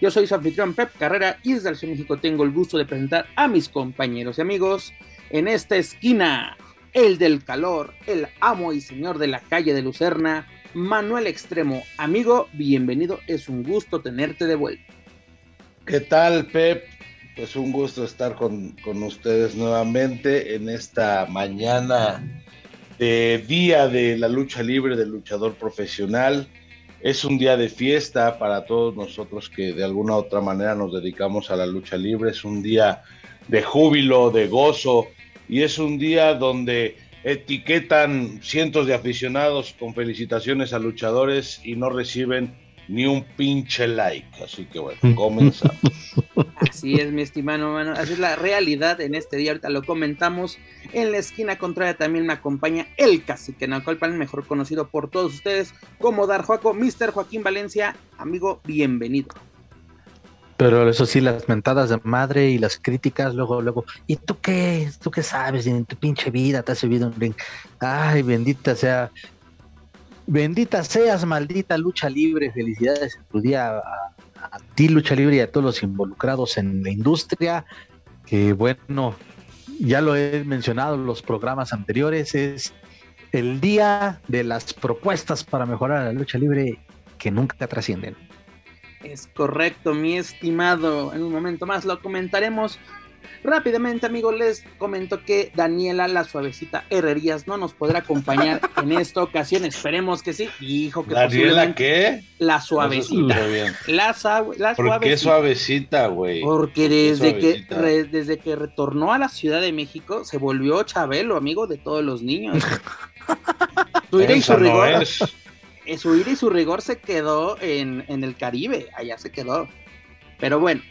Yo soy su anfitrión Pep Carrera y desde el Ciudad de México tengo el gusto de presentar a mis compañeros y amigos. En esta esquina, el del calor, el amo y señor de la calle de Lucerna, Manuel Extremo. Amigo, bienvenido, es un gusto tenerte de vuelta. ¿Qué tal, Pep? Pues un gusto estar con, con, ustedes nuevamente en esta mañana de día de la lucha libre del luchador profesional. Es un día de fiesta para todos nosotros que de alguna u otra manera nos dedicamos a la lucha libre. Es un día de júbilo, de gozo y es un día donde etiquetan cientos de aficionados con felicitaciones a luchadores y no reciben ni un pinche like. Así que bueno, comenzamos. Así es, mi estimado mano. Así es la realidad en este día. Ahorita lo comentamos. En la esquina contraria también me acompaña el cacique Naucalpan, mejor conocido por todos ustedes como Dar Joaco, Mr. Joaquín Valencia. Amigo, bienvenido. Pero eso sí, las mentadas de madre y las críticas, luego, luego, ¿y tú qué? ¿Tú qué sabes? En tu pinche vida te has subido un ring. Ay, bendita sea Bendita seas, maldita lucha libre. Felicidades en tu día a, ti, lucha libre, y a todos los involucrados en la industria. Que bueno, ya lo he mencionado en los programas anteriores, es el día de las propuestas para mejorar la lucha libre que nunca trascienden. Es correcto, mi estimado. En un momento más lo comentaremos. Rápidamente, amigos, les comento que Daniela, la suavecita Herrerías, no nos podrá acompañar en esta ocasión. Esperemos que sí. Dijo que ¿Daniela qué? La suavecita. La, la ¿Por suavecita. qué suavecita, güey? Porque desde que, re, desde que retornó a la Ciudad de México, se volvió Chabelo, amigo de todos los niños. su ira y su rigor. No es. Su ira y su rigor se quedó en, en el Caribe. Allá se quedó. Pero bueno,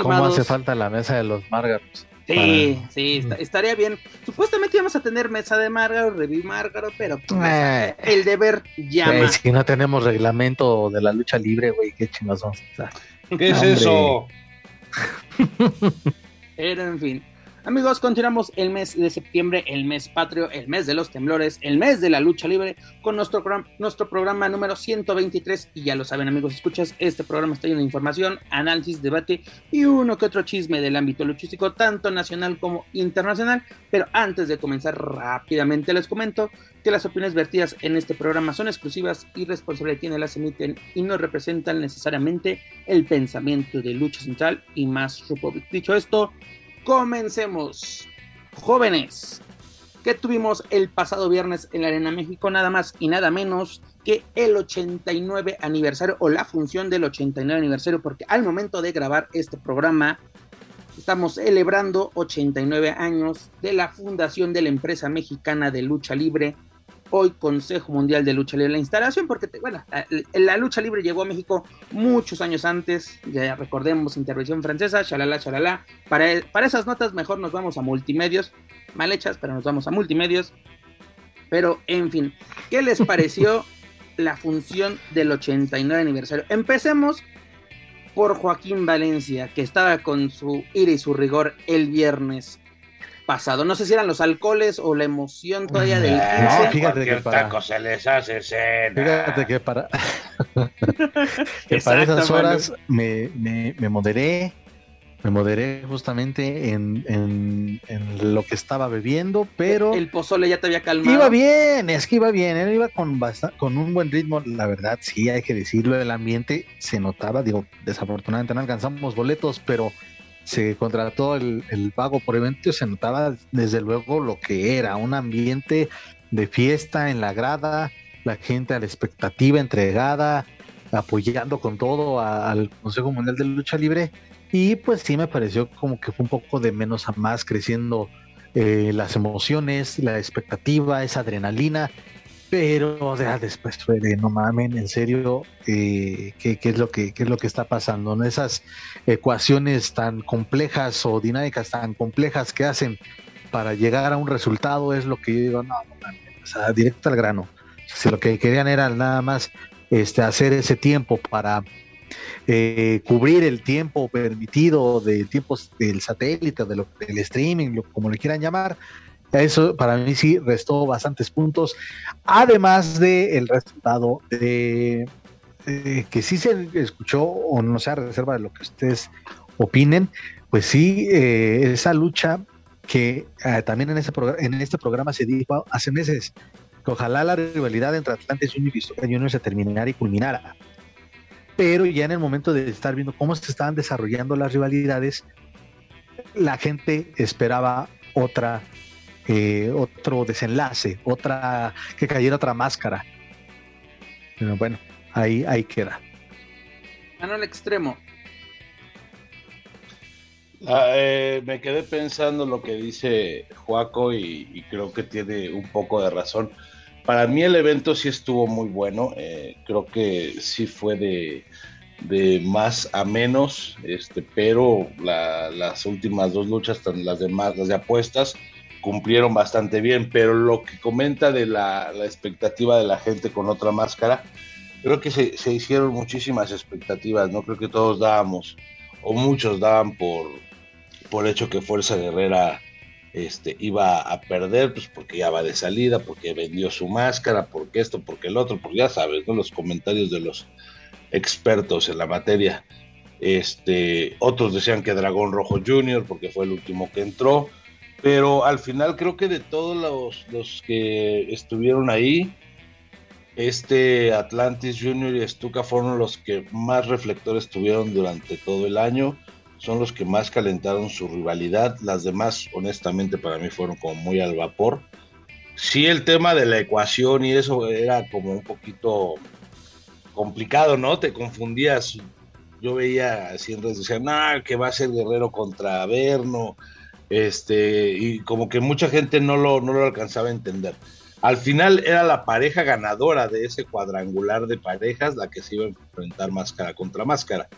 ¿Cómo hace falta la mesa de los Márgaros? Sí, para... sí, está, estaría bien. Supuestamente íbamos a tener mesa de Márgaro, Reví Márgaro, pero pues, eh, el deber llama. Eh, si no tenemos reglamento de la lucha libre, güey, qué chingados vamos a estar. ¿Qué es eso? pero en fin. Amigos, continuamos el mes de septiembre, el mes patrio, el mes de los temblores, el mes de la lucha libre, con nuestro, nuestro programa número 123. Y ya lo saben, amigos, escuchas, este programa está lleno de información, análisis, debate y uno que otro chisme del ámbito luchístico, tanto nacional como internacional. Pero antes de comenzar rápidamente, les comento que las opiniones vertidas en este programa son exclusivas y responsable de quienes las emiten y no representan necesariamente el pensamiento de Lucha Central y más Republic. Dicho esto, Comencemos. Jóvenes, ¿qué tuvimos el pasado viernes en la Arena México? Nada más y nada menos que el 89 aniversario o la función del 89 aniversario, porque al momento de grabar este programa estamos celebrando 89 años de la fundación de la empresa mexicana de lucha libre hoy Consejo Mundial de Lucha Libre. La instalación, porque, bueno, la, la, lucha libre llegó a México muchos años antes, ya recordemos, intervención francesa, chalala, chalala. Para, para esas notas mejor nos vamos a multimedios, mal hechas, pero nos vamos a multimedios. Pero, en fin, ¿qué les pareció la función del 89 aniversario? Empecemos por Joaquín Valencia, que estaba con su ira y su rigor el viernes pasado. No sé si eran los alcoholes o la emoción todavía del 15. No, fíjate que para... taco se les hace cena. Fíjate que para, que para esas horas me, me, me, moderé, me moderé justamente en, en, en, lo que estaba bebiendo, pero... El pozole ya te había calmado. Iba bien, es que iba bien, él iba con, con un buen ritmo, la verdad, sí, hay que decirlo, el ambiente se notaba, digo, desafortunadamente no alcanzamos boletos, pero se contrató el, pago por evento, se notaba desde luego lo que era, un ambiente de fiesta en la grada, la gente a la expectativa entregada, apoyando con todo al Consejo Mundial de Lucha Libre. Y pues sí me pareció como que fue un poco de menos a más, creciendo eh, las emociones, la expectativa, esa adrenalina. Pero ya después fue de no mamen, en serio, eh, ¿qué, es lo que, qué es lo que está pasando? ¿no? Esas ecuaciones tan complejas o dinámicas tan complejas que hacen para llegar a un resultado es lo que yo digo, no, no o sea, directo al grano. Si lo que querían era nada más este, hacer ese tiempo para eh, cubrir el tiempo permitido del tiempo del satélite, de lo, del streaming, como le quieran llamar, eso para mí sí restó bastantes puntos, además del el resultado de que sí se escuchó, o no sea, reserva de lo que ustedes opinen, pues sí, eh, esa lucha que eh, también en, ese en este programa se dijo hace meses, que ojalá la rivalidad entre Atlantis y Junior se terminara y culminara. Pero ya en el momento de estar viendo cómo se estaban desarrollando las rivalidades, la gente esperaba otra eh, otro desenlace, otra que cayera otra máscara. Pero bueno, ahí, ahí queda. Mano al extremo. Ah, eh, me quedé pensando lo que dice Juaco y, creo que tiene un poco de razón. Para mí el evento sí estuvo muy bueno, eh, creo que sí fue de, de, más a menos, este, pero las últimas dos luchas, las demás, las de apuestas, cumplieron bastante bien, pero lo que comenta de la, expectativa de la gente con otra máscara, creo que se, hicieron muchísimas expectativas, ¿no? Creo que todos dábamos, o muchos daban por, por hecho que Fuerza Guerrera este, iba a perder, pues porque ya va de salida, porque vendió su máscara, porque esto, porque el otro, porque ya sabes, ¿no? Los comentarios de los expertos en la materia. Este, otros decían que Dragón Rojo Jr., porque fue el último que entró pero al final creo que de todos los, los que estuvieron ahí, este Atlantis Junior y Stuka fueron los que más reflectores tuvieron durante todo el año. Son los que más calentaron su rivalidad. Las demás, honestamente, para mí fueron como muy al vapor. Sí, el tema de la ecuación y eso era como un poquito complicado, ¿no? Te confundías. Yo veía así en decían, ah, que va a ser Guerrero contra Averno este, y como que mucha gente no lo, no lo alcanzaba a entender. Al final era la pareja ganadora de ese cuadrangular de parejas la que se iba a enfrentar máscara contra máscara.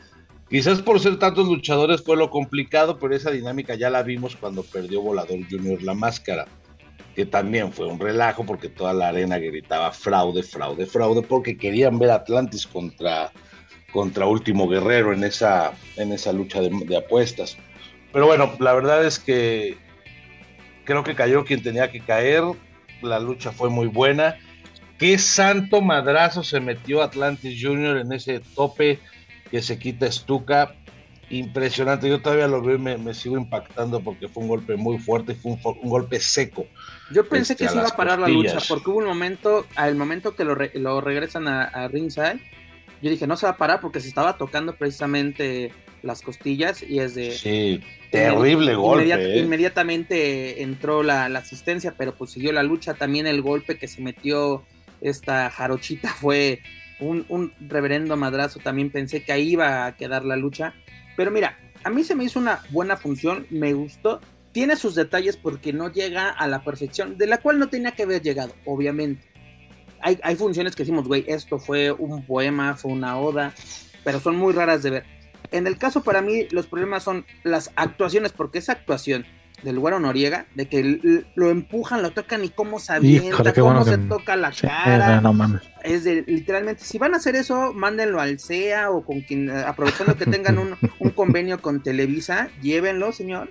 Quizás por ser tantos luchadores fue lo complicado, pero esa dinámica ya la vimos cuando perdió Volador Junior la máscara, que también fue un relajo porque toda la arena gritaba fraude, fraude, fraude, porque querían ver Atlantis contra, contra Último Guerrero en esa, en esa lucha de apuestas. Pero bueno, la verdad es que creo que cayó quien tenía que caer. La lucha fue muy buena. Qué santo madrazo se metió Atlantis Junior en ese tope que se quita Stuka. Impresionante. Yo todavía lo veo y me, sigo impactando porque fue un golpe muy fuerte y fue un, golpe seco. Yo pensé que este, se iba a parar la lucha porque hubo un momento, al momento que lo, lo regresan a, a ringside, yo dije, no se va a parar porque se estaba tocando precisamente las costillas y es de... Sí, terrible golpe. ¿eh? Inmediatamente entró la, asistencia, pero pues siguió la lucha. También el golpe que se metió esta jarochita fue un, reverendo madrazo. También pensé que ahí iba a quedar la lucha. Pero mira, a mí se me hizo una buena función, me gustó. Tiene sus detalles porque no llega a la perfección, de la cual no tenía que haber llegado, obviamente. Hay, hay funciones que decimos, güey, esto fue un poema, fue una oda, pero son muy raras de ver en el caso para mí, los problemas son las actuaciones, porque esa actuación del güero Noriega, de que lo empujan, lo tocan y cómo se avienta, cómo se toca la cara. es de, literalmente, si van a hacer eso, mándenlo al CEA o con quien, eh, aprovechando que tengan un, convenio con Televisa, llévenlo, señor.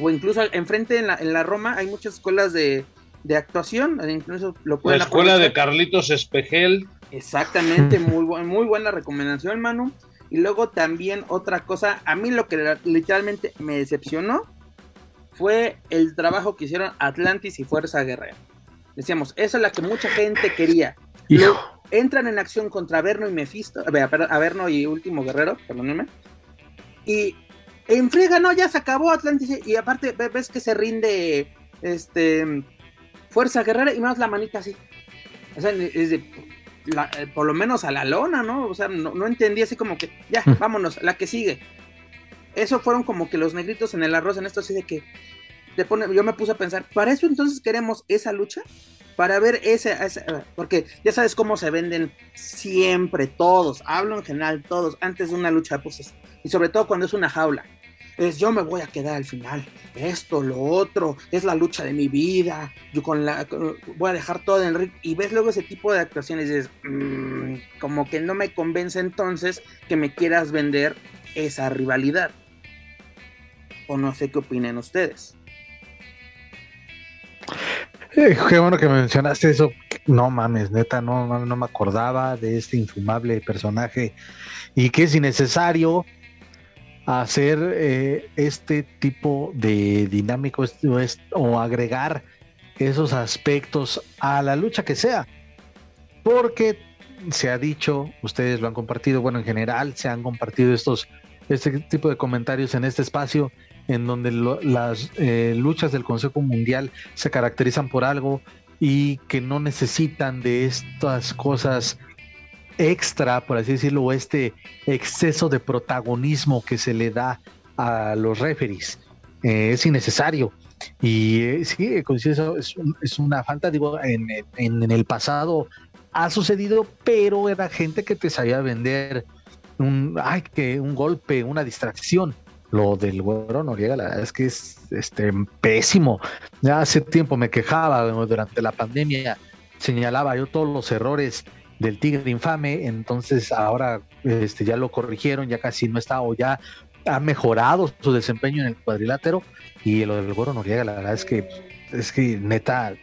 O incluso enfrente en la, en la Roma hay muchas escuelas de, actuación, incluso lo pueden La escuela de Carlitos Espejel. Exactamente, muy, muy buena recomendación, Manu. Y luego también otra cosa, a mí lo que literalmente me decepcionó fue el trabajo que hicieron Atlantis y Fuerza Guerrera. Decíamos, esa es la que mucha gente quería. entran en acción contra Averno y Mephisto, Averno y Último Guerrero, perdónenme. Y en friega, no, ya se acabó Atlantis. Y aparte, ves que se rinde este Fuerza Guerrera y más la manita así. O sea, es de, eh, por lo menos a la lona, ¿no? O sea, no, entendí así como que, ya, vámonos, la que sigue. Eso fueron como que los negritos en el arroz, en esto así de que te pone, yo me puse a pensar, ¿para eso entonces queremos esa lucha? para ver ese, porque ya sabes cómo se venden siempre todos, hablo en general todos, antes de una lucha pues, y sobre todo cuando es una jaula. Es yo me voy a quedar al final, esto, lo otro, es la lucha de mi vida, yo con la voy a dejar todo en el ring y ves luego ese tipo de actuaciones y mm, como que no me convence entonces que me quieras vender esa rivalidad. O no sé qué opinen ustedes. Eh, qué bueno que mencionaste eso. No mames, neta, no, no, me acordaba de este infumable personaje y que es innecesario hacer eh, este tipo de dinámico o agregar esos aspectos a la lucha que sea. Porque se ha dicho, ustedes lo han compartido, bueno, en general se han compartido estos, este tipo de comentarios en este espacio en donde las eh, luchas del Consejo Mundial se caracterizan por algo y que no necesitan de estas cosas extra, por así decirlo, este exceso de protagonismo que se le da a los referees. Eh, es innecesario. Y eh, sí, coincido, es, es, una falta, digo, en, en, el pasado ha sucedido, pero era gente que te sabía vender un, ay, que un golpe, una distracción. Lo del güero Noriega, la verdad es que es este, pésimo. Ya hace tiempo me quejaba durante la pandemia, señalaba yo todos los errores del Tigre Infame, entonces ahora este, ya lo corrigieron, ya casi no está o ya ha mejorado su desempeño en el cuadrilátero y lo del Güero Noriega, la verdad es que es que neta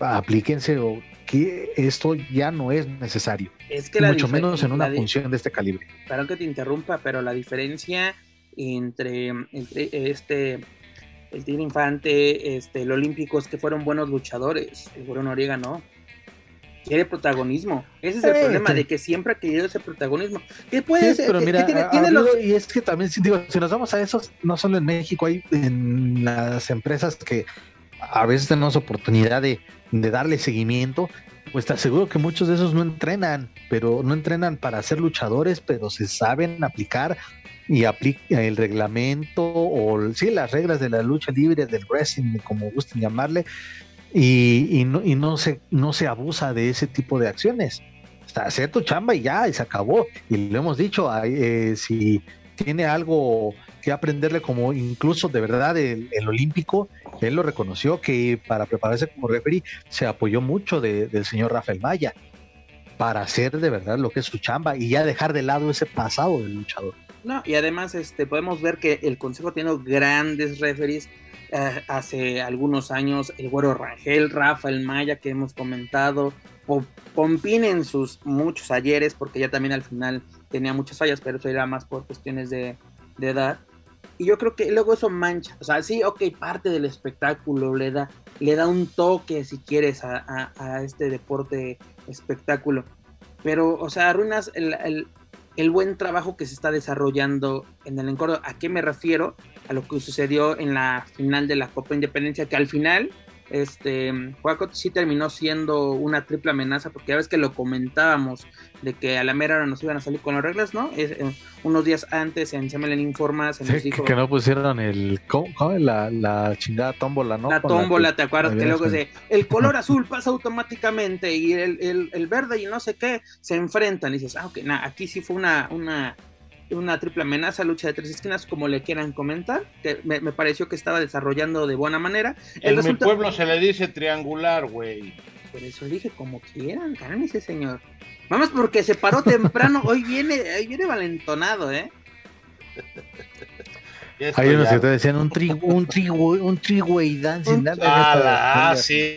aplíquense o que esto ya no es necesario. Es que mucho menos en una función de este calibre. Perdón que te interrumpa, pero la diferencia entre, este el Tigre Infante, este, el Olímpico es que fueron buenos luchadores. El Güero Noriega no. Quiere protagonismo. Ese es el problema, de que siempre ha querido ese protagonismo. ¿Qué puede ser? Pero mira, y es que también, digo, si nos vamos a eso, no solo en México, hay en las empresas que a veces tenemos oportunidad de, de darle seguimiento, pues te aseguro que muchos de esos no entrenan, pero no entrenan para ser luchadores, pero se saben aplicar y aplica el reglamento o sí las reglas de la lucha libre del wrestling como gusten llamarle y, no, se no se abusa de ese tipo de acciones Está, hacer tu chamba y ya y se acabó y lo hemos dicho eh, si tiene algo que aprenderle como incluso de verdad el, olímpico él lo reconoció que para prepararse como referee se apoyó mucho del señor Rafael Maya para hacer de verdad lo que es su chamba y ya dejar de lado ese pasado del luchador no, y además este, podemos ver que el Consejo tiene grandes referees. Eh, hace algunos años, el güero Rangel, Rafael Maya, que hemos comentado, Pompín en sus muchos ayeres, porque ya también al final tenía muchas fallas, pero eso era más por cuestiones de, edad. Y yo creo que luego eso mancha. O sea, sí, ok, parte del espectáculo le da, le da un toque, si quieres, a, este deporte espectáculo. Pero, o sea, arruinas el, el buen trabajo que se está desarrollando en el encordo. ¿A qué me refiero? A lo que sucedió en la final de la Copa Independencia, que al final este, Huacot sí terminó siendo una triple amenaza, porque ya ves que lo comentábamos, de que a la mera hora nos iban a salir con las reglas, ¿no? Es, eh, unos días antes en Semelén Informa se nos dijo... Que, no pusieron el, La, la, chingada tómbola, ¿no? La tómbola, ¿te acuerdas? Que luego dice, el color azul pasa automáticamente y el, el, verde y no sé qué se enfrentan. Y dices, ah, ok, nada, aquí sí fue una, una una triple amenaza, lucha de tres esquinas, como le quieran comentar, que me, pareció que estaba desarrollando de buena manera. El en mi pueblo se le dice triangular, güey. Por eso dije como quieran, ese señor. Vamos, porque se paró temprano, hoy viene, hoy viene valentonado, ¿eh? Hay unos que te decían un tri, un tri, un three-way dance. ah, sí.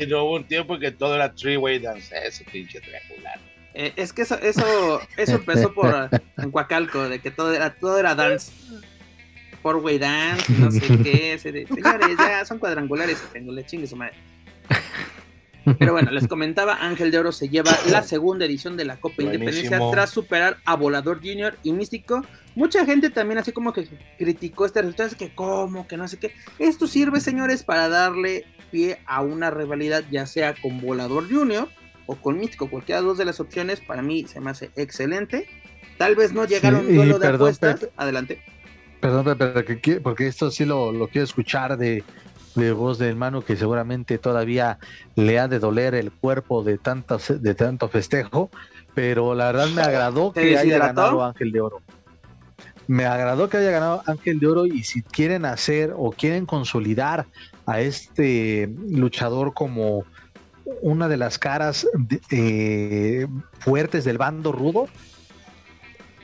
Y no hubo un tiempo que todo era three-way dance, ese pinche triangular. Eh, es que eso, eso, eso empezó por en Coacalco, de que todo era, todo era dance. Four way dance, no sé qué. señores, ya son cuadrangulares, le chingue su madre. Pero bueno, les comentaba, Ángel de Oro se lleva la segunda edición de la Copa Independencia tras superar a Volador Junior y Místico. Mucha gente también así como que criticó este resultado, que cómo, que no sé qué. Esto sirve, señores, para darle pie a una rivalidad, ya sea con Volador Junior o con Místico, cualquiera de dos de las opciones, para mí se me hace excelente. Tal vez no llegaron sí, duelo de apuestas. Adelante. Perdón, pero porque esto sí lo, quiero escuchar de, de voz del hermano que seguramente todavía le ha de doler el cuerpo de tanto, de tanto festejo, pero la verdad me agradó que haya ganado Ángel de Oro. Me agradó que haya ganado Ángel de Oro y si quieren hacer o quieren consolidar a este luchador como una de las caras eh, fuertes del bando rudo,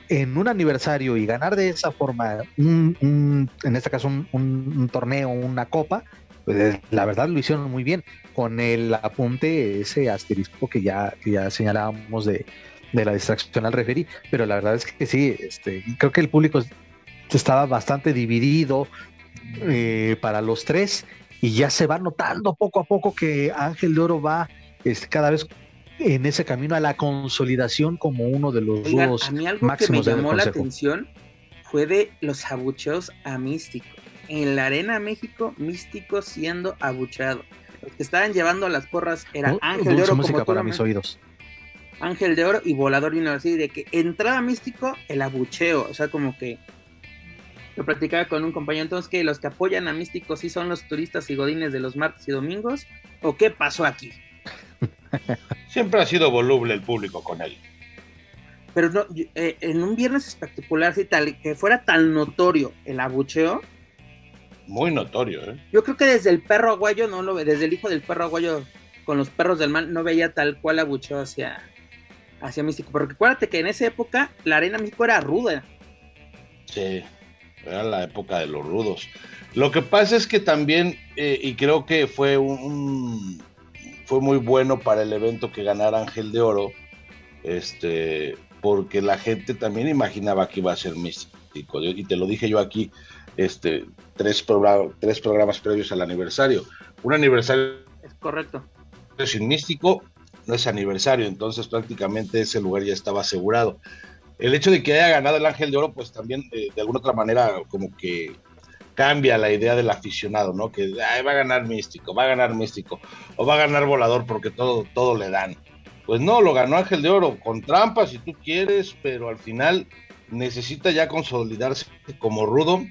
en un aniversario y ganar de esa forma, en este caso un, un torneo, una copa, pues, la verdad lo hicieron muy bien, con el apunte, ese asterisco que ya, ya señalábamos de, la distracción al referí, pero la verdad es que sí, este, creo que el público estaba bastante dividido eh, para los tres y ya se va notando poco a poco que Ángel de Oro va este, cada vez en ese camino a la consolidación como uno de los a mí algo que me llamó la atención fue de los abucheos a Místico en la Arena México, Místico siendo abucheado. Los que estaban llevando las porras era Ángel de Oro. música para mis oídos. Ángel de Oro y Volador y así de que entraba Místico, el abucheo. O sea, como que lo practicaba con un compañero. Entonces, que los que apoyan a Místico sí son los turistas y godines de los martes y domingos. ¿O qué pasó aquí? Siempre ha sido voluble el público con él. Pero no, eh, en un viernes espectacular, si tal, que fuera tan notorio el abucheo, muy notorio, ¿eh? Yo creo que desde el perro aguayo, no lo ve, desde el hijo del perro aguayo con los perros del mal, no veía tal cual abucheo hacia, hacia Místico. Porque acuérdate que en esa época la arena México era ruda. Sí, era la época de los rudos. Lo que pasa es que también, eh, y creo que fue un, fue muy bueno para el evento que ganara Ángel de Oro, este, porque la gente también imaginaba que iba a ser místico. Y te lo dije yo aquí, este, tres, tres programas previos al aniversario. Un aniversario. Es correcto. Sin místico no es aniversario, entonces prácticamente ese lugar ya estaba asegurado. El hecho de que haya ganado el Ángel de Oro, pues también eh, de alguna otra manera como que cambia la idea del aficionado, ¿no? Que va a ganar místico, va a ganar místico, o va a ganar volador porque todo, todo le dan. Pues no, lo ganó Ángel de Oro, con trampas si tú quieres, pero al final necesita ya consolidarse como rudo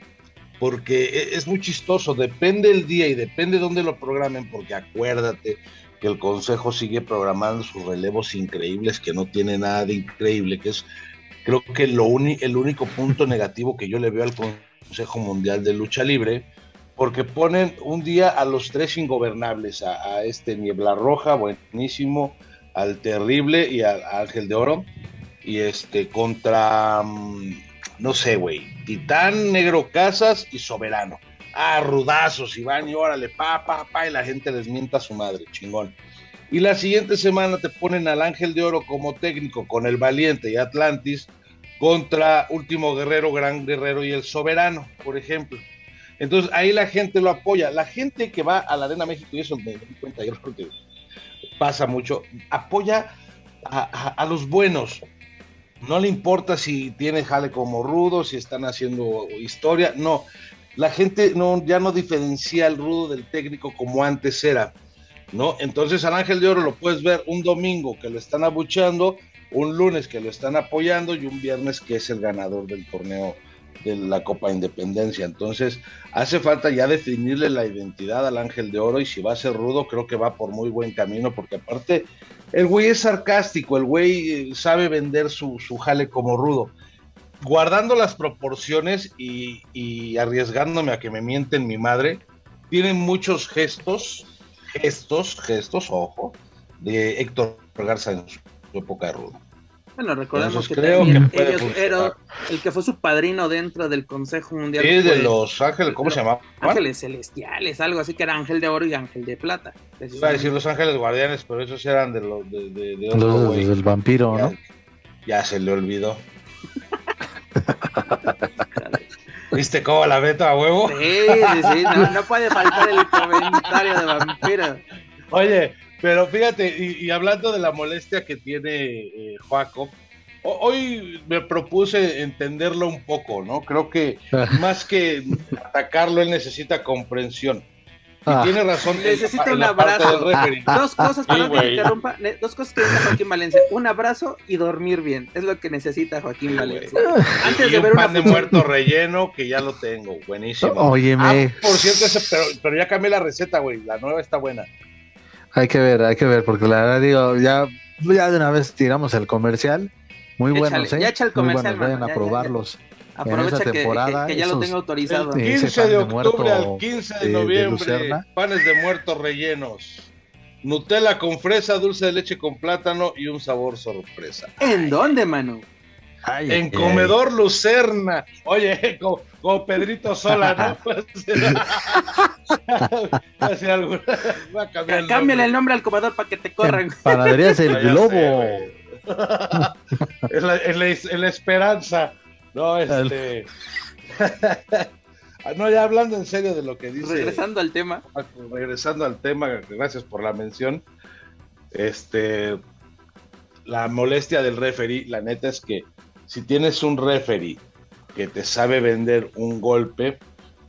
porque e, es muy chistoso, depende el día y depende dónde lo programen, porque acuérdate que el Consejo sigue programando sus relevos increíbles, que no tiene nada de increíble, que es creo que lo el único punto negativo que yo le veo al Consejo Mundial de Lucha Libre, porque ponen un día a los tres ingobernables, a, este Niebla Roja, buenísimo, al Terrible y al Ángel de Oro, y este contra... Mm, no sé, güey, Titán, Negro Casas y Soberano. Ah, rudazos, y van y órale, pa, pa, pa, y la gente les mienta a su madre, chingón. Y la siguiente semana te ponen al Ángel de Oro como técnico con el Valiente y Atlantis contra Último Guerrero, Gran Guerrero y el Soberano, por ejemplo. Entonces ahí la gente lo apoya. La gente que va a la Arena México, y eso me doy cuenta, yo creo que pasa mucho, apoya a los buenos no le importa si tiene jale como rudo, si están haciendo historia, no. La gente no, ya no diferencia el rudo del técnico como antes era, ¿no? Entonces al Ángel de Oro lo puedes ver un domingo que lo están abucheando, un lunes que lo están apoyando y un viernes que es el ganador del torneo de la Copa Independencia. Entonces, hace falta ya definirle la identidad al Ángel de Oro y si va a ser rudo, creo que va por muy buen camino, porque aparte, el güey es sarcástico, el güey eh, sabe vender su, su jale como rudo. Guardando las proporciones y, y arriesgándome a que me mienten mi madre, tienen muchos gestos, gestos, gestos, ojo, de Héctor Garza en su época de rudo. Bueno, recordemos que, creo era el que fue su padrino dentro del Consejo Mundial. Sí, de los ángeles, ¿cómo se llamaba? Ángeles celestiales, algo así que era ángel de oro y ángel de plata. Iba a decir los ángeles guardianes, pero esos eran de los de, de, los, del vampiro, ¿no? Ya se le olvidó. ¿Viste cómo la meto a huevo? Sí, sí, sí, no, no puede faltar el comentario de vampiro. Oye, pero fíjate, y, hablando de la molestia que tiene eh, Joaco, hoy me propuse entenderlo un poco, ¿no? Creo que más que atacarlo, él necesita comprensión. Y Ah. tiene razón. Necesita en un abrazo. referee. Dos cosas, perdón que interrumpa, dos cosas que necesita Joaquín Valencia. Un abrazo y dormir bien. Es lo que necesita Joaquín Sí, Valencia. Antes Y de un ver una pan de función- muerto relleno que ya lo tengo. Buenísimo. Óyeme. Ah, por cierto, ese, pero, pero ya cambié la receta, güey. La nueva está buena. Hay que ver, hay que ver, porque la verdad digo, ya, ya de una vez tiramos el comercial. Muy Échale, buenos, ¿eh? ya echa el Muy comercial, buenos, vayan a ya, ya, Aprovecha esa que- que, temporada, que ya lo esos- tengo autorizado. El ese 15 pan de de octubre al 15 de, de- de noviembre. Lucerna. panes de muerto rellenos. Nutella con fresa, dulce de leche con plátano y un sabor sorpresa. ¿En dónde, Manu? Ay, En ay, Comedor Lucerna. Oye, como, como Pedrito Sola, ¿no? A cambiar el Cámbiale el nombre. al comedor para que te corran. ay. Panaderías El Globo. es, la, es la- es la esperanza. No, este. no, ya hablando en serio de lo que dice. Regresando al tema. regresando al tema, gracias por la mención. Este, la molestia del referee, la neta es que si tienes un referee que te sabe vender un golpe,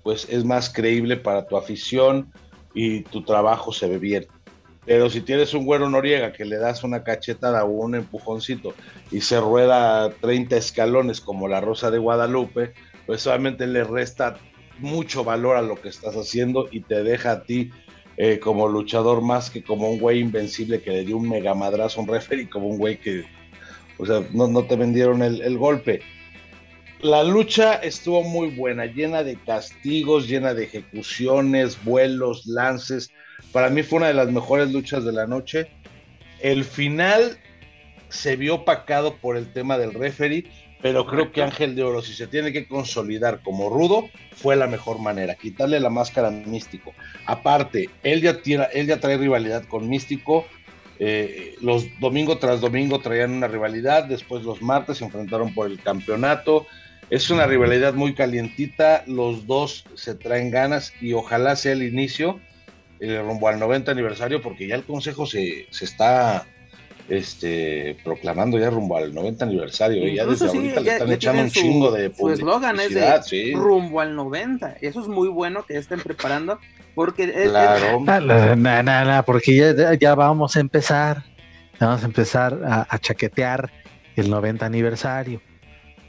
pues es más creíble para tu afición y tu trabajo se ve bien. Pero si tienes un güero Noriega que le das una cachetada o un empujoncito y se rueda 30 escalones como la Rosa de Guadalupe, pues obviamente le resta mucho valor a lo que estás haciendo y te deja a ti eh, como luchador más que como un güey invencible que le dio un mega madrazo a un referee, como un güey que, o sea, no, te vendieron el golpe. La lucha estuvo muy buena, llena de castigos, llena de ejecuciones, vuelos, lances. Para mí fue una de las mejores luchas de la noche. El final se vio opacado por el tema del referee, pero creo que Ángel de Oro, si se tiene que consolidar como rudo, fue la mejor manera, quitarle la máscara a Místico. Aparte, él ya, tiene, él ya trae rivalidad con Místico. eh, los domingo tras domingo traían una rivalidad, después los martes se enfrentaron por el campeonato. Es una rivalidad muy calientita, los dos se traen ganas y ojalá sea el inicio eh, rumbo al 90 aniversario, porque ya el consejo se, se está este, proclamando ya rumbo al 90 aniversario. y ya desde sí, ahorita le están echando un su- chingo de Su eslogan es de sí. rumbo al 90. Eso es muy bueno que estén preparando porque es- es- Claro. La- na- na- na, porque ya, ya vamos a empezar, vamos a empezar a, a chaquetear el 90 aniversario.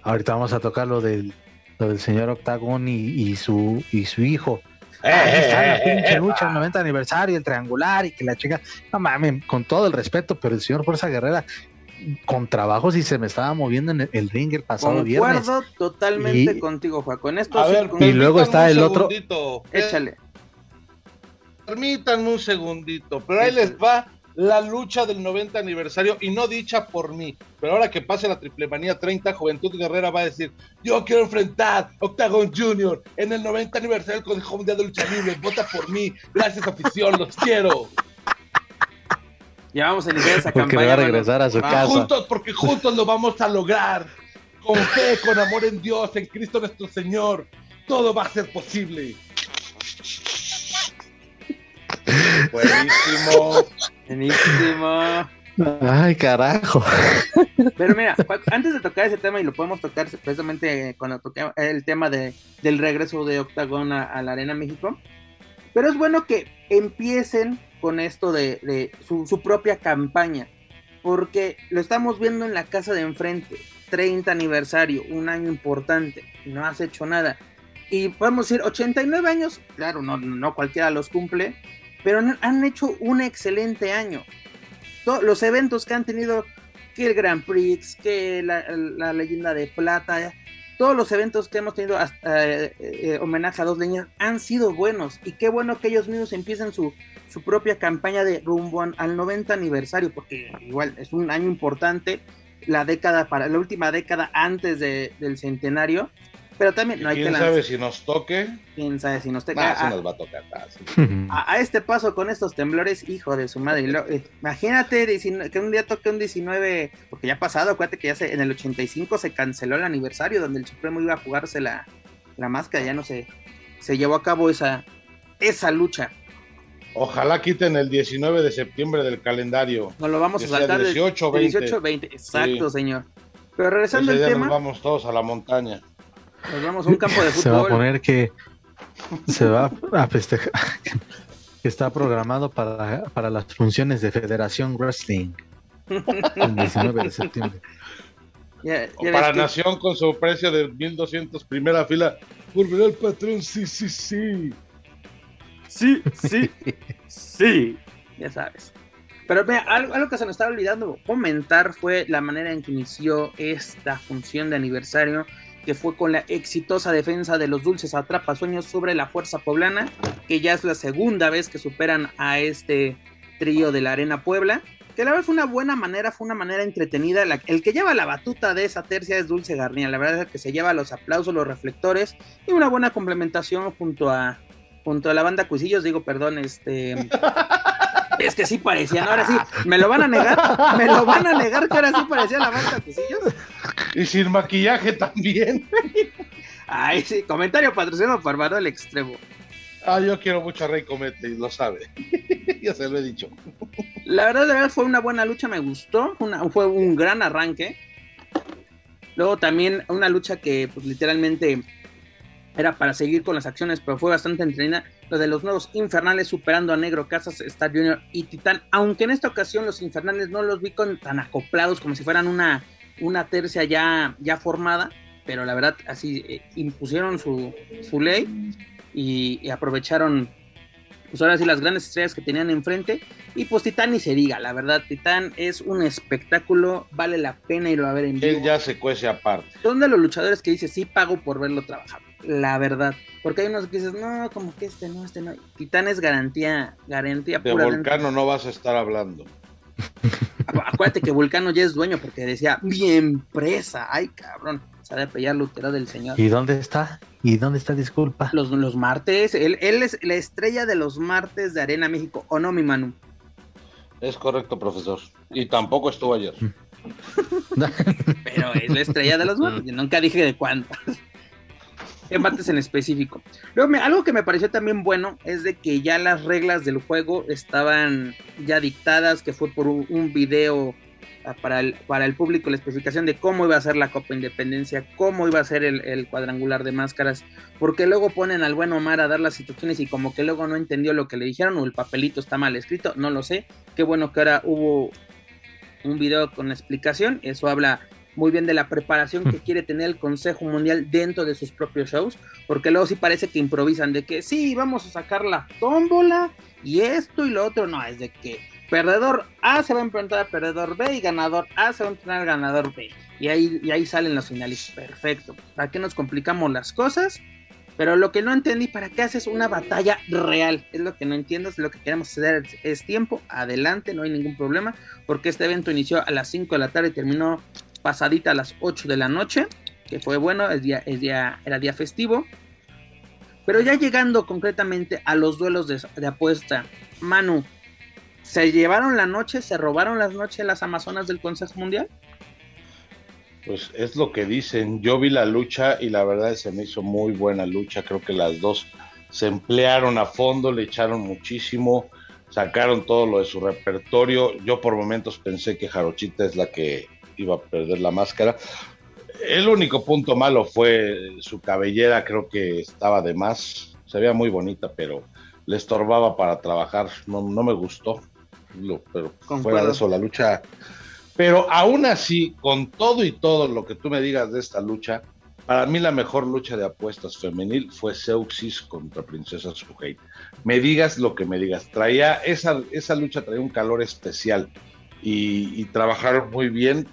Ahorita vamos a tocar lo del, lo del señor Octagón y, y su, y su hijo. Eh, Ahí está la eh, pinche eh, lucha, el 90 aniversario, el triangular y que la chica. No mames, con todo el respeto, pero el señor Fuerza Guerrera, con trabajos y se me estaba moviendo en el, el ring el pasado viernes. concuerdo totalmente Y- contigo, Juan. Con esto A sí ver, con- Y luego está un el otro- segundito. échale. Permítanme un segundito, pero ahí les va la lucha del 90 aniversario y no dicha por mí. Pero ahora que pase la triple manía 30, Juventud Guerrera va a decir: Yo quiero enfrentar Octagon Junior en el 90 aniversario del Consejo Mundial de Lucha Libre. Vota por mí. Gracias, afición, los quiero. Ya vamos a iniciar esa Porque campaña. va a regresar a su Va. casa. Juntos, porque juntos lo vamos a lograr. Con fe, con amor en Dios, en Cristo nuestro Señor. Todo va a ser posible. Buenísimo. Buenísimo. Ay, carajo. Pero mira, antes de tocar ese tema, y lo podemos tocar precisamente cuando toque el tema de, del regreso de Octagon a, a la Arena México, pero es bueno que empiecen con esto de, de su, su propia campaña, porque lo estamos viendo en la casa de enfrente, 30 aniversario, un año importante, no has hecho nada. Y podemos decir, 89 años, claro, no, no cualquiera los cumple, pero han, hecho un excelente año. Los eventos que han tenido, que el Grand Prix, que la, leyenda de plata, todos los eventos que hemos tenido hasta, eh, eh, homenaje a dos leñas han sido buenos. Y qué bueno que ellos mismos empiecen su, su propia campaña de rumbo al 90 aniversario, porque igual es un año importante, la década para la última década antes de- del centenario. Pero también no hay que ¿Quién lanzar. sabe si nos toque? Quién sabe si nos Nah, toca. sí a- nos va a tocar. nah, sí. a, a este paso con estos temblores, hijo de su madre. lo- eh, imagínate 19 que un día toque un 19, porque ya ha pasado, acuérdate que ya se, en el 85 se canceló el aniversario donde el Supremo iba a jugarse la, la máscara, ya no se, se llevó a cabo esa, esa lucha. Ojalá quiten el 19 de septiembre del calendario. Nos lo vamos a saltar de 18 o de 20. 18 20, exacto, Sí. señor. Pero regresando Ese al día tema, nos vamos todos a la montaña. Nos vamos a un campo de Se va a fútbol. poner que se va a festejar. está programado para, para las funciones de Federación Wrestling el 19 de septiembre. Ya, ya para Nación con su precio de 1200 primera fila. Volverá el patrón, sí, sí, sí. Sí, sí, sí. Ya sabes. Pero mira, algo, que se nos estaba olvidando comentar fue la manera en que inició esta función de aniversario, que fue con la exitosa defensa de los dulces atrapasueños sobre la fuerza poblana, que ya es la segunda vez que superan a este trío de la Arena Puebla. Que la verdad fue una buena manera, fue una manera entretenida. el que lleva la batuta de esa tercia es Dulce Garnier. La verdad es que se lleva los aplausos, los reflectores y una buena complementación junto a, junto a la banda Cuisillos. Digo, perdón, este. Es que sí parecían, ahora sí, me lo van a negar, me lo van a negar que ahora sí parecía la banda Cuisillos. Y sin maquillaje también. Ay, sí, comentario patrocinado por Manuel Extremo. Ah, yo quiero mucho a Rey Comete y lo sabe. ya se lo he dicho. La verdad, la verdad fue una buena lucha, me gustó. fue un gran arranque. Luego también una lucha que pues literalmente era para seguir con las acciones, pero fue bastante entretenida. Lo de los nuevos infernales superando a Negro Casas, Star Junior y Titán. Aunque en esta ocasión los infernales no los vi con, tan acoplados como si fueran una, una tercia ya, ya formada. Pero la verdad, así eh, impusieron su, su ley y, aprovecharon, pues ahora sí, las grandes estrellas que tenían enfrente. Y pues Titán ni se diga, la verdad, Titán es un espectáculo, vale la pena irlo a ver en vivo. Él ya se cuece aparte. Son de los luchadores que dice sí pago por verlo trabajar la verdad. Porque hay unos que dices, no, como que este no, este no. Titán es garantía, garantía de pura. De Volcano no vas a estar hablando. Acuérdate que Vulcano ya es dueño porque decía, mi empresa, ay cabrón, sabe apellar Lutero del señor. ¿Y dónde está? ¿Y dónde está? Disculpa. Los, los martes, él, él es la estrella de los martes de Arena México, ¿o no, mi Manu? Es correcto, profesor. Y tampoco estuvo ayer. Pero es la estrella de los martes, nunca dije de cuánto embates en específico. Luego, algo que me pareció también bueno es de que ya las reglas del juego estaban ya dictadas, que fue por un, video para el, para el público la especificación de cómo iba a ser la Copa Independencia, cómo iba a ser el, cuadrangular de máscaras, porque luego ponen al buen Omar a dar las situaciones y como que luego no entendió lo que le dijeron o el papelito está mal escrito, no lo sé. Qué bueno que ahora hubo un video con explicación, eso habla muy bien de la preparación que quiere tener el Consejo Mundial dentro de sus propios shows, porque luego sí parece que improvisan de que sí, vamos a sacar la tómbola y esto y lo otro, no, es de que perdedor A se va a enfrentar a perdedor B y ganador A se va a enfrentar al ganador B. Y ahí, y ahí salen los finalistas. Perfecto. ¿Para qué nos complicamos las cosas? Pero lo que no entendí, ¿para qué haces una batalla real? Es lo que no entiendo, es lo que queremos hacer, es tiempo, adelante, no hay ningún problema, porque este evento inició a las 5 de la tarde y terminó pasadita a las 8 de la noche, que fue bueno, el día, el día, era día festivo. Pero ya llegando concretamente a los duelos de, apuesta, Manu, ¿se llevaron la noche, se robaron las noches las Amazonas del Consejo Mundial? Pues es lo que dicen. Yo vi la lucha y la verdad se me hizo muy buena lucha. Creo que las dos se emplearon a fondo, le echaron muchísimo, sacaron todo lo de su repertorio. Yo por momentos pensé que Jarochita es la que iba a perder la máscara. El único punto malo fue su cabellera, creo que estaba de más. Se veía muy bonita, pero le estorbaba para trabajar. No, me gustó. Pero fuera de eso, la lucha. Pero aún así, con todo y todo lo que tú me digas de esta lucha, para mí la mejor lucha de apuestas femenil fue Seuxis contra Princesa Suhei. Me digas lo que me digas. Traía esa, esa lucha traía un calor especial y, y trabajaron muy bien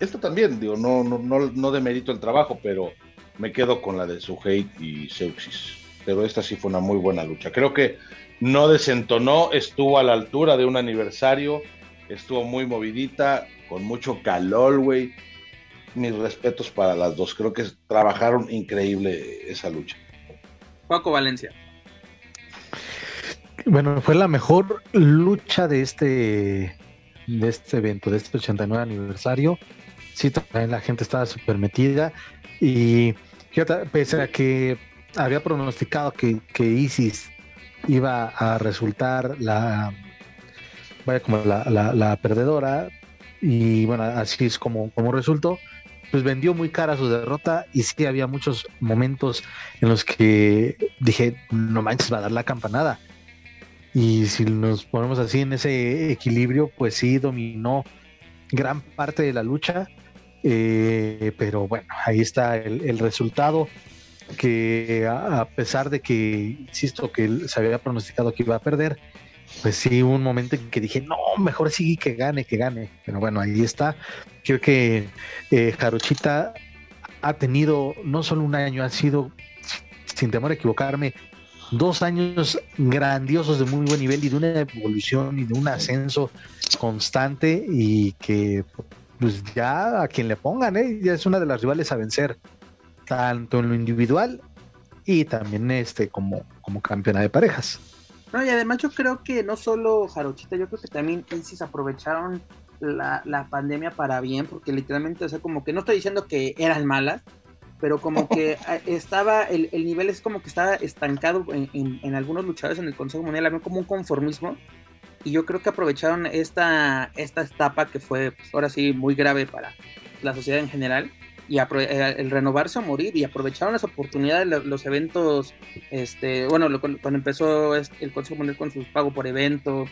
esto también, digo, no, no, no, no demerito el trabajo, pero me quedo con la de Suhei y Seuxis. Pero esta sí fue una muy buena lucha. Creo que no desentonó, estuvo a la altura de un aniversario, estuvo muy movidita, con mucho calor, güey. Mis respetos para las dos. Creo que trabajaron increíble esa lucha. Paco Valencia. Bueno, fue la mejor lucha de este de este evento, de este 89 aniversario sí, también la gente estaba súper metida y pese a que había pronosticado que, Isis iba a resultar la vaya como la, perdedora. Y bueno así es como, como resultó. Pues vendió muy cara su derrota y sí había muchos momentos en los que dije no manches va a dar la campanada Y si nos ponemos así en ese equilibrio, pues sí dominó gran parte de la lucha. Eh, pero bueno, ahí está el, resultado que a, pesar de que, insisto, que se había pronosticado que iba a perder, pues sí, un momento en que dije, no, mejor sí que gane, que gane. Pero bueno, ahí está. Creo que eh, Jarochita ha tenido no solo un año, ha sido, sin temor a equivocarme, dos años grandiosos de muy buen nivel y de una evolución y de un ascenso constante y que pues ya a quien le pongan, ¿eh? ya es una de las rivales a vencer, tanto en lo individual y también este como, como campeona de parejas. No, y además yo creo que no solo Jarochita, yo creo que también se aprovecharon la, la, pandemia para bien, porque literalmente, o sea, como que no estoy diciendo que eran malas, pero como que estaba, el, el, nivel es como que estaba estancado en, en, algunos luchadores en el Consejo Mundial, había como un conformismo, y yo creo que aprovecharon esta, esta etapa que fue, pues, ahora sí, muy grave para la sociedad en general, y eh, el renovarse o morir, y aprovecharon las oportunidades, los, eventos, este, bueno, cuando empezó el Consejo Mundial con su pago por evento,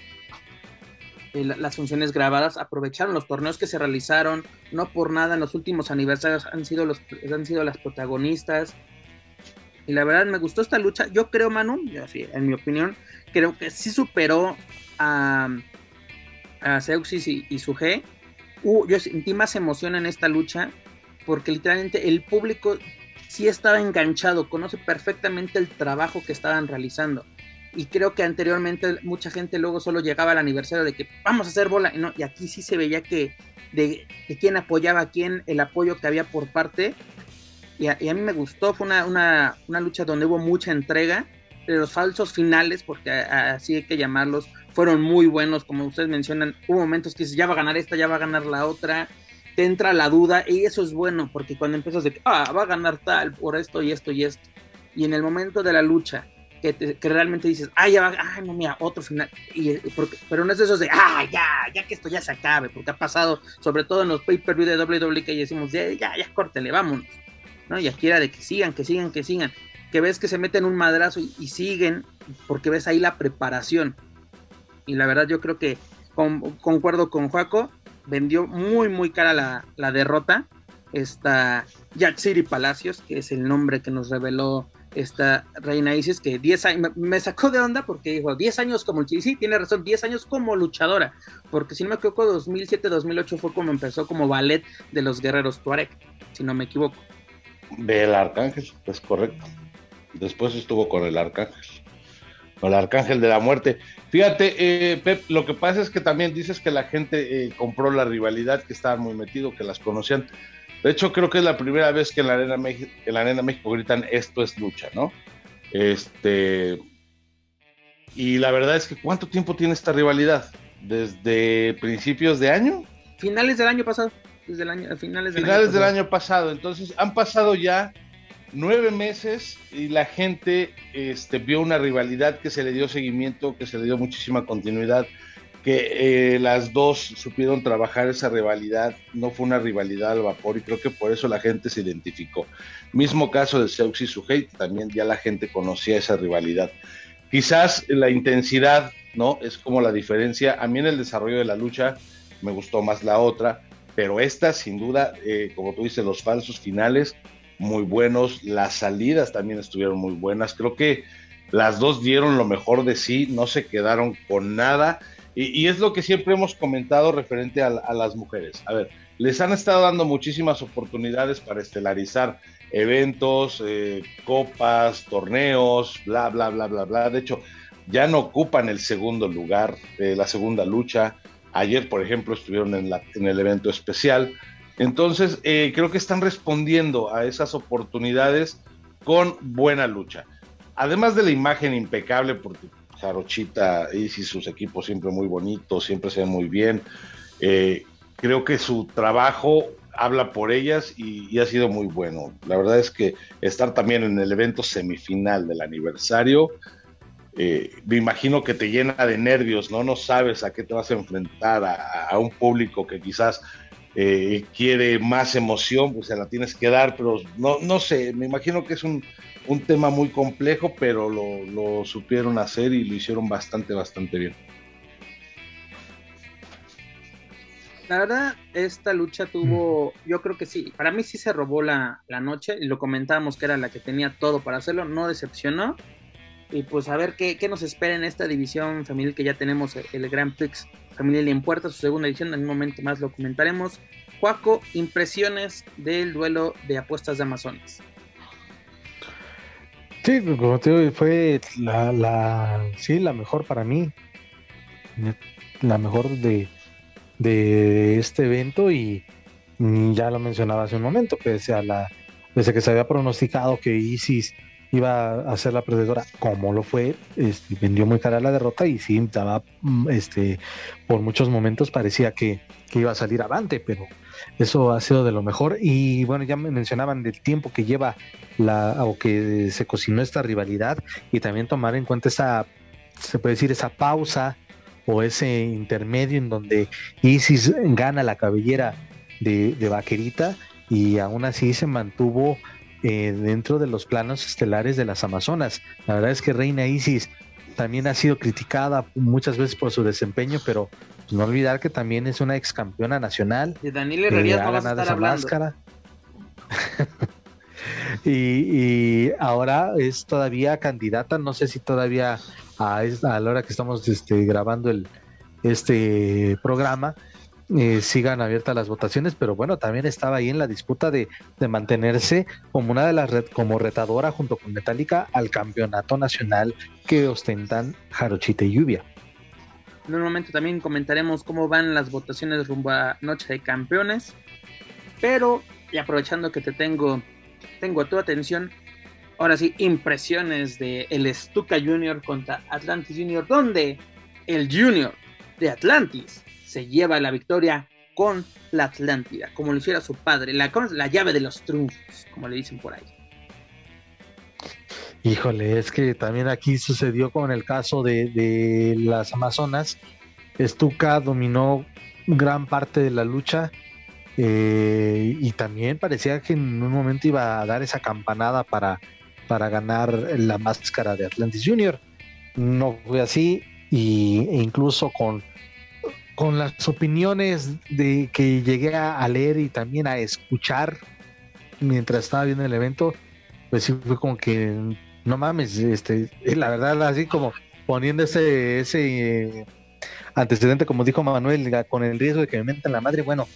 eh, las funciones grabadas, aprovecharon los torneos que se realizaron, no por nada en los últimos aniversarios han sido, los, han sido las protagonistas. Y la verdad me gustó esta lucha. Yo creo, Manu, en mi opinión, creo que sí superó a, a Seuxis y, su G. yo sentí más emoción en esta lucha porque literalmente el público sí estaba enganchado, conoce perfectamente el trabajo que estaban realizando. Y creo que anteriormente mucha gente luego solo llegaba al aniversario de que vamos a hacer bola y, no, y aquí sí se veía que de, quién apoyaba a quién, el apoyo que había por parte. Y a, mí me gustó, fue una, una, una, lucha donde hubo mucha entrega, los falsos finales, porque así hay que llamarlos, fueron muy buenos, como ustedes mencionan, hubo momentos que ya va a ganar esta, ya va a ganar la otra, te entra la duda y eso es bueno, porque cuando empiezas de ah, va a ganar tal por esto y esto y esto, y en el momento de la lucha, que, realmente dices, ah, ya va, ah, no, mira, otro final. Y, pero no es de esos de, ah, ya, ya que esto ya se acabe, porque ha pasado, sobre todo en los pay-per-view de WWE, que decimos, ya, ya, ya, córtele, vámonos. ¿no? Y aquí era de que sigan, que sigan, que sigan. Que ves que se meten un madrazo y, siguen, porque ves ahí la preparación. Y la verdad, yo creo que concuerdo con Juaco, vendió muy, muy cara la, la derrota. Esta Jack City Palacios, que es el nombre que nos reveló esta Reina Isis, que 10 años, me, sacó de onda porque dijo 10 años como, sí, tiene razón, 10 años como luchadora, porque si no me equivoco, 2007-2008 fue como empezó como ballet de los guerreros Tuareg, si no me equivoco. Del Arcángel, es correcto. Después estuvo con el Arcángel, con el Arcángel de la Muerte. Fíjate, eh, Pep, lo que pasa es que también dices que la gente eh, compró la rivalidad, que estaban muy metido, que las conocían. De hecho, creo que es la primera vez que en la Arena México, en la Arena México gritan esto es lucha, ¿no? Este. Y la verdad es que ¿cuánto tiempo tiene esta rivalidad? ¿Desde principios de año? Finales del año pasado. Desde el año, finales del, finales año, del año pasado. Entonces, han pasado ya nueve meses y la gente este, vio una rivalidad que se le dio seguimiento, que se le dio muchísima continuidad que eh, las dos supieron trabajar esa rivalidad, no fue una rivalidad al vapor y creo que por eso la gente se identificó. Mismo caso de Seux y Suhei, también ya la gente conocía esa rivalidad. Quizás la intensidad, ¿no? Es como la diferencia. A mí en el desarrollo de la lucha me gustó más la otra, pero esta sin duda, eh, como tú dices, los falsos finales muy buenos, las salidas también estuvieron muy buenas. Creo que las dos dieron lo mejor de sí, no se quedaron con nada y, es lo que siempre hemos comentado referente a, las mujeres. A ver, les han estado dando muchísimas oportunidades para estelarizar eventos, eh, copas, torneos, bla, bla, bla, bla, bla. De hecho, ya no ocupan el segundo lugar, eh, la segunda lucha. Ayer, por ejemplo, estuvieron en, la, en el evento especial. Entonces, eh, creo que están respondiendo a esas oportunidades con buena lucha. Además de la imagen impecable, porque Jarochita y sus equipos siempre muy bonitos, siempre se ven muy bien. Eh, creo que su trabajo habla por ellas y, ha sido muy bueno. La verdad es que estar también en el evento semifinal del aniversario, eh, me imagino que te llena de nervios, ¿no? No sabes a qué te vas a enfrentar, a, un público que quizás eh, quiere más emoción, pues se la tienes que dar, pero no, no sé, me imagino que es un, un tema muy complejo, pero lo, supieron hacer y lo hicieron bastante, bastante bien. La verdad, esta lucha tuvo, yo creo que sí, para mí sí se robó la, la, noche y lo comentábamos que era la que tenía todo para hacerlo, no decepcionó. Y pues a ver qué, qué nos espera en esta división femenil que ya tenemos el, el Grand Prix femenil en puerta, su segunda edición, en un momento más lo comentaremos. Juaco, impresiones del duelo de apuestas de Amazonas. Sí, como te digo, fue la, sí, la mejor para mí. La mejor de, de este evento y ya lo mencionaba hace un momento, pese a que se había pronosticado que Isis iba a ser la perdedora, como lo fue, este, vendió muy cara la derrota y sí, estaba, mm, este, por muchos momentos parecía que, que, iba a salir avante, pero eso ha sido de lo mejor. Y bueno, ya me mencionaban del tiempo que lleva la, o que se cocinó esta rivalidad y también tomar en cuenta esa, se puede decir, esa pausa o ese intermedio en donde Isis gana la cabellera de, de Vaquerita y aún así se mantuvo eh, dentro de los planos estelares de las Amazonas. La verdad es que Reina Isis también ha sido criticada muchas veces por su desempeño, pero pues, no olvidar que también es una ex campeona nacional. De Daniel ganado esa máscara. y, y, ahora es todavía candidata, no sé si todavía a la hora que estamos este, grabando el, este programa, eh, sigan abiertas las votaciones, pero bueno, también estaba ahí en la disputa de, de mantenerse como una de las red, como retadora junto con Metallica al campeonato nacional que ostentan Jarochita y Lluvia. En un momento también comentaremos cómo van las votaciones rumbo a Noche de Campeones, pero y aprovechando que te tengo, tengo tu atención, ahora sí, impresiones de el Stuka Junior contra Atlantis Junior, donde el Junior de Atlantis se lleva la victoria con la Atlántida, como lo hiciera su padre, la, la llave de los triunfos, como le dicen por ahí. Híjole, es que también aquí sucedió con el caso de, de las Amazonas. Stuka dominó gran parte de la lucha eh, y también parecía que en un momento iba a dar esa campanada para, para ganar la máscara de Atlantis Junior. No fue así y, e incluso con con las opiniones de que llegué a, leer y también a escuchar mientras estaba viendo el evento, pues sí fue como que no mames, este, la verdad así como poniendo ese, ese eh, antecedente, como dijo Manuel, con el riesgo de que me metan la madre, bueno,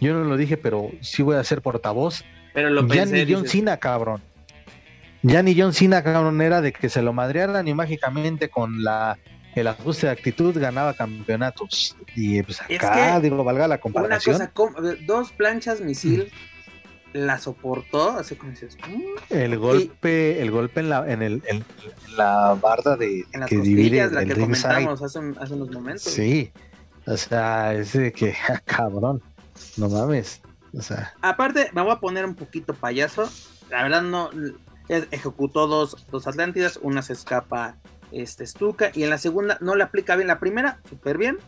yo no lo dije, pero sí voy a ser portavoz. Pero lo ya pensé, ni John dices, Cena, cabrón. Ya ni John Cena, cabrón, era de que se lo madrearan y mágicamente con la el ajuste de actitud ganaba campeonatos. Y pues Es acá, que digo, valga la una comparación. cosa, com- dos planchas misil la soportó, así como dices, mm, el golpe, el golpe en la, en el, en, en la barda de en las que divide la el que comentamos hace, un- hace unos momentos. Sí. O sea, es de que, cabrón, no mames. O sea, Aparte, me voy a poner un poquito payaso. La verdad, no. Ejecutó dos, dos Atlántidas. Una se escapa este Stuka. Y en la segunda no le aplica bien. La primera, súper bien.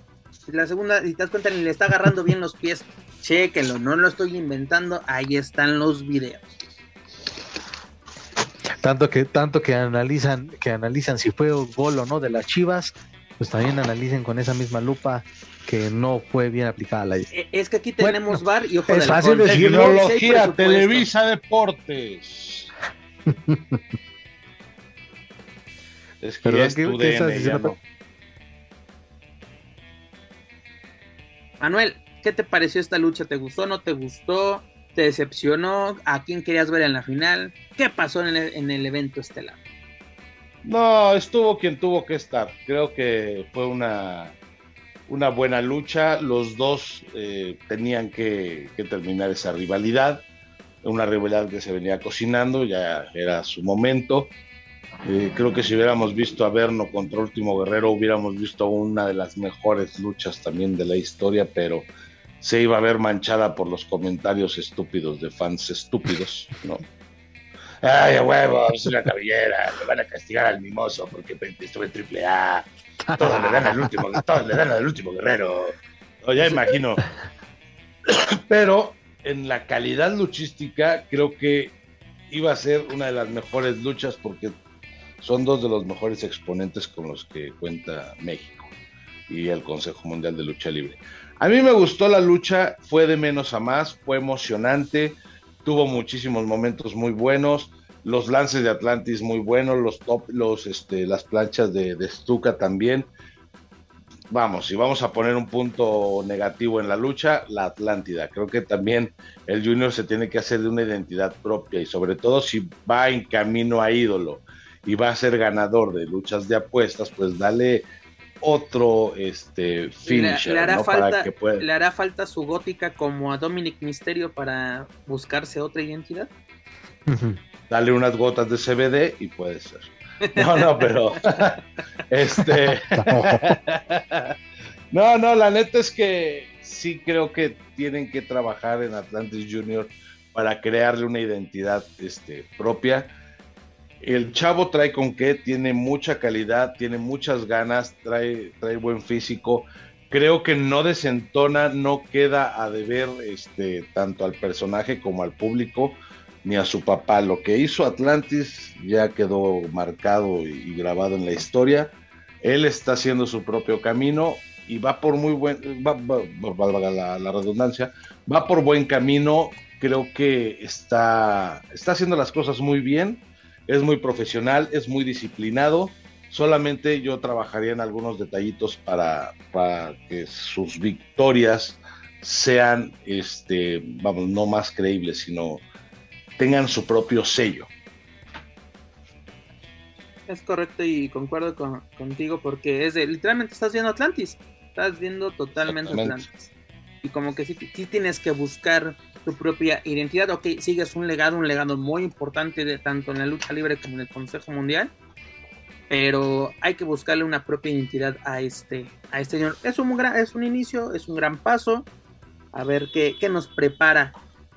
Y la segunda, si te das cuenta, ni le está agarrando bien los pies. Chéquenlo, no lo estoy inventando. Ahí están los videos. tanto que, tanto que analizan, que analizan si fue gol o no de las Chivas, pues también analicen con esa misma lupa que no fue bien aplicada la E- Es que aquí Bueno, tenemos bar y ojo es de fácil decirlo. Tecnología. Televisa Deportes. es que ¿qué- es tu qué estás DN, ya diciendo? no. Manuel, ¿qué te pareció esta lucha? ¿Te gustó? ¿No te gustó? ¿Te decepcionó? ¿A quién querías ver en la final? ¿Qué pasó en el, en el evento estelar? No, estuvo quien tuvo que estar. Creo que fue una, una buena lucha. Los dos eh, tenían que, que terminar esa rivalidad. Una rivalidad que se venía cocinando, ya era su momento. Eh, creo que si hubiéramos visto a Verno contra Último Guerrero, hubiéramos visto una de las mejores luchas también de la historia, pero se iba a ver manchada por los comentarios estúpidos de fans estúpidos, ¿no? Ay, a huevo, es una cabellera, me van a castigar al mimoso porque estuve en triple A. Todos le dan al último, todos le dan al último guerrero. O ya imagino. pero en la calidad luchística creo que iba a ser una de las mejores luchas porque son dos de los mejores exponentes con los que cuenta México y el Consejo Mundial de Lucha Libre. A mí me gustó la lucha, fue de menos a más, fue emocionante, tuvo muchísimos momentos muy buenos, los lances de Atlantis muy buenos, los top, los, este, las planchas de, de Stuka también. Vamos, si vamos a poner un punto negativo en la lucha, la Atlántida. Creo que también el Junior se tiene que hacer de una identidad propia y sobre todo si va en camino a ídolo y va a ser ganador de luchas de apuestas, pues dale otro este finisher, le, hará falta, ¿Le hará falta su gótica como a Dominic Misterio para buscarse otra identidad? Dale unas gotas de CBD y puede ser. No, no, pero este No, no, la neta es que sí creo que tienen que trabajar en Atlantis Junior para crearle una identidad este, propia el chavo trae con qué, tiene mucha calidad, tiene muchas ganas, trae, trae buen físico. Creo que no desentona, no queda a deber este, tanto al personaje como al público ni a su papá. Lo que hizo Atlantis ya quedó marcado y, grabado en la historia. Él está haciendo su propio camino y va por muy buen, va, la, la, redundancia, va por buen camino. Creo que está, está haciendo las cosas muy bien es muy profesional, es muy disciplinado. Solamente yo trabajaría en algunos detallitos para, para que sus victorias sean, este, vamos, no más creíbles, sino tengan su propio sello. Es correcto y concuerdo contigo porque es de, literalmente estás viendo Atlantis, estás viendo totalmente Atlantis. Y como que sí, tienes que buscar tu propia identidad. Ok, sigues un legado, un legado muy importante de, tanto en la lucha libre como en el Consejo Mundial. Pero hay que buscarle una propia identidad a este, a este señor. Es un, es un inicio, es un gran paso. A ver qué, qué nos prepara.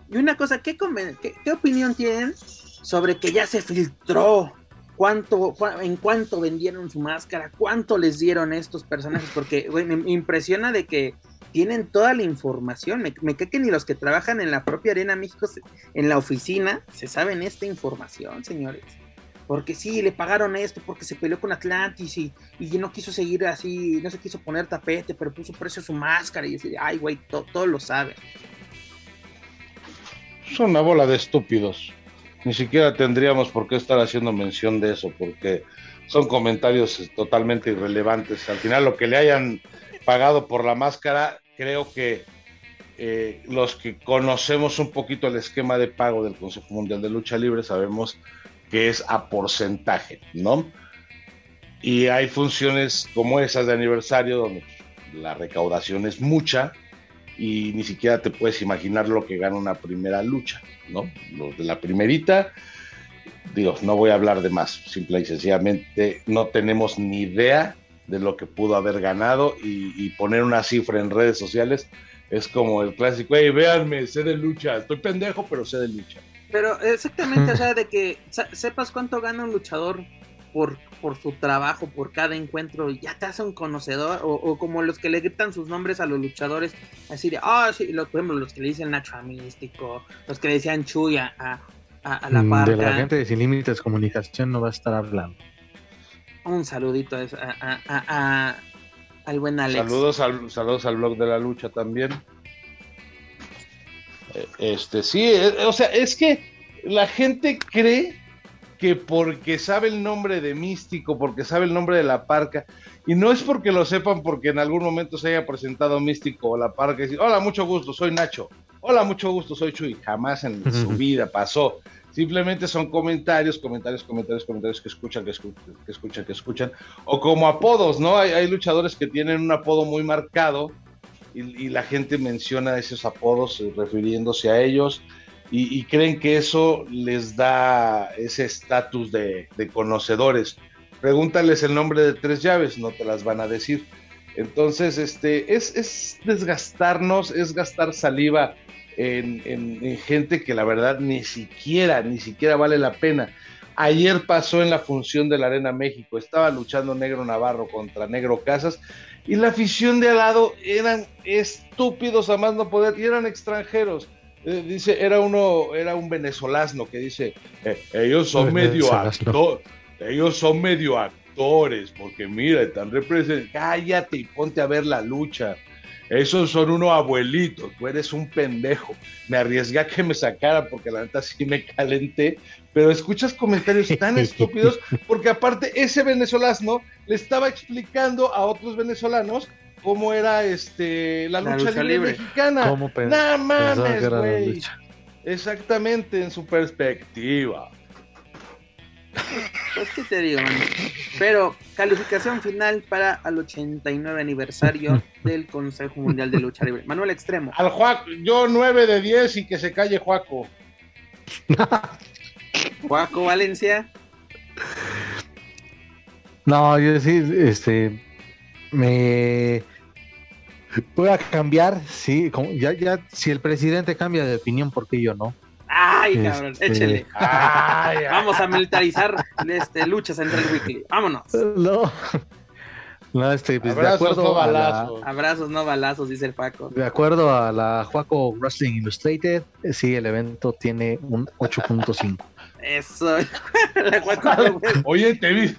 Y una cosa, ¿qué, qué, qué opinión tienen sobre que ya se filtró cuánto, en cuánto vendieron su máscara, cuánto les dieron estos personajes, porque me impresiona de que tienen toda la información. Me, me que ni los que trabajan en la propia Arena México, en la oficina, se saben esta información, señores. Porque sí, le pagaron esto, porque se peleó con Atlantis y, y no quiso seguir así, no se quiso poner tapete, pero puso precio a su máscara. Y así, ay, güey, todo lo sabe. Son una bola de estúpidos. Ni siquiera tendríamos por qué estar haciendo mención de eso, porque son comentarios totalmente irrelevantes. Al final, lo que le hayan pagado por la máscara creo que eh, los que conocemos un poquito el esquema de pago del Consejo Mundial de Lucha Libre sabemos que es a porcentaje, ¿no? Y hay funciones como esas de aniversario donde la recaudación es mucha y ni siquiera te puedes imaginar lo que gana una primera lucha, ¿no? Los de la primerita, digo, no voy a hablar de más, simple y sencillamente no tenemos ni idea de lo que pudo haber ganado y, poner una cifra en redes sociales es como el clásico, hey, véanme, sé de lucha, estoy pendejo, pero sé de lucha. Pero exactamente, o sea, de que sepas cuánto gana un luchador por, por su trabajo, por cada encuentro, ya te hace un conocedor, o, como los que le gritan sus nombres a los luchadores, así de, ah, sí, por ejemplo, los que le dicen Nacho Místico, los que le decían Chuy a, a, la parca. Mm, de la gente de Sin Límites Comunicación no va a estar hablando un saludito a, al buen Alex. Saludos al, saludos al blog de la lucha también. Eh, este, sí, eh, o sea, es que la gente cree que porque sabe el nombre de Místico, porque sabe el nombre de la parca, y no es porque lo sepan porque en algún momento se haya presentado Místico o la parca y decir, hola, mucho gusto, soy Nacho, hola, mucho gusto, soy Chuy, jamás en su vida pasó. Simplemente son comentarios, comentarios, comentarios, comentarios que escuchan, que escuchan, que escuchan, que escuchan. O como apodos, ¿no? Hay, luchadores que tienen un apodo muy marcado y, la gente menciona esos apodos eh, refiriéndose a ellos y, creen que eso les da ese estatus de, conocedores. Pregúntales el nombre de tres llaves, no te las van a decir. Entonces, este, es, es desgastarnos, es gastar saliva en, gente que la verdad ni siquiera, ni siquiera vale la pena. Ayer pasó en la función de la Arena México, estaba luchando Negro Navarro contra Negro Casas y la afición de al lado eran estúpidos a más no poder y eran extranjeros. Eh, dice, era uno, era un venezolano que dice, eh, ellos son medio actores, ellos son medio actores, porque mira, están representando, cállate y ponte a ver la lucha. Esos son unos abuelitos, tú eres un pendejo. Me arriesgué a que me sacara porque la neta sí me calenté, pero escuchas comentarios tan estúpidos porque aparte ese venezolano le estaba explicando a otros venezolanos cómo era este la lucha, libre, mexicana. Nada mames, güey. Exactamente, en su perspectiva. Pues, ¿qué te digo, Pero, calificación final para el 89 aniversario del Consejo Mundial de Lucha Libre. Manuel Extremo. Al Juaco, yo 9 de 10 y que se calle Juaco. Juaco Valencia. No, yo sí, este, me voy a cambiar, sí, como, ya, ya, si el presidente cambia de opinión, ¿por qué yo no? Ay, cabrón, este, échele. Vamos a militarizar este, luchas entre el weekly. Vámonos. No. No, este, pues, Abrazos, de acuerdo no balazos. Abrazos, no balazos, dice el Paco. De acuerdo a la Juaco Wrestling Illustrated, eh, sí, el evento tiene un 8.5. Eso. Oye, te vi.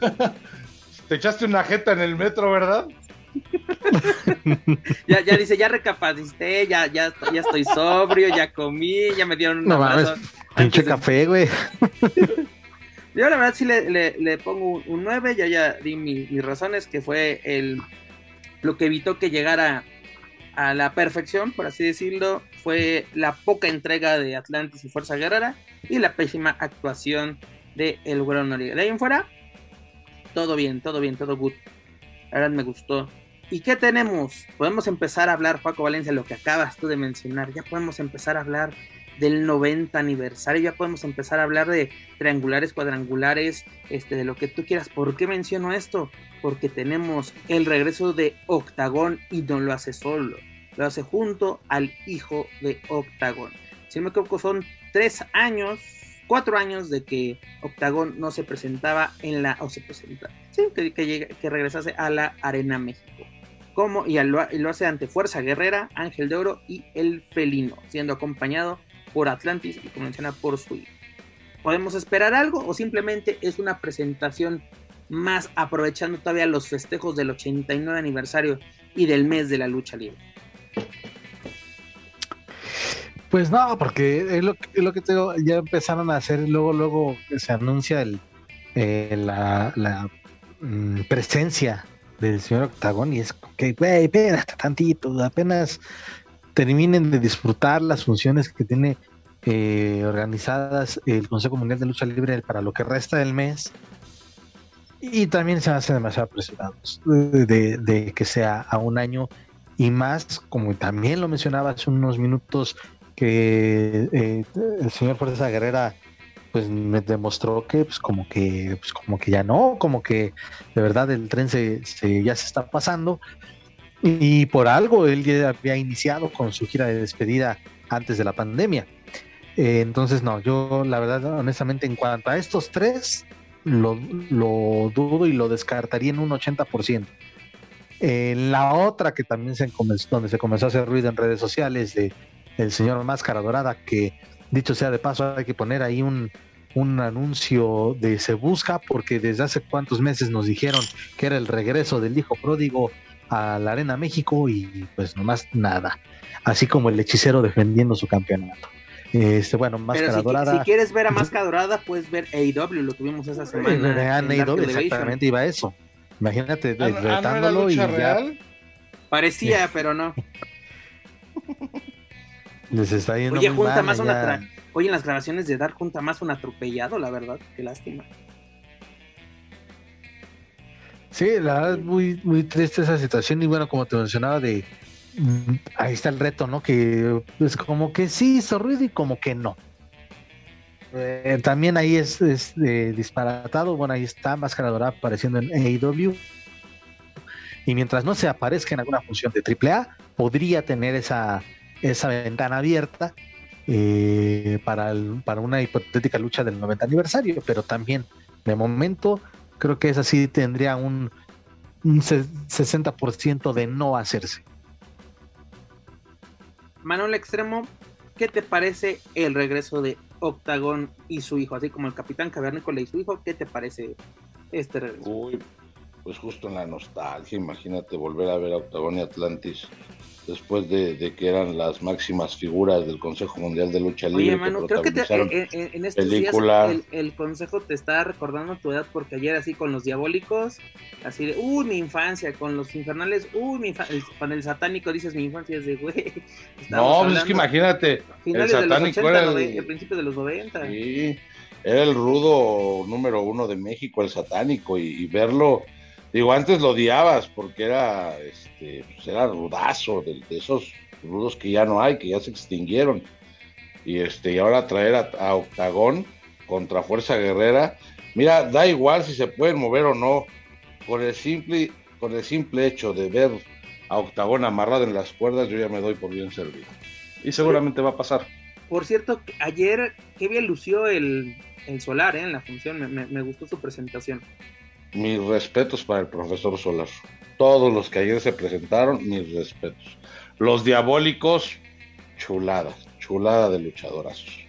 Te echaste una jeta en el metro, ¿verdad? ya, ya dice, ya recapacité, ya, ya, ya estoy sobrio, ya comí, ya me dieron un no, abrazo. Pinche café, güey. Yo la verdad sí le, pongo un 9, ya ya di mis razones, que fue el lo que evitó que llegara a la perfección, por así decirlo, fue la poca entrega de Atlantis y Fuerza Guerrera y la pésima actuación de El Güero Noriega. De ahí en fuera, todo bien, todo bien, todo good. La verdad me gustó. ¿Y qué tenemos? Podemos empezar a hablar, Paco Valencia, lo que acabas tú de mencionar. Ya podemos empezar a hablar del 90 aniversario, ya podemos empezar a hablar de triangulares, cuadrangulares, este, de lo que tú quieras. ¿Por qué menciono esto? Porque tenemos el regreso de Octagón y no lo hace solo, lo hace junto al hijo de Octagón. Si no me equivoco, son tres años, cuatro años de que Octagón no se presentaba en la, o se presenta, sí, que, que regresase a la Arena México como y lo, hace ante Fuerza Guerrera, Ángel de Oro y El Felino, siendo acompañado por Atlantis y como menciona por su hijo. ¿Podemos esperar algo o simplemente es una presentación más aprovechando todavía los festejos del 89 aniversario y del mes de la lucha libre? Pues no, porque es lo, que tengo, ya empezaron a hacer, luego, luego se anuncia el, eh, la, mm, presencia del señor Octagón y es que, güey, espérate tantito, apenas terminen de disfrutar las funciones que tiene eh, organizadas el Consejo Mundial de Lucha Libre para lo que resta del mes. Y también se hacen demasiado apresurados de, de, que sea a un año y más, como también lo mencionaba hace unos minutos, que eh, el señor Fuerza Guerrera pues me demostró que pues como que pues como que ya no, como que de verdad el tren se, ya se está pasando y por algo él ya había iniciado con su gira de despedida antes de la pandemia. Eh, entonces no, yo la verdad honestamente en cuanto a estos tres lo, dudo y lo descartaría en un 80%. Eh, la otra que también se comenzó, donde se comenzó a hacer ruido en redes sociales de el señor Máscara Dorada que Dicho sea de paso, hay que poner ahí un, anuncio de Se Busca, porque desde hace cuántos meses nos dijeron que era el regreso del hijo pródigo a la Arena México y pues nomás nada. Así como el hechicero defendiendo su campeonato. Este, bueno, Máscara Dorada. Si quieres ver a Máscara Dorada, puedes ver AEW, lo tuvimos esa semana. AEW, exactamente, iba eso. Imagínate, ¿Ah, retándolo y real? Parecía, pero no. Les está yendo Oye, junta más una Oye, en las grabaciones de Dark junta más un atropellado, la verdad, qué lástima. Sí, la verdad es muy, muy triste esa situación y bueno, como te mencionaba de mm, ahí está el reto, ¿no? Que es como que sí hizo ruido y como que no. Eh, también ahí es, eh, disparatado, bueno, ahí está Máscara Dorada apareciendo en AEW. Y mientras no se aparezca en alguna función de AAA, podría tener esa, esa ventana abierta eh, para, para una hipotética lucha del 90 aniversario, pero también de momento creo que esa sí tendría un, un 60% de no hacerse. Manuel Extremo, ¿qué te parece el regreso de Octagón y su hijo? Así como el Capitán Cavernícola y su hijo, ¿qué te parece este regreso? Uy, pues justo en la nostalgia, imagínate volver a ver a Octagón y Atlantis después de, que eran las máximas figuras del Consejo Mundial de Lucha Libre. Oye, mano, creo que en, estos película. días el, Consejo te está recordando tu edad porque ayer así con los diabólicos, así de, uy, mi infancia, con los infernales, uy, mi infancia, con el satánico dices mi infancia, es de, güey. No, pues es que imagínate, el satánico era el, principio de los 90. Sí, era el rudo número uno de México, el satánico, y verlo Digo, antes lo odiabas porque era, este, pues era rudazo, de, esos rudos que ya no hay, que ya se extinguieron. Y este, y ahora traer a, Octagón contra Fuerza Guerrera, mira, da igual si se pueden mover o no, por el simple, por el simple hecho de ver a Octagón amarrado en las cuerdas, yo ya me doy por bien servido. Y seguramente va a pasar. Por cierto, ayer qué bien lució el, Solar ¿eh? en la función, me, me gustó su presentación mis respetos para el profesor Solar. Todos los que ayer se presentaron, mis respetos. Los diabólicos, chulada, chulada de luchadorazos.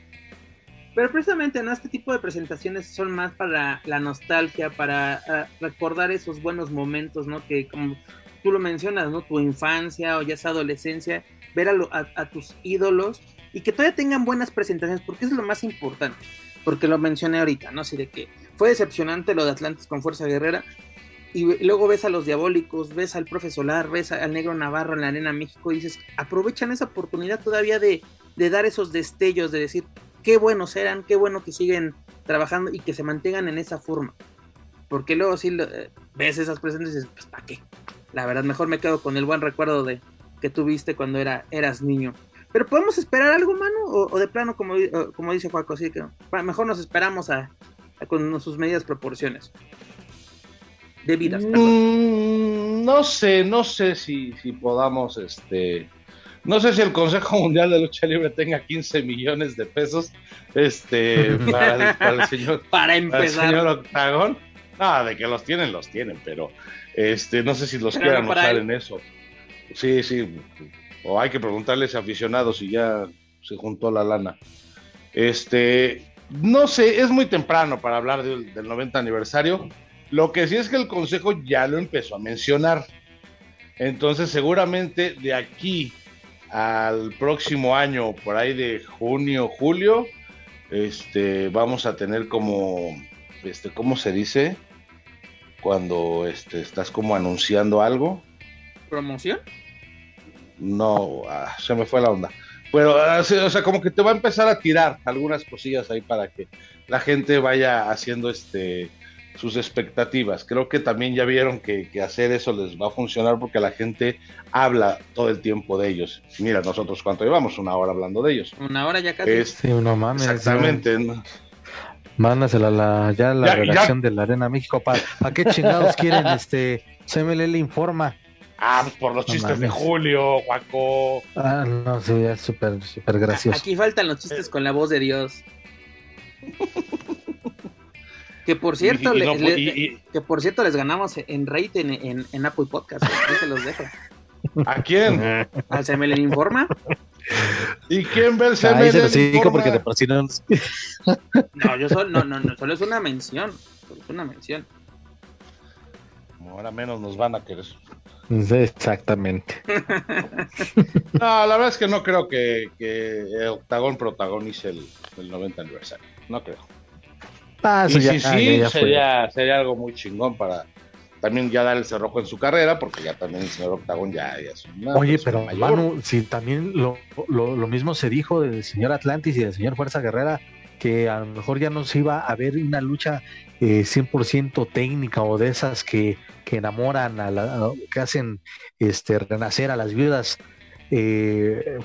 Pero precisamente ¿no? este tipo de presentaciones son más para la nostalgia, para ah, recordar esos buenos momentos, ¿no? Que como tú lo mencionas, ¿no? Tu infancia o ya esa adolescencia, ver a, a tus ídolos y que todavía tengan buenas presentaciones, porque es lo más importante. Porque lo mencioné ahorita, ¿no? Así de que fue decepcionante lo de Atlantis con Fuerza Guerrera. Y luego ves a los diabólicos, ves al profe Solar, ves al negro Navarro en la Arena México y dices, aprovechan esa oportunidad todavía de, dar esos destellos, de decir qué buenos eran, qué bueno que siguen trabajando y que se mantengan en esa forma. Porque luego si eh, ves esas presentes y dices, pues ¿para qué? La verdad, mejor me quedo con el buen recuerdo de que tuviste cuando era, eras niño. Pero podemos esperar algo, mano, o, de plano, como, como dice Juaco, así que mejor nos esperamos a, con sus medidas proporciones. Debidas, mm, no sé, no sé si, si podamos, este, no sé si el Consejo Mundial de Lucha Libre tenga 15 millones de pesos, este, para el, señor, para empezar. Octagón. Nada, de que los tienen, los tienen, pero este, no sé si los quieran usar en eso. Sí, sí. O hay que preguntarles a aficionados si ya se juntó la lana. Este, no sé, es muy temprano para hablar del, 90 aniversario. Lo que sí es que el Consejo ya lo empezó a mencionar. Entonces, seguramente de aquí al próximo año, por ahí de junio, julio, este, vamos a tener como, este, ¿cómo se dice? Cuando este, estás como anunciando algo. ¿Promoción? No, ah, se me fue la onda. Pero, o sea, como que te va a empezar a tirar algunas cosillas ahí para que la gente vaya haciendo este sus expectativas. Creo que también ya vieron que, hacer eso les va a funcionar porque la gente habla todo el tiempo de ellos. Mira, nosotros cuánto llevamos, una hora hablando de ellos. Una hora ya casi. sí, no mames. Exactamente. Mándasela la, ya la redacción de la Arena México. ¿Para qué chingados quieren? este CML le informa. Ah, pues por los chistes de Julio, Juaco. Ah, no, sí, es súper, súper gracioso. Aquí faltan los chistes con la voz de Dios. que por cierto, que por cierto les ganamos en rating en, en, Apple Podcast. Ahí se los dejo. ¿A quién? Al CML Informa. ¿Y quién ve el CML se Informa? porque de por sí no... no, yo solo, no, no, no, solo es una mención. Solo es una mención. Ahora menos nos van a querer. Exactamente. no, la verdad es que no creo que, que Octagón protagonice el, el 90 aniversario. No creo. Ah, y sí, sí, sería, sería algo muy chingón para también ya dar el cerrojo en su carrera, porque ya también el señor Octagón ya, es una Oye, pero Manu, si también lo, lo, lo, mismo se dijo del señor Atlantis y del señor Fuerza Guerrera, que a lo mejor ya no se iba a ver una lucha eh, 100% técnica o de esas que, que enamoran, a la, que hacen este, renacer a las viudas, eh,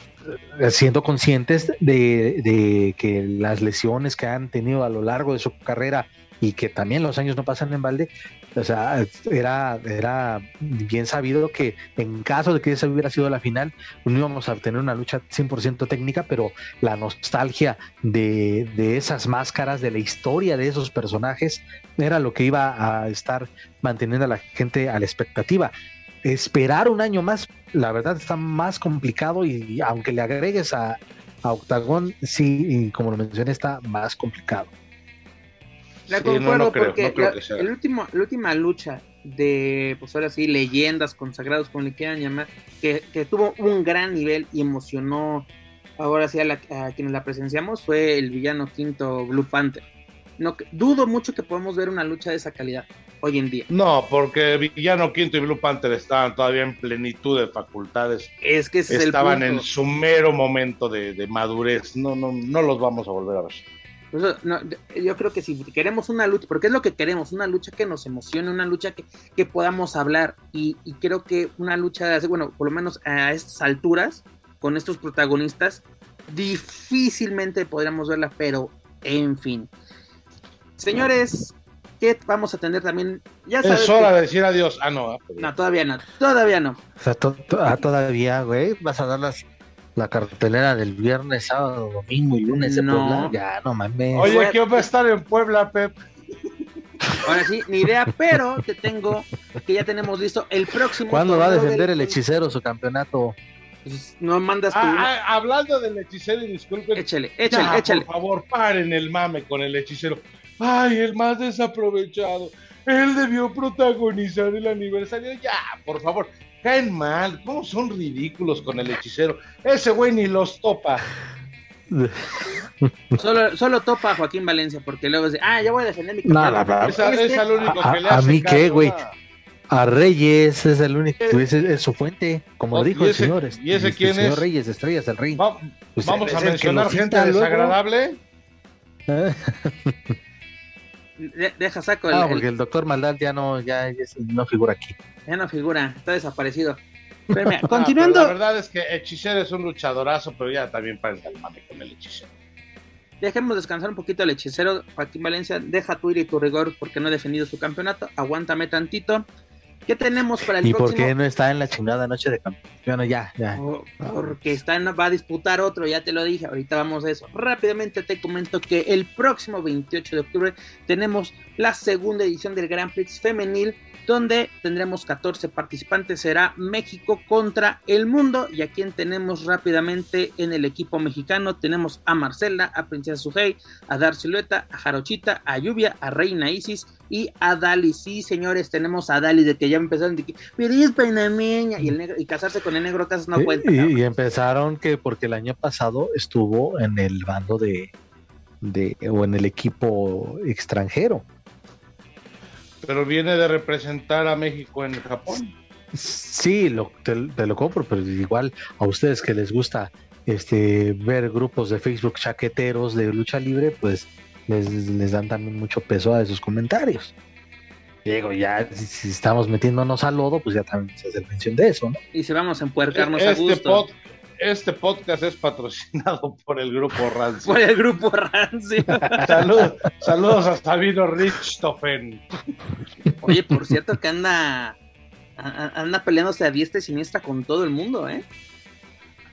siendo conscientes de, de, que las lesiones que han tenido a lo largo de su carrera y que también los años no pasan en balde, o sea, era, era bien sabido que en caso de que esa hubiera sido la final, no íbamos a tener una lucha 100% técnica, pero la nostalgia de, de esas máscaras, de la historia de esos personajes, era lo que iba a estar manteniendo a la gente a la expectativa. Esperar un año más, la verdad está más complicado y, aunque le agregues a, a Octagón, sí, y como lo mencioné, está más complicado. La concuerdo porque el último, la última lucha de, pues ahora sí, leyendas consagrados, como le quieran llamar, que, tuvo un gran nivel y emocionó ahora sí a, la, quienes la presenciamos, fue el villano quinto Blue Panther. No, dudo mucho que podamos ver una lucha de esa calidad hoy en día. No, porque Villano Quinto y Blue Panther estaban todavía en plenitud de facultades. Es que estaban en su mero momento de, de, madurez. No, no, no los vamos a volver a ver yo creo que si queremos una lucha, porque es lo que queremos, una lucha que nos emocione, una lucha que, que podamos hablar. Y, creo que una lucha, bueno, por lo menos a estas alturas, con estos protagonistas, difícilmente podríamos verla, pero en fin. Señores, ¿qué vamos a tener también? Ya es hora de decir adiós. Ah, no. Ah, no, todavía no, todavía no. O sea, ah, todavía, güey, vas a dar las la cartelera del viernes, sábado, domingo y lunes de Puebla. Ya, no mames. Oye, ¿quién va a estar en Puebla, Pep? Ahora sí, ni idea, pero te tengo que ya tenemos listo el próximo. ¿Cuándo va a defender el hechicero su campeonato? Pues, no mandas tú. Ah, ah, hablando del hechicero, y disculpen. Échale, échale, échale. Por favor, paren el mame con el hechicero. Ay, el más desaprovechado. Él debió protagonizar el aniversario. Ya, por favor caen mal, cómo son ridículos con el hechicero. Ese güey ni los topa. Solo, solo topa a Joaquín Valencia, porque luego dice, ah, ya voy a defender mi campeonato. es, el único que le hace a mí qué, güey. A Reyes es el único, es, es su fuente, como oh, dijo el señor. ¿Y ese este, quién es? Reyes, estrellas del rey. Pues vamos a mencionar gente desagradable. deja saco el, Ah, porque el, doctor Maldad ya no, ya, no figura aquí. Ya no figura, está desaparecido. continuando. la verdad es que Hechicero es un luchadorazo, pero ya también para el mame con el hechicero. Dejemos descansar un poquito al hechicero. Joaquín Valencia, deja tu ir y tu rigor porque no ha defendido su campeonato. Aguántame tantito. ¿Qué tenemos para el ¿Y por qué no está en la chingada noche de campeón? ya, ya. Oh, porque está va a disputar otro, ya te lo dije, ahorita vamos a eso. Rápidamente te comento que el próximo 28 de octubre tenemos la segunda edición del Grand Prix femenil donde tendremos 14 participantes. Será México contra el mundo. Y a quien tenemos rápidamente en el equipo mexicano, tenemos a Marcela, a Princesa Sujei, a Dar Silueta, a Jarochita, a Lluvia, a Reina Isis y a Dali. Sí, señores, tenemos a Dali de que ya empezaron de que, feliz panameña y, el negro, y casarse con el negro Casas no cuenta. Y, empezaron que porque el año pasado estuvo en el bando de, de o en el equipo extranjero pero viene de representar a México en Japón. Sí, lo, te, lo compro, pero igual a ustedes que les gusta este ver grupos de Facebook chaqueteros de lucha libre, pues les, dan también mucho peso a esos comentarios. Diego, ya si, estamos metiéndonos al lodo, pues ya también se hace mención de eso, ¿no? Y si vamos a empuercarnos a este gusto este podcast es patrocinado por el grupo Rancio. Por el grupo Rancio. saludos a Sabino Richthofen. Oye, por cierto que anda anda peleándose a diestra y siniestra con todo el mundo, ¿eh?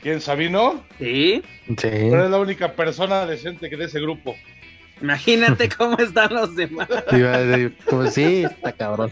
¿Quién, Sabino? Sí. Sí. Pero es la única persona decente que de ese grupo. Imagínate cómo están los demás. Pues sí, está cabrón.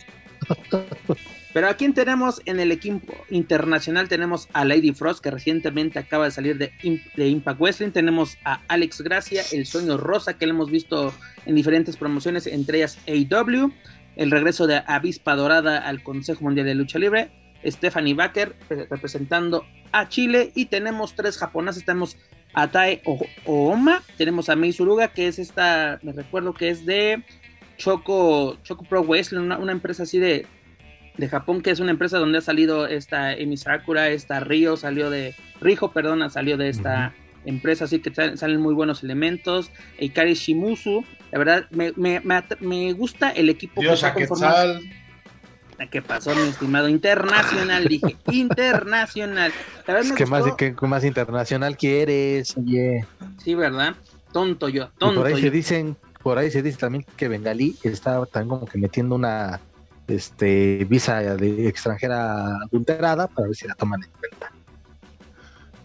Pero a quién tenemos en el equipo internacional, tenemos a Lady Frost, que recientemente acaba de salir de, Impact Wrestling. Tenemos a Alex Gracia, el sueño rosa, que lo hemos visto en diferentes promociones, entre ellas AW. El regreso de Avispa Dorada al Consejo Mundial de Lucha Libre. Stephanie Baker representando a Chile. Y tenemos tres japoneses. Tenemos a Tae Ooma. Tenemos a Mei Suruga, que es esta, me recuerdo que es de Choco, Choco Pro Wrestling, una empresa así de, de Japón, que es una empresa donde ha salido esta Emi Sakura, esta Río, salió de, Rijo, perdona, salió de esta empresa, así que salen muy buenos elementos. Ikari Shimusu, la verdad, me, me, me, gusta el equipo que está conformado. ¿Qué pasó, mi estimado? Internacional, dije. Internacional. es que más, que más internacional quieres, oye. Sí, ¿verdad? Tonto yo, tonto. por ahí se dicen por ahí se dice también que Bengalí está también como que metiendo una este visa de extranjera adulterada para ver si la toman en cuenta.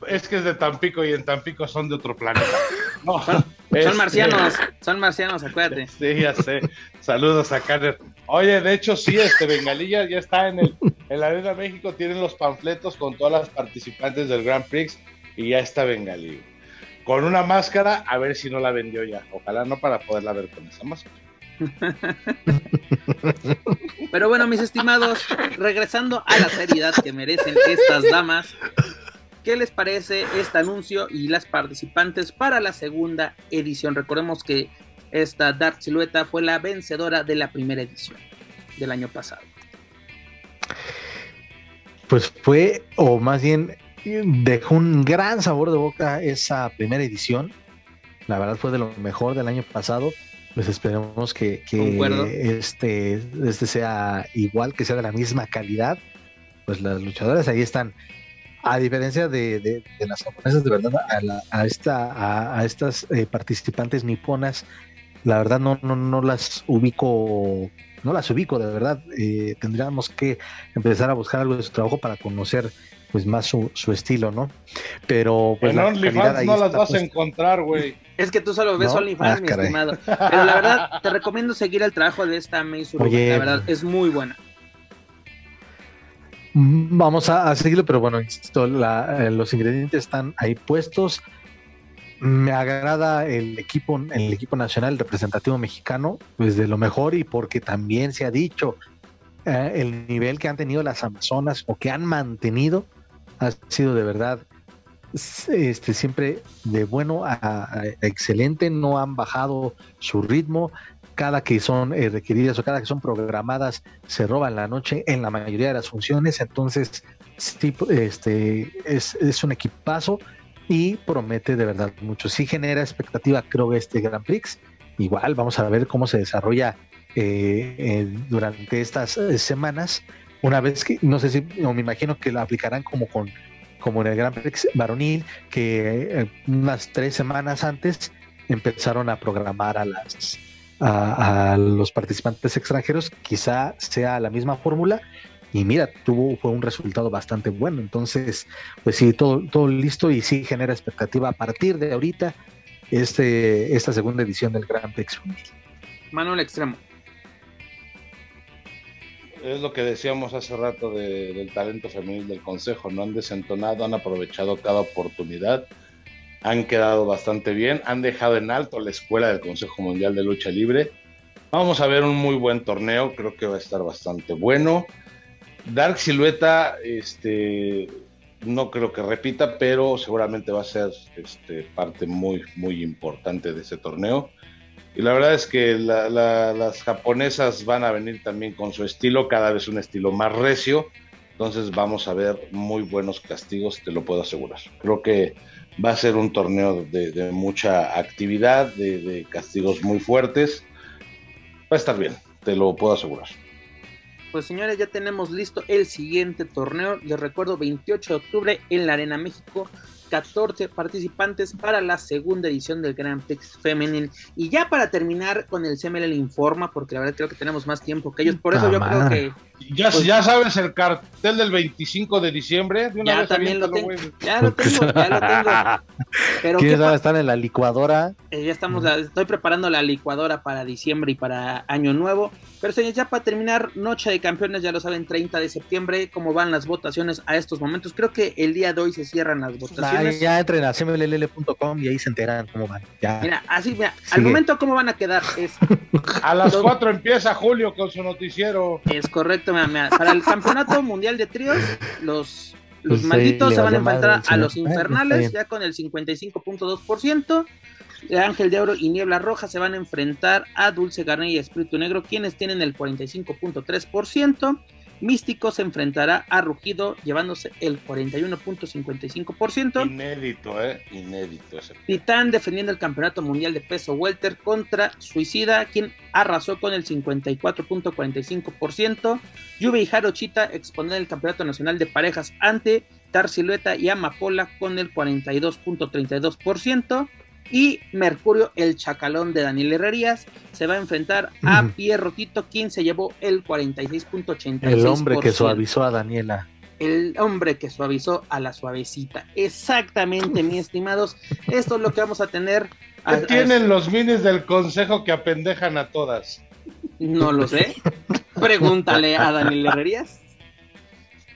Es que es de Tampico y en Tampico son de otro planeta. son, este, marcianos, son marcianos, acuérdate. Sí, ya sé. Saludos a Karen. Oye, de hecho, sí, este Bengalilla ya está en, el, en la Arena México, tienen los panfletos con todas las participantes del Grand Prix y ya está Bengalí. Con una máscara, a ver si no la vendió ya. Ojalá no para poderla ver con esa máscara. Pero bueno, mis estimados, regresando a la seriedad que merecen estas damas, ¿qué les parece este anuncio y las participantes para la segunda edición? Recordemos que esta Dark Silueta fue la vencedora de la primera edición del año pasado. Pues fue, o más bien dejó un gran sabor de boca esa primera edición. La verdad fue de lo mejor del año pasado. Pues esperemos que, este, este sea igual, que sea de la misma calidad. Pues las luchadoras ahí están. A diferencia de, las japonesas, de verdad, a, esta, a, estas eh, participantes niponas, la verdad no, no, no las ubico, no las ubico, de verdad. Eh, tendríamos que empezar a buscar algo de su trabajo para conocer pues más su, estilo, ¿no? Pero pues en OnlyFans no las vas a encontrar, güey. Es que tú solo ves OnlyFans, ah, mi estimado. Pero la verdad, te recomiendo seguir el trabajo de esta May La verdad, es muy buena. Mm, vamos a, seguirlo, pero bueno, insisto, eh, los ingredientes están ahí puestos. Me agrada el equipo, el equipo nacional representativo mexicano, pues de lo mejor y porque también se ha dicho eh, el nivel que han tenido las Amazonas o que han mantenido ha sido de verdad este, siempre de bueno a, excelente, no han bajado su ritmo. Cada que son eh, requeridas o cada que son programadas se roban la noche en la mayoría de las funciones. Entonces, este, es, un equipazo y promete de verdad mucho. Sí genera expectativa, creo, este Grand Prix. Igual vamos a ver cómo se desarrolla eh, durante estas eh, semanas una vez que, no sé si, me imagino que la aplicarán como con como en el Gran Prix varonil, que eh, unas tres semanas antes empezaron a programar a las a, los participantes extranjeros, quizá sea la misma fórmula, y mira, tuvo fue un resultado bastante bueno. Entonces, pues sí, todo, todo listo y sí genera expectativa a partir de ahorita este, esta segunda edición del Gran Prix Manuel Extremo es lo que decíamos hace rato del talento femenil del Consejo, no han desentonado, han aprovechado cada oportunidad, han quedado bastante bien, han dejado en alto la escuela del Consejo Mundial de Lucha Libre. Vamos a ver un muy buen torneo, creo que va a estar bastante bueno. Dark Silueta, este, no creo que repita, pero seguramente va a ser este, parte muy, muy importante de ese torneo. Y la verdad es que las japonesas van a venir también con su estilo, cada vez un estilo más recio. Entonces vamos a ver muy buenos castigos, te lo puedo asegurar. Creo que va a ser un torneo de, mucha actividad, de, castigos muy fuertes. Va a estar bien, te lo puedo asegurar. Pues señores, ya tenemos listo el siguiente torneo. Les recuerdo 28 de octubre en la Arena México. 14 participantes para la segunda edición del Grand Prix Femenil. Y ya para terminar con el CML Informa, porque la verdad creo que tenemos más tiempo que ellos, por eso yo creo que... Ya, pues, ya sabes el cartel del 25 de diciembre. ya también lo tengo, ya lo tengo, ya lo tengo. Pero ¿Quieres estar en la licuadora? Eh, ya estamos, estoy preparando la licuadora para diciembre y para Año Nuevo. Pero señores, ya para terminar, Noche de Campeones, ya lo saben, 30 de septiembre, cómo van las votaciones a estos momentos. Creo que el día de hoy se cierran las votaciones. ya entren a cmll.com y ahí se enteran cómo van. Mira, así, mira, al momento cómo van a quedar es... A las 4 empieza Julio con su noticiero. Es correcto, mira, para el Campeonato Mundial de Tríos, los... Los pues malditos se van a enfrentar a los infernales, ya con el 55.2%. Ángel de Oro y Niebla Roja se van a enfrentar a Dulce Garnet y Espíritu Negro, quienes tienen el 45.3%. Místico se enfrentará a Rugido, llevándose el 41.55%. Inédito, ¿eh? Inédito ese. Titán defendiendo el campeonato mundial de peso welter contra Suicida, quien arrasó con el 54.45%. Yubi y Jarochita exponen el campeonato nacional de parejas ante Tar Silueta y Amapola con el 42.32%. Y Mercurio, el chacalón de Daniel Herrerías, se va a enfrentar a. Pierro Tito, quien se llevó el 46.86%. El hombre que suavizó a Daniela. El hombre que suavizó a la suavecita. Exactamente, mis estimados. Esto es lo que vamos a tener. ¿Qué a- tienen los minis del consejo que apendejan a todas? No lo sé. Pregúntale a Daniel Herrerías.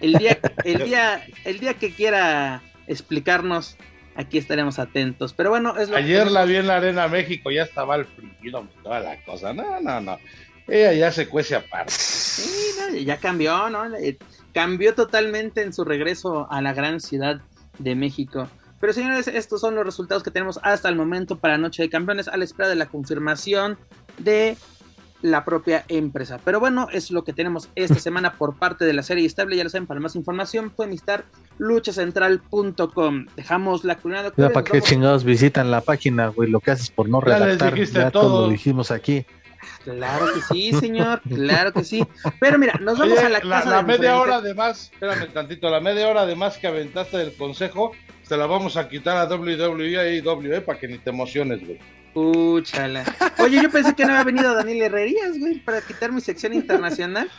El día, el día, el día que quiera explicarnos, aquí estaremos atentos. Pero bueno, es lo que Ayer la vi en la Arena México, ya estaba al frío, toda la cosa. No, no, no. Ella ya se cuece aparte. Sí, no, ya cambió, ¿no? Eh, Cambió totalmente en su regreso a la gran ciudad de México. Pero señores, estos son los resultados que tenemos hasta el momento para Noche de Campeones, a la espera de la confirmación de la propia empresa. Pero bueno, es lo que tenemos esta semana por parte de la serie estable. Ya lo saben, para más información pueden visitar luchacentral.com. Dejamos la octubre, para qué chingados visitan la página, güey, lo que haces por no Ya les redactar. ya todo. lo dijimos aquí. Claro que sí, señor, claro que sí. Pero mira, nos vamos Oye, a la la, casa la de media hora de más, espérame tantito, la media hora de más que aventaste del consejo, se la vamos a quitar a WWE y AEW para que ni te emociones, güey. Úchala. Oye, yo pensé que no había venido Daniel Herrerías, güey, para quitar mi sección internacional.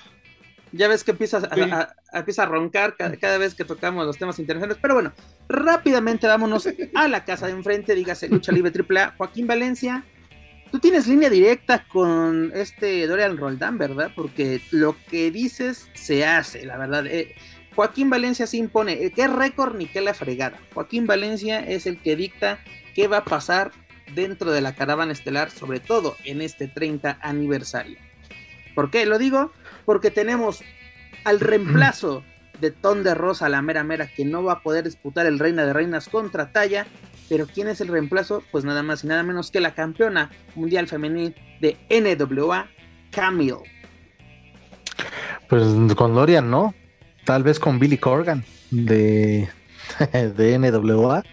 Ya ves que empieza a, Sí. a- a- empieza a roncar cada, cada vez que tocamos los temas internacionales. Pero bueno, rápidamente vámonos a la casa de enfrente, dígase Lucha Libre AAA. Joaquín Valencia, tú tienes línea directa con este Dorian Roldán, ¿verdad? Porque lo que dices se hace, la verdad. Eh, Joaquín Valencia se impone. Eh, ¿Qué récord ni qué la fregada? Joaquín Valencia es el que dicta qué va a pasar dentro de la caravana estelar, sobre todo en este 30 aniversario. ¿Por qué lo digo? Porque tenemos al reemplazo de Ton de Rosa, la mera mera, que no va a poder disputar el Reina de Reinas contra Talla. Pero ¿quién es el reemplazo? Pues nada más y nada menos que la campeona mundial femenil de NWA, Camille. Pues con Dorian, ¿no? Tal vez con Billy Corgan de, de NWA.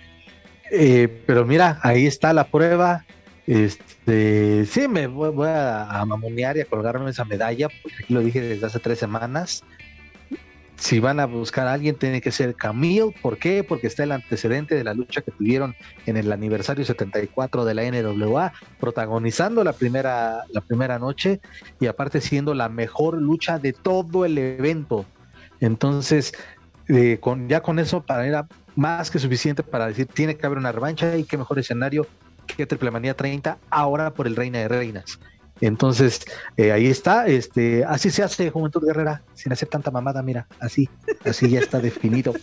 Eh, pero mira, ahí está la prueba. Este, sí, me voy, a, a mamonear y a colgarme esa medalla, porque aquí lo dije desde hace tres semanas. Si van a buscar a alguien, tiene que ser Camille. ¿Por qué? Porque está el antecedente de la lucha que tuvieron en el aniversario 74 de la NWA, protagonizando la primera, la primera noche y aparte siendo la mejor lucha de todo el evento. Entonces, eh, con, ya con eso para era más que suficiente para decir tiene que haber una revancha y qué mejor escenario que Triple Manía 30 ahora por el Reina de Reinas. Entonces, eh, ahí está, este, así se hace Juventud Guerrera, sin hacer tanta mamada, mira, así, así ya está definido.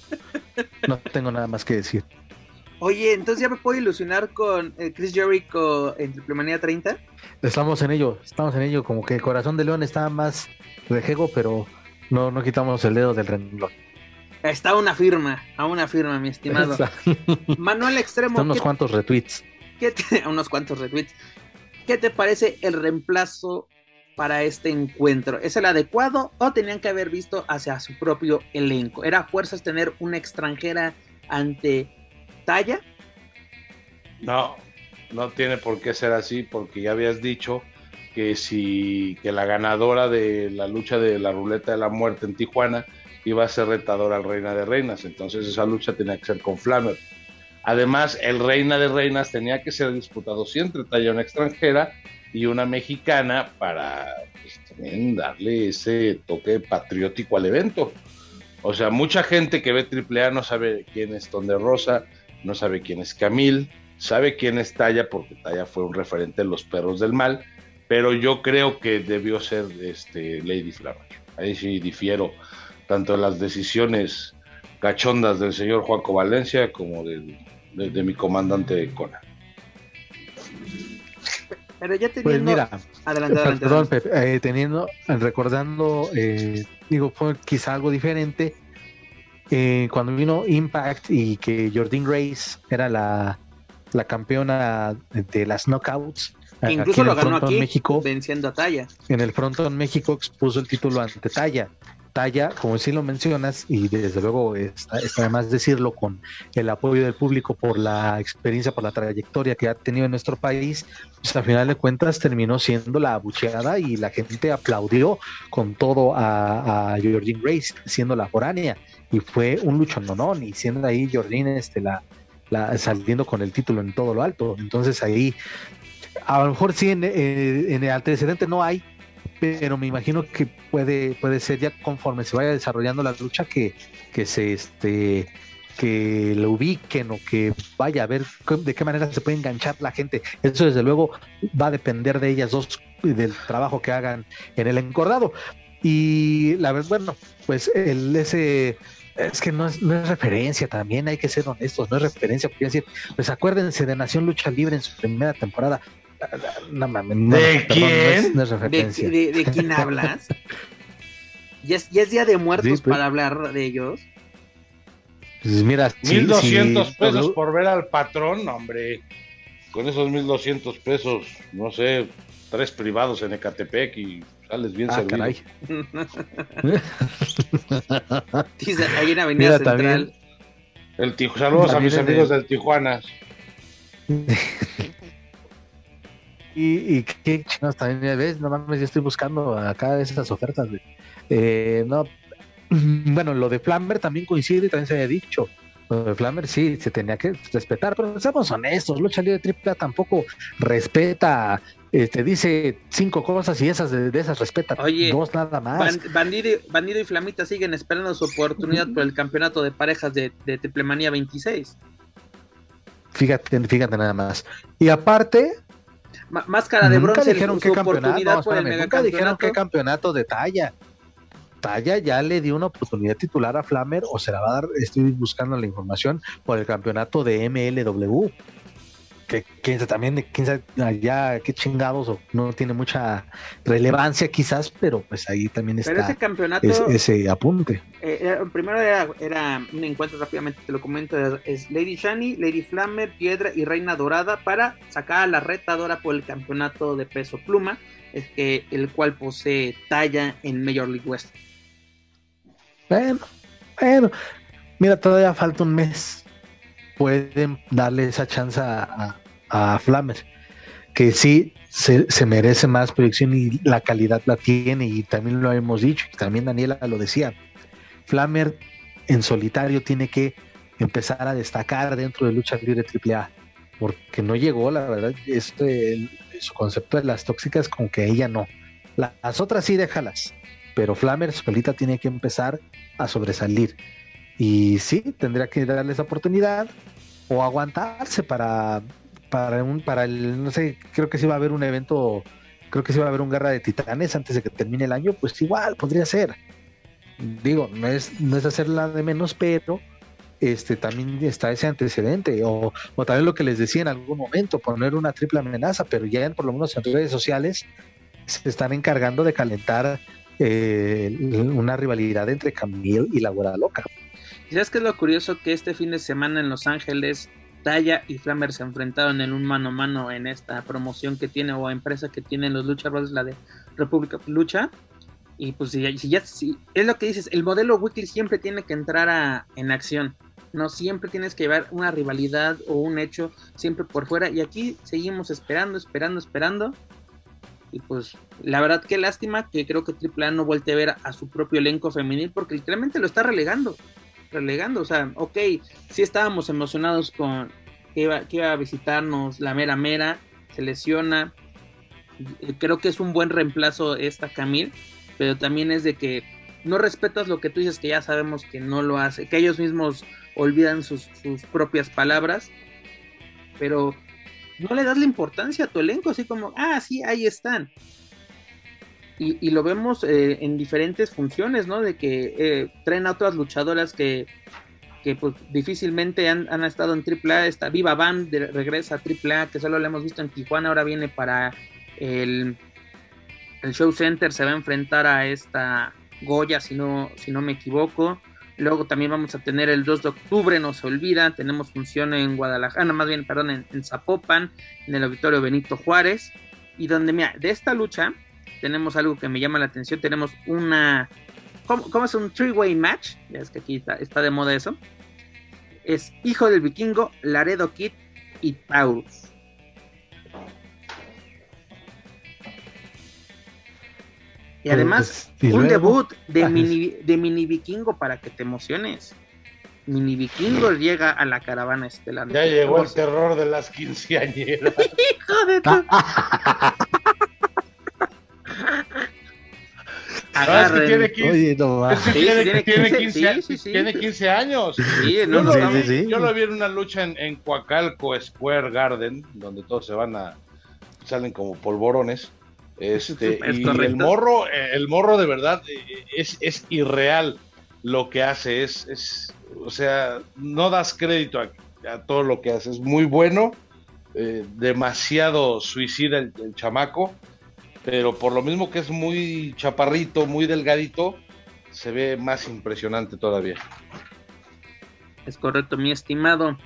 No tengo nada más que decir. Oye, entonces ya me puedo ilusionar con eh, Chris Jericho en Triple Manía 30. Estamos en ello, estamos en ello, como que el corazón de león está más rejego, pero no, no quitamos el dedo del renglón. Está a una firma, a una firma, mi estimado. Manuel Extremo, Son unos ¿qué- cuantos retweets. ¿qué te- unos cuantos retweets. ¿Qué te parece el reemplazo para este encuentro? ¿Es el adecuado o tenían que haber visto hacia su propio elenco? ¿Era fuerzas tener una extranjera ante Talla? No, no tiene por qué ser así, porque ya habías dicho que si que la ganadora de la lucha de la ruleta de la muerte en Tijuana iba a ser retadora al Reina de Reinas, entonces esa lucha tenía que ser con Flammer. Además, el Reina de Reinas tenía que ser disputado sí entre una extranjera y una mexicana para pues, darle ese toque patriótico al evento. O sea, mucha gente que ve AAA no sabe quién es Ton de Rosa, no sabe quién es Camil, sabe quién es Talla porque Talla fue un referente en los perros del mal, pero yo creo que debió ser este Lady Flammer. Ahí sí difiero tanto las decisiones cachondas del señor Juaco Valencia como de, de mi comandante Conan. Pero ya Pues teniendo... mira, adelante, adelante. Perdón, adelante. Pepe, eh, teniendo, recordando, eh, digo, fue quizá algo diferente. eh, cuando vino Impact y que Jordyn Grace era la, la campeona de las knockouts. Incluso en lo el ganó aquí, México, venciendo a Talla. en el Frontón México expuso el título ante Talla. Talla, como sí lo mencionas, y desde luego está, está de más decirlo con el apoyo del público por la experiencia, por la trayectoria que ha tenido en nuestro país, pues al final de cuentas terminó siendo la abucheada y la gente aplaudió con todo a, a Georgine Grace, siendo la foránea, y fue un luchononón, y siendo ahí Georgine este, la, saliendo con el título en todo lo alto. Entonces ahí, a lo mejor sí en, eh, en el antecedente no hay, pero me imagino que puede, puede ser ya conforme se vaya desarrollando la lucha que, que se este que lo ubiquen o que vaya a ver de qué manera se puede enganchar la gente. Eso desde luego va a depender de ellas dos del trabajo que hagan en el encordado. Y la verdad, bueno, pues el ese es que no es, no es referencia también, hay que ser honestos, no es referencia, porque decir, pues acuérdense de Nación Lucha Libre en su primera temporada. No mames, no, ¿De quién? No es, referencia. ¿De, de, de quién hablas? ¿Ya es, ¿Ya es, día de muertos Sí, pues. para hablar de ellos? Pues mira, sí, 1200 sí, pesos por ver al patrón, hombre. Con esos 1200 pesos, no sé, tres privados en Ecatepec y sales bien Ah, servido. caray. Dice, ahí en Avenida Mira, Central. también. El Tiju- Saludos a mis amigos el- del Tijuana. Y, y qué chingados también, ves, no mames, yo estoy buscando acá esas ofertas. Eh, no, bueno, lo de Flamber también coincide, también se había dicho. Lo de Flamber sí, se tenía que respetar, pero seamos honestos, Lucha Libre Triple tampoco respeta, este, dice cinco cosas y esas de, de esas respeta Oye, dos nada más. Ban- Bandido, Bandido y Flamita siguen esperando su oportunidad por el campeonato de parejas de, de Triple Manía 26. Fíjate, fíjate nada más. Y aparte, Máscara de nunca bronce, dijeron su qué campeonato, no, espérame, nunca dijeron qué campeonato de talla. Talla ya le dio una oportunidad titular a Flammer o se la va a dar, estoy buscando la información, por el campeonato de MLW. Que quién sabe también, de quién sabe allá qué chingados, o no tiene mucha relevancia quizás, pero pues ahí también Pero ese está campeonato, es- ese apunte. eh, era- primero era, era un encuentro rápidamente, te lo comento, es Lady Shani, Lady Flammer, Piedra y Reina Dorada para sacar a la retadora por el campeonato de peso pluma, es que, el cual posee talla en Major League West. Bueno, bueno, mira, todavía falta un mes. Pueden darle esa chance a, a, Flammer, que sí se, merece más proyección y la calidad la tiene, y también lo hemos dicho, y también Daniela lo decía. Flammer en solitario tiene que empezar a destacar dentro de lucha libre AAA, porque no llegó, la verdad, este, su concepto de las tóxicas, como que ella no. Las otras sí, déjalas, pero Flammer solita tiene que empezar a sobresalir. Y sí, tendría que darle esa oportunidad o aguantarse para, para un, para el, no sé, creo que sí va a haber un evento, creo que sí va a haber un guerra de titanes antes de que termine el año, pues igual podría ser. Digo, no es, no es hacerla de menos, pero este también está ese antecedente, o, o también lo que les decía en algún momento, poner una triple amenaza, pero ya por lo menos en redes sociales se están encargando de calentar eh, una rivalidad entre Camille y la Güera Loca. ¿Y sabes qué es lo curioso? Que este fin de semana en Los Ángeles, Taya y Flammer se enfrentaron en un mano a mano en esta promoción que tiene o empresa que tienen los Lucha Brothers, la de República Lucha. Y pues si ya, si ya si- es lo que dices, el modelo Weekly siempre tiene que entrar a- en acción. No siempre tienes que llevar una rivalidad o un hecho siempre por fuera. Y aquí seguimos esperando, esperando, esperando. Y pues la verdad qué lástima que creo que AAA no vuelve a ver a su propio elenco femenil porque literalmente lo está relegando relegando. O sea, ok, sí estábamos emocionados con que iba, que iba a visitarnos la mera mera, se lesiona. Creo que es un buen reemplazo esta Camille, pero también es de que no respetas lo que tú dices, que ya sabemos que no lo hace, que ellos mismos olvidan sus, sus propias palabras, pero no le das la importancia a tu elenco, así como, ah, sí, ahí están. Y, lo vemos eh, en diferentes funciones, ¿no? De que eh, traen a otras luchadoras que, que pues difícilmente han, han estado en AAA. Esta Viva de- regresa a AAA, que solo la hemos visto en Tijuana, ahora viene para el, el Show Center, se va a enfrentar a esta Goya, si no, si no me equivoco. Luego también vamos a tener el 2 de octubre, no se olvida, tenemos función en Guadalajara, no, más bien, perdón, en, en Zapopan, en el auditorio Benito Juárez. Y donde, mira, de esta lucha tenemos algo que me llama la atención, tenemos una... ¿Cómo, cómo es un three-way match? Ya es que aquí está, está de moda eso. Es Hijo del Vikingo, Laredo Kid y Taurus. Y además, Pues, y un luego- debut de Ah, mini, de mini vikingo para que te emociones. Mini Vikingo llega a la caravana estelar. Ya llegó el terror de las quinceañeras. Hijo de tu... tiene 15 años. Sí, Yo, no, lo, no, vi- sí, sí. yo lo vi en una lucha en, en Coacalco Square Garden, donde todos se van a. salen como polvorones. Este, Es y el morro, el morro de verdad eh, es, es irreal lo que hace. Es, es, o sea, no das crédito a, a todo lo que hace. Es muy bueno, eh, demasiado suicida el, el chamaco, pero por lo mismo que es muy chaparrito, muy delgadito, se ve más impresionante todavía. Es correcto, mi estimado.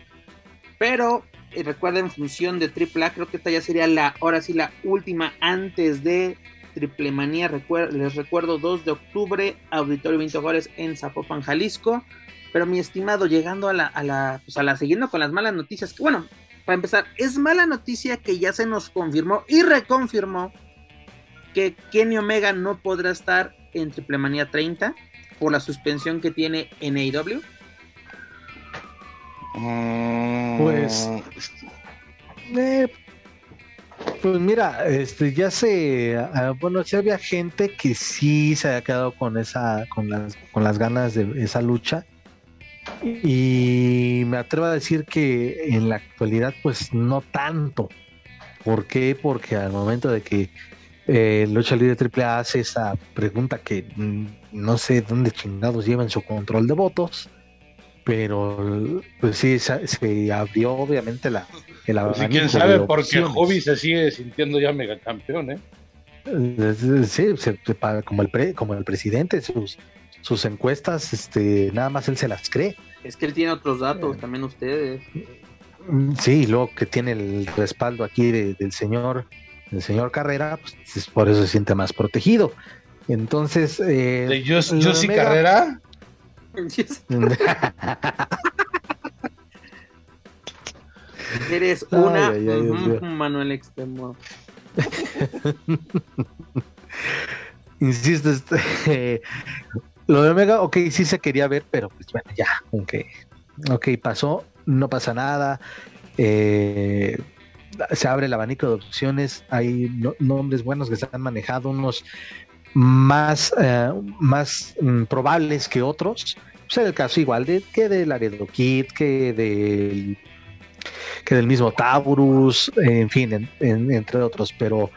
Pero eh, recuerda en función de AAA, creo que esta ya sería la, ahora sí, la última antes de Triple Manía. Les recuerdo 2 de octubre, Auditorio 20 Juárez en Zapopan, Jalisco. Pero mi estimado, llegando a la, a la, pues a la, siguiendo con las malas noticias, que bueno, para empezar, es mala noticia que ya se nos confirmó y reconfirmó que Kenny Omega no podrá estar en Triple Manía 30 por la suspensión que tiene en AEW. Pues- Eh, pues mira, este ya se, ah, bueno, sí había gente que sí se había quedado con esa, con las, con las ganas de esa lucha. Y me atrevo a decir que en la actualidad, pues no tanto. ¿Por qué? Porque al momento de que eh, Lucha Libre AAA hace esa pregunta que mm, no sé dónde chingados llevan su control de votos, pero pues sí, se, abrió obviamente la, el Pues sí, quién sabe, porque. Hobby se sigue sintiendo ya megacampeón, ¿eh? Eh, Sí, se- se pa- como el pre- como el presidente, sus, sus encuestas, este, nada más él se las cree. Es que él tiene otros datos, también ustedes. Mm, Sí, y luego que tiene el respaldo aquí de- del señor, del señor Carrera, pues es por eso se siente más protegido. Entonces, eh, De Jussi Omega- Carrera, Eres una ay, ay. Manuel Extremo. insisto, este, lo de Omega, ok, sí se quería ver, pero pues bueno, ya, ok, ok, pasó, no pasa nada, eh, se abre el abanico de opciones, hay no- nombres buenos que se han manejado, unos más, eh, más mm, probables que otros, pues el caso igual de que de Laredo Kid, que del que del mismo Taurus, en fin, en- en- entre otros, pero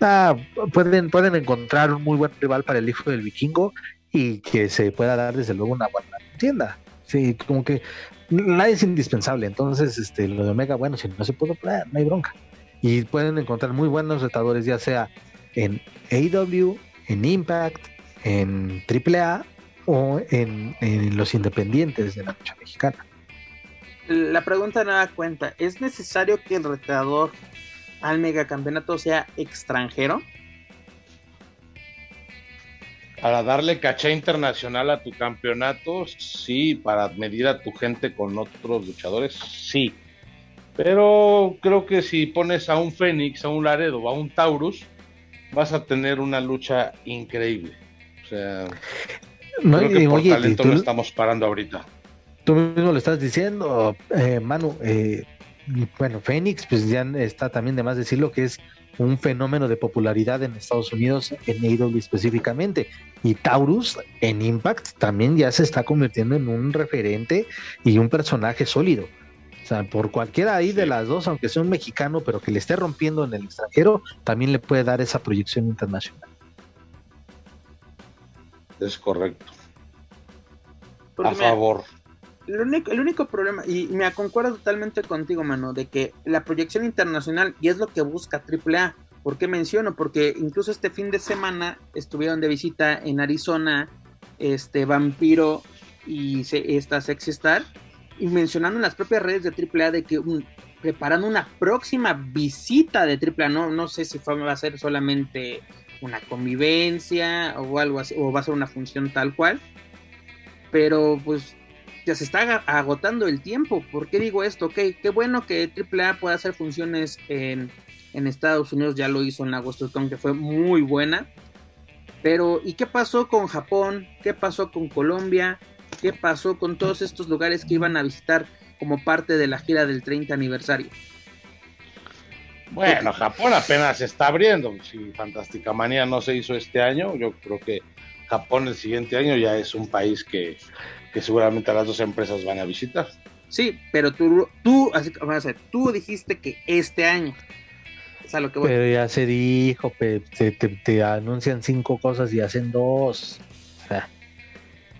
ah, pueden, pueden encontrar un muy buen rival para el hijo del vikingo y que se pueda dar desde luego una buena tienda. Sí, como que nadie es indispensable, entonces este, lo de Omega, bueno, si no se pudo, pues, ah, no hay bronca. Y pueden encontrar muy buenos retadores, ya sea en AEW, en Impact, en AAA o en, en los independientes de la lucha mexicana. La pregunta no da cuenta, ¿es necesario que el retador al megacampeonato sea extranjero? Para darle caché internacional a tu campeonato, sí, para medir a tu gente con otros luchadores, sí. Pero creo que si pones a un Fénix, a un Laredo o a un Taurus, vas a tener una lucha increíble. O sea, No, creo que y, por oye, talento tú- no estamos parando ahorita. tú mismo lo estás diciendo, eh, Manu. eh, bueno, Fénix, pues ya está también de más decirlo que es un fenómeno de popularidad en Estados Unidos, en AEW específicamente. Y Taurus en Impact también ya se está convirtiendo en un referente y un personaje sólido. O sea, por cualquiera ahí de las dos, aunque sea un mexicano, pero que le esté rompiendo en el extranjero, también le puede dar esa proyección internacional. Es correcto. Porque a favor. El, único, el único problema, y me concuerdo totalmente contigo, mano, de que la proyección internacional, y es lo que busca AAA. ¿Por qué menciono? Porque incluso este fin de semana estuvieron de visita en Arizona, este Vampiro y esta Sexy Star, y mencionando en las propias redes de AAA de que un- preparando una próxima visita de AAA, no, no sé si va a ser solamente una convivencia o algo así, o va a ser una función tal cual, pero pues ya se está agotando el tiempo. ¿Por qué digo esto? Ok, qué bueno que AAA pueda hacer funciones en, Estados Unidos, ya lo hizo en la WrestleCon, que fue muy buena. Pero, ¿y qué pasó con Japón? ¿Qué pasó con Colombia? qué pasó con todos estos lugares que iban a visitar como parte de la gira del 30 aniversario. Bueno, Japón apenas se está abriendo. Si Fantástica Manía no se hizo este año, yo creo que Japón el siguiente año ya es un país que, que seguramente las dos empresas van a visitar. Sí, pero tú, tú, así, vamos a ver, tú dijiste que este año. Es a lo que voy. Pero ya se dijo, te, te, te, anuncian cinco cosas y hacen dos. O sea,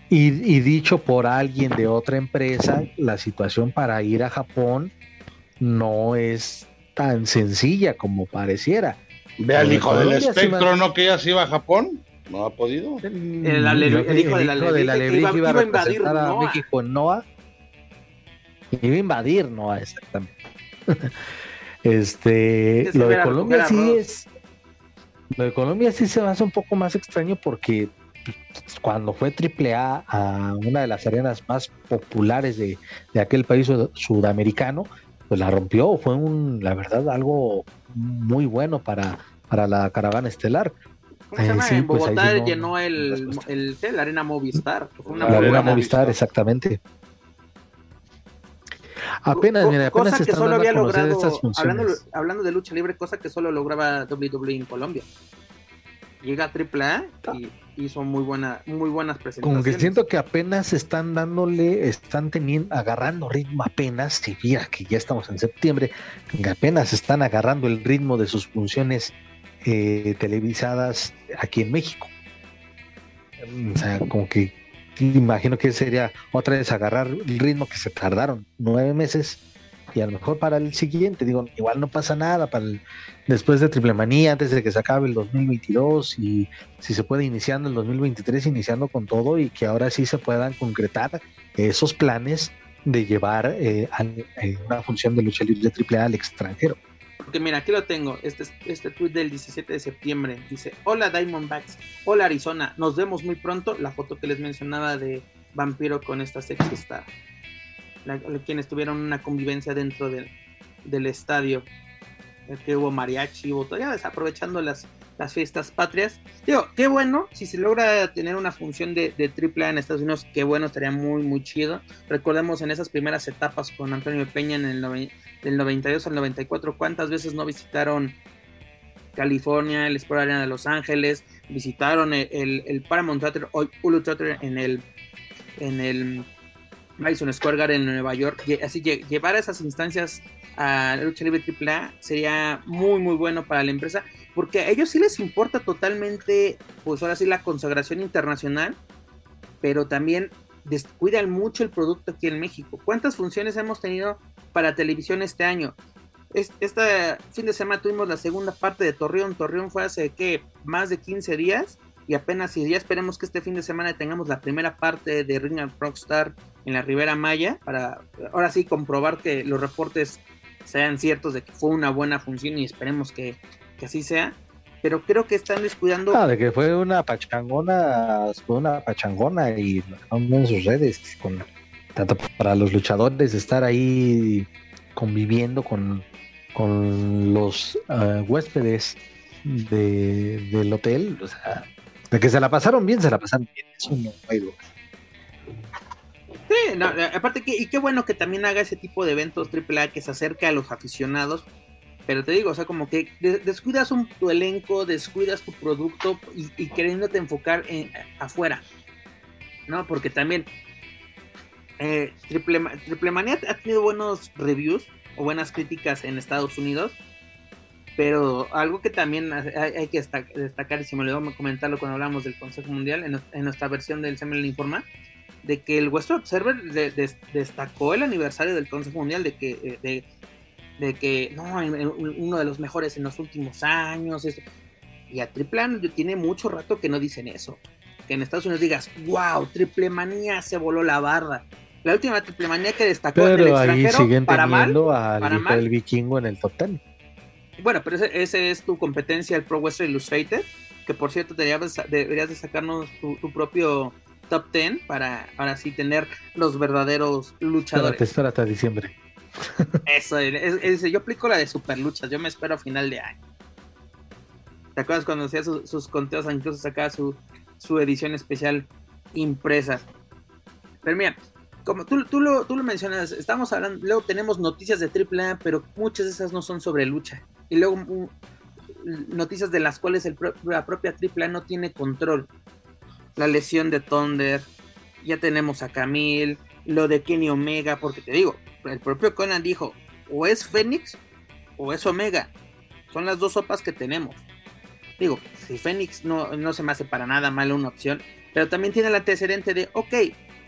y, y, dicho por alguien de otra empresa, la situación para ir a Japón no es tan sencilla como pareciera. Ve al hijo del espectro, ¿no? Que ya se iba a Japón. No ha podido. El, el, hijo de la Alebrije iba, iba, a invadir a México en NOA. Iba a invadir NOA, exactamente. este, lo de Colombia sí es. Lo de Colombia sí se me hace un poco más extraño porque cuando fue AAA a una de las arenas más populares de, de aquel país sudamericano, pues la rompió. Fue un, la verdad, algo muy bueno para, para la caravana estelar. Eh, en pues, Bogotá llenó el, el, la arena Movistar. la arena Movistar, exactamente. Apenas, mira, apenas cosa que solo había logrado, hablando, hablando, de lucha libre, cosa que solo lograba WWE en Colombia. Llega a AAA y hizo muy buena, muy buenas presentaciones. Como que siento que apenas están dándole, están teniendo, agarrando ritmo apenas, y mira que ya estamos en septiembre, que apenas están agarrando el ritmo de sus funciones eh, televisadas aquí en México. O sea, como que imagino que sería otra vez agarrar el ritmo que se tardaron nueve meses y a lo mejor para el siguiente, digo, igual no pasa nada para el, después de Triple Manía, antes de que se acabe el 2022 y si se puede iniciando el 2023, iniciando con todo y que ahora sí se puedan concretar esos planes de llevar eh, eh, una función de lucha libre de AAA al extranjero. Porque mira, aquí lo tengo, este, este tweet del 17 de septiembre, dice, hola Diamondbacks, hola Arizona, nos vemos muy pronto, la foto que les mencionaba de Vampiro con esta sexta quienes tuvieron una convivencia dentro del, del estadio, que hubo mariachi, hubo todo, ya desaprovechando las, las fiestas patrias. Digo, qué bueno, si se logra tener una función de, de AAA en Estados Unidos, qué bueno, estaría muy, muy chido. Recordemos en esas primeras etapas con Antonio Peña en el del 92 al 94, cuántas veces no visitaron California, el Sport Arena de Los Ángeles, visitaron el, el, Paramount Theater, hoy Hulu Theater en el, en el Madison Square Garden en Nueva York. Así llevar esas instancias a la lucha libre AAA sería muy muy bueno para la empresa porque a ellos sí les importa totalmente pues ahora sí la consagración internacional pero también descuidan mucho el producto aquí en México. ¿cuántas funciones hemos tenido para televisión este año? Este fin de semana tuvimos la segunda parte de Torreón. Torreón fue hace que más de 15 días y apenas si ya esperemos que este fin de semana tengamos la primera parte de Ring of Rockstar en la Ribera Maya para ahora sí comprobar que los reportes sean ciertos de que fue una buena función y esperemos que, así sea. Pero creo que están descuidando. Ah, de que fue una pachangona, fue una pachangona y en sus redes, con, tanto para los luchadores estar ahí conviviendo con, con los eh, huéspedes del hotel, o sea, de que se la pasaron bien, se la pasaron bien, eso no hay duda. Sí, aparte que, y qué bueno que también haga ese tipo de eventos AAA que se acerque a los aficionados. Pero te digo, o sea, como que descuidas un, tu elenco, descuidas tu producto y, y queriéndote enfocar en, afuera. ¿No? Porque también eh, Triple, Manía ha tenido buenos reviews o buenas críticas en Estados Unidos. Pero algo que también hay, que destacar, y si me olvidó comentarlo cuando hablamos del Consejo Mundial, en, nuestra versión del Semen Informa, de que el Western Observer destacó el aniversario del Consejo Mundial, de que, eh, de, que no, uno de los mejores en los últimos años. Y a Triple tiene mucho rato que no dicen eso. Que en Estados Unidos digas, wow, Triple Manía se voló la barra. La última Triple Manía que destacó en el extranjero, ahí siguen para mal, para el vikingo en el top ten. Bueno, pero ese, es tu competencia, el Pro Western Illustrated, que por cierto deberías, deberías de sacarnos tu, propio top 10 para, para así tener los verdaderos luchadores. Espérate, espérate a diciembre. Eso, es, yo aplico la de super luchas, yo me espero a final de año. ¿Te acuerdas cuando hacía sus conteos, incluso sacaba su, su edición especial impresa? Pero mira, como tú, tú, lo, tú lo mencionas, estamos hablando, luego tenemos noticias de AAA, pero muchas de esas no son sobre lucha. Y luego mm, noticias de las cuales el, la propia AAA no tiene control. La lesión de Thunder, ya tenemos a Camille, lo de Kenny Omega, porque te digo, el propio Conan dijo, o es Fénix o es Omega. Son las dos sopas que tenemos. Digo, si Fénix no, no se me hace para nada mal una opción, pero también tiene el antecedente de, ok,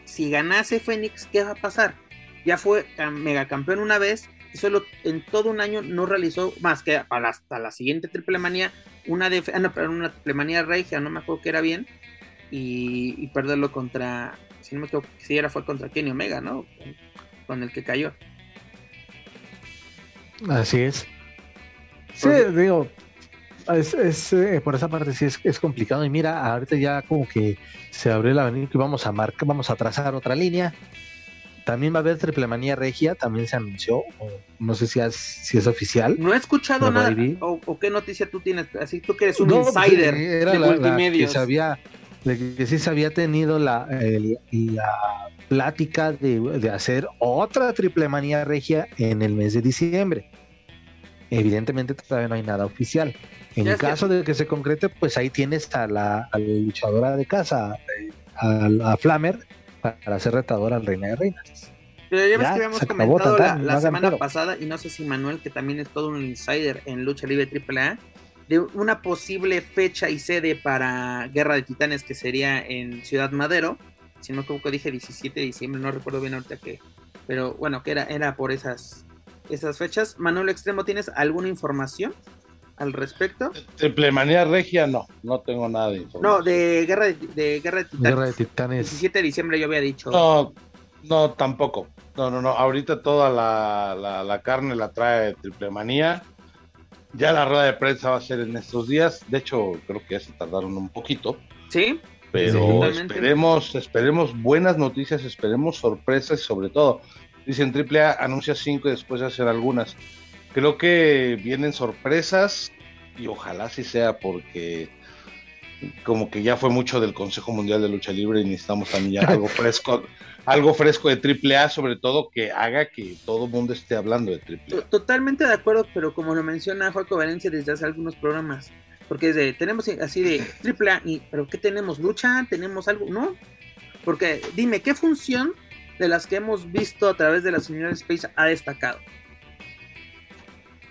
si ganase Fénix, ¿qué va a pasar? Ya fue megacampeón una vez y solo en todo un año no realizó más que hasta la siguiente triple manía, una de ah, no, una triple manía regia, no me acuerdo que era bien, y, perderlo contra, si no me equivoco, si era fue contra Kenny Omega, ¿no? Con el que cayó. Así es. Sí, digo, es, eh, por esa parte sí es, complicado. Y mira, ahorita ya como que se abrió el abanico y vamos a marcar, vamos a trazar otra línea. También va a haber Triple Manía Regia, también se anunció, no sé si es, si es oficial. No he escuchado nada. O, qué noticia tú tienes? Así tú que eres un pues, insider era de multimedios. que, se había, que sí se había tenido la, la plática de, de hacer otra Triple Manía Regia en el mes de diciembre. Evidentemente todavía no hay nada oficial. En el caso de que se concrete, pues ahí tienes a la, luchadora de casa, a, a, Flammer, para ser retadora al Reina de Reinas. Pero ya ves que habíamos comentado la, semana pasada, y no sé si Manuel, que también es todo un insider en Lucha Libre AAA, de una posible fecha y sede para Guerra de Titanes que sería en Ciudad Madero. Si no creo que dije 17 de diciembre, no recuerdo bien ahorita que. Pero bueno, que era, era por esas, esas fechas. Manuel Extremo, ¿tienes alguna información? al respecto? Triplemanía Regia, no, no tengo nada de información. No, de Guerra de, Guerra de Titanes. Guerra de Titanes. 17 de diciembre yo había dicho. No, no, tampoco. No, no, no. Ahorita toda la, la, carne la trae Triplemanía. Ya la rueda de prensa va a ser en estos días. De hecho, creo que ya se tardaron un poquito. Sí. Pero esperemos, esperemos buenas noticias, esperemos sorpresas y sobre todo, dicen AAA anuncia cinco y después de hacer algunas creo que vienen sorpresas y ojalá sí sea porque como que ya fue mucho del Consejo Mundial de Lucha Libre y necesitamos también ya algo fresco, algo fresco de AAA, sobre todo que haga que todo el mundo esté hablando de AAA. Totalmente de acuerdo, pero como lo menciona Juaco Valencia desde hace algunos programas, porque es de, tenemos así de AAA, y, pero ¿qué tenemos? ¿Lucha? ¿Tenemos algo? ¿No? Porque dime, ¿qué función de las que hemos visto a través de la señora Space ha destacado?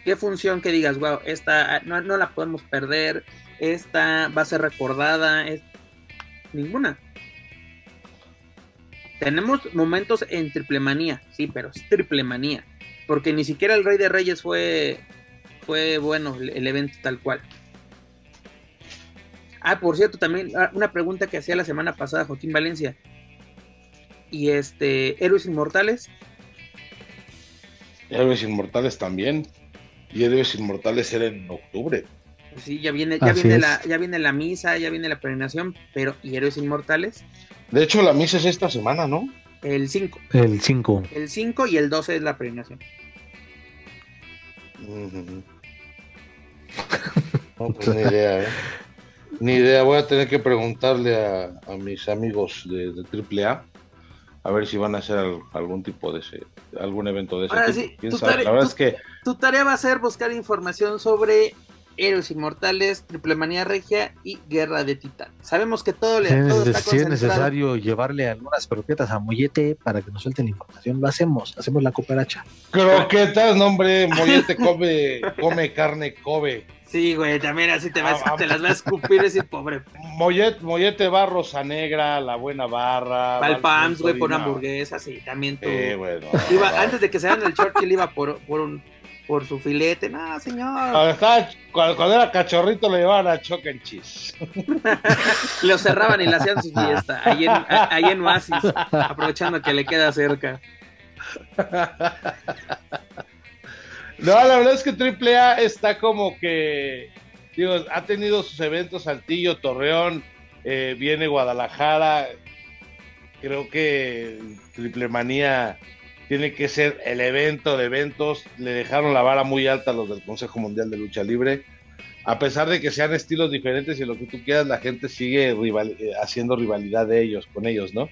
¿Qué función que digas, wow, esta no, la podemos perder, esta va a ser recordada? Es... Ninguna. Tenemos momentos en triple manía, sí, pero es triple manía. Porque ni siquiera el Rey de Reyes fue, fue bueno el, evento tal cual. Ah, por cierto, también ah, una pregunta que hacía la semana pasada Joaquín Valencia. Y este, Héroes Inmortales. Héroes Inmortales también y Héroes Inmortales era en octubre. Sí, ya viene, ya viene la, ya viene la misa, ya viene la peregrinación, pero ¿y Héroes Inmortales? De hecho, la misa es esta semana, ¿no? El 5. El 5. El 5 y el 12 es la peregrinación. No, pues ni idea, ¿eh? Ni idea, voy a tener que preguntarle a, mis amigos de, de AAA a ver si van a hacer algún tipo de ese, algún evento de ese Ahora, Sí, tu tarea, La verdad es que tu tarea va a ser buscar información sobre Héroes Inmortales, Triple Manía Regia y Guerra de Titán. Sabemos que todo le todo está Si es necesario llevarle algunas croquetas a Mollete para que nos suelte la información, lo hacemos, hacemos la cooperacha. Croquetas, no hombre, Mollete come, come carne Kobe. Sí, güey, también así te, vas, te las vas a escupir ese pobre. Mollete, Mollete va Rosa Negra, la buena barra. Va el Pams, güey, por una hamburguesa, sí, también tú. Sí, bueno, iba, Antes de que se hagan el Churchill iba por, por un por su filete, no, señor. Cuando, era cachorrito lo llevaban a Choc en Cheese. lo cerraban y le hacían su fiesta, ahí en, ahí en Oasis, aprovechando que le queda cerca. No, la verdad es que AAA está como que, digo, ha tenido sus eventos, Saltillo, Torreón, eh, viene Guadalajara. Creo que Triple Manía tiene que ser el evento de eventos. Le dejaron la vara muy alta a los del Consejo Mundial de Lucha Libre. A pesar de que sean estilos diferentes y lo que tú quieras, la gente sigue rival, eh, haciendo rivalidad de ellos, con ellos, ¿no?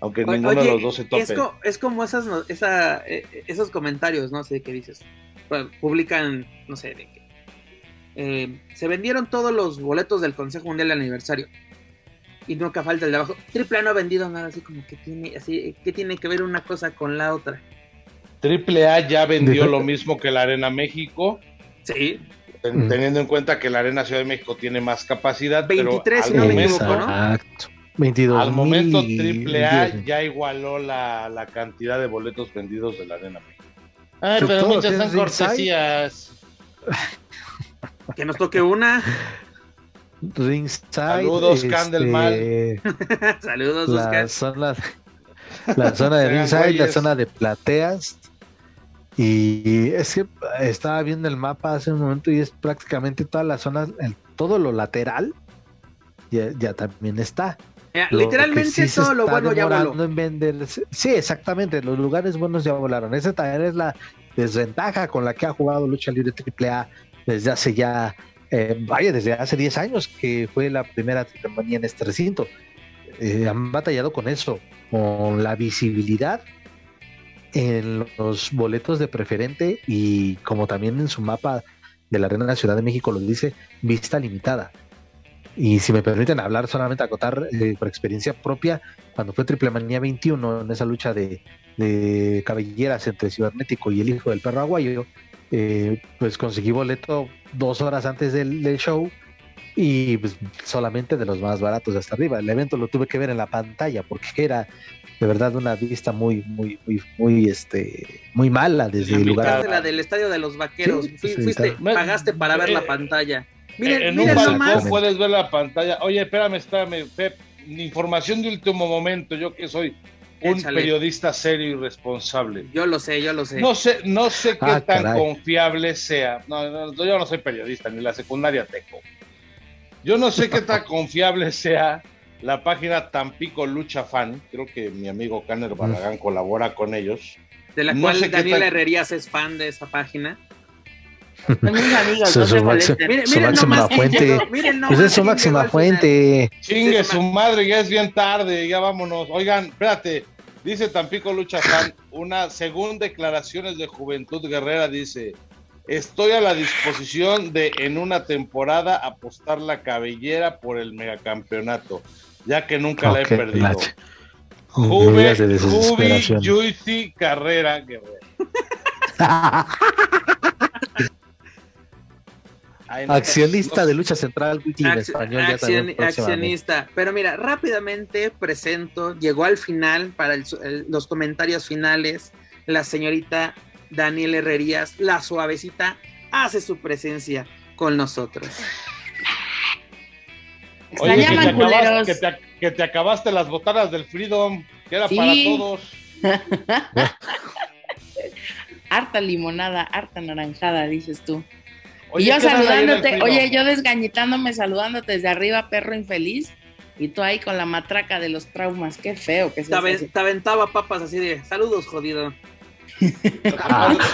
aunque ninguno de los dos se tope. Es, co- es como esas, no- esa, eh, esos comentarios, no sé qué dices. Bueno, publican, no sé, de que eh, se vendieron todos los boletos del Consejo Mundial de Aniversario. Y nunca falta el de abajo. Triple A no ha vendido nada, así como que tiene, así, ¿qué tiene que ver una cosa con la otra? Triple A ya vendió lo mismo que la Arena México, Sí, ten- Mm. teniendo en cuenta que la Arena Ciudad de México tiene más capacidad. 23, pero si al no me momento, equivoco, ¿no? Exacto. 22 Al momento Triple A 22 mil. ya igualó la, la cantidad de boletos vendidos de la Arena México. Ay, Pero muchas son cortesías. que nos toque una. Ringside. Saludos, Candelmal. Saludos, La Oscar. zona, la zona de ringside, la zona de plateas. Y es que estaba viendo el mapa hace un momento y es prácticamente toda la zona, el- todo lo lateral ya, ya también está. Mira, Lo que literalmente sí todo lo bueno ya voló. en venderse- Sí, exactamente, los lugares buenos ya volaron. Esa también es la desventaja con la que ha jugado Lucha Libre AAA desde hace ya, eh, vaya, desde hace 10 años que fue la primera ceremonia en este recinto. Eh, han batallado con eso, con la visibilidad en los boletos de preferente y como también en su mapa de la Arena Ciudad de México lo dice, vista limitada. Y si me permiten hablar, solamente acotar eh, por experiencia propia, cuando fue Triple Manía 21, en esa lucha de, de cabelleras entre Cibernético y el hijo del perro aguayo, eh, pues conseguí boleto dos horas antes del, del show y pues, solamente de los más baratos hasta arriba. El evento lo tuve que ver en la pantalla porque era de verdad una vista muy, muy, muy, muy, este, muy mala desde el lugar. la del estadio de los vaqueros. Sí, Fui- sí, fuiste, pagaste para ver la Eh, pantalla. Miren, en miren un nomás. balcón puedes ver la pantalla. Oye, espérame, espérame, Pep. Información de último momento. Yo que soy un Échale. periodista serio y responsable. Yo lo sé, yo lo sé. No sé, no sé qué Ah, tan caray. confiable sea. No, no, yo no soy periodista, ni la secundaria teco. Yo no sé qué tan confiable sea la página Tampico Lucha Fan. Creo que mi amigo Canner Barragán colabora con ellos. de la no cual Daniela tal- Herrerías es fan de esta página. Son mis amigos, Su- no su se máximo- molesten. Miren, Su miren máxima nomás fuente. llegó, miren nomás Pues es su máxima fuente. Chingue su ma- madre, ya es bien tarde, ya vámonos. Oigan, espérate, dice Tampico Lucha Fan, una según declaraciones de Juventud Guerrera, dice, estoy a la disposición de en una temporada apostar la cabellera por el megacampeonato, ya que nunca la he perdido. Juve, de Juvi desesperación. Juicy Carrera Guerrera. Accionista de lucha central wiki en Acci- español ya accioni- también próximamente. accionista. Pero mira, rápidamente presento, llegó al final para el su- el- los comentarios finales, la señorita Daniela Herrerías, la suavecita, hace su presencia con nosotros. Oye, que te, Extrañaban acabas- culeros. que, te, que te acabaste las botanas del Freedom, que era Sí. para todos. Harta limonada, harta naranjada, dices tú. Oye, y yo ¿qué tal ahí en el saludándote, oye, yo desgañitándome, saludándote desde arriba, perro infeliz, y tú ahí con la matraca de los traumas. Qué feo que Te, se aven- te aventaba papas así de saludos, jodido. Ah,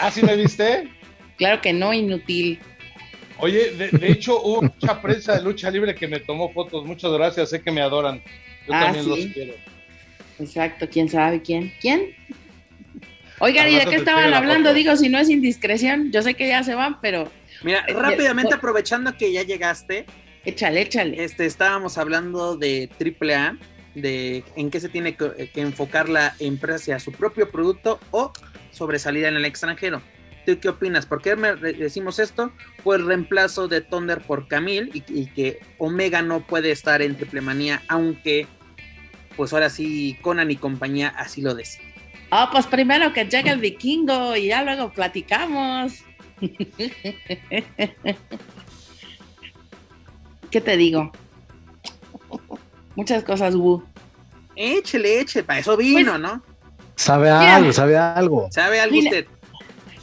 ¿Ah, sí me viste? Claro que no, inútil. Oye, de, de hecho hubo mucha prensa de lucha libre que me tomó fotos. Muchas gracias, sé que me adoran. Yo Ah, también sí. los quiero. Exacto, quién sabe quién. ¿Quién? Oigan, ¿y de qué estaban hablando? Digo, si no es indiscreción, yo sé que ya se van, pero Mira, Eh, rápidamente eh, aprovechando que ya llegaste, échale, échale. este, estábamos hablando de AAA, de en qué se tiene que, que enfocar la empresa hacia su propio producto o sobresalir en el extranjero. ¿Tú qué opinas? ¿Por qué me decimos esto? Fue el reemplazo de Thunder por Camille y, y que Omega no puede estar en Triple Manía, aunque pues ahora sí Conan y compañía así lo deciden. Ah, pues primero que llegue el vikingo y ya luego platicamos. ¿Qué te digo? Muchas cosas, Wu. Échele, échele, para eso vino, Pues- ¿no? Sabe Mira. algo, sabe algo. ¿Sabe algo Mira. usted?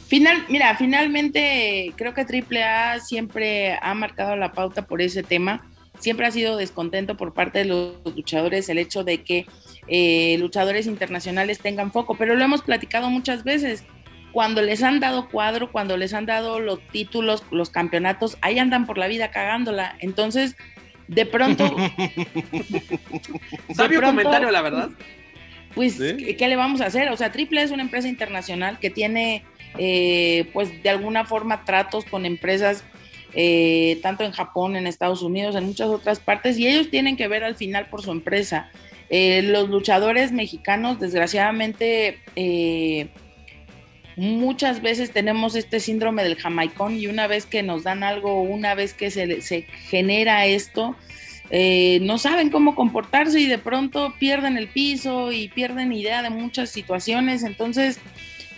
Final, mira, finalmente creo que AAA siempre ha marcado la pauta por ese tema. Siempre ha sido descontento por parte de los luchadores el hecho de que eh, luchadores internacionales tengan foco, pero lo hemos platicado muchas veces. Cuando les han dado cuadro, cuando les han dado los títulos, los campeonatos, ahí andan por la vida cagándola. Entonces, de pronto... Sabio comentario, la verdad. Pues, ¿qué, le vamos a hacer? O sea, Triple es una empresa internacional que tiene, eh, pues, de alguna forma tratos con empresas eh, tanto en Japón, en Estados Unidos, en muchas otras partes, y ellos tienen que ver al final por su empresa. Eh, los luchadores mexicanos, desgraciadamente, muchas veces tenemos este síndrome del jamaicón y una vez que nos dan algo, una vez que se, se genera esto, eh, no saben cómo comportarse y de pronto pierden el piso y pierden idea de muchas situaciones. Entonces,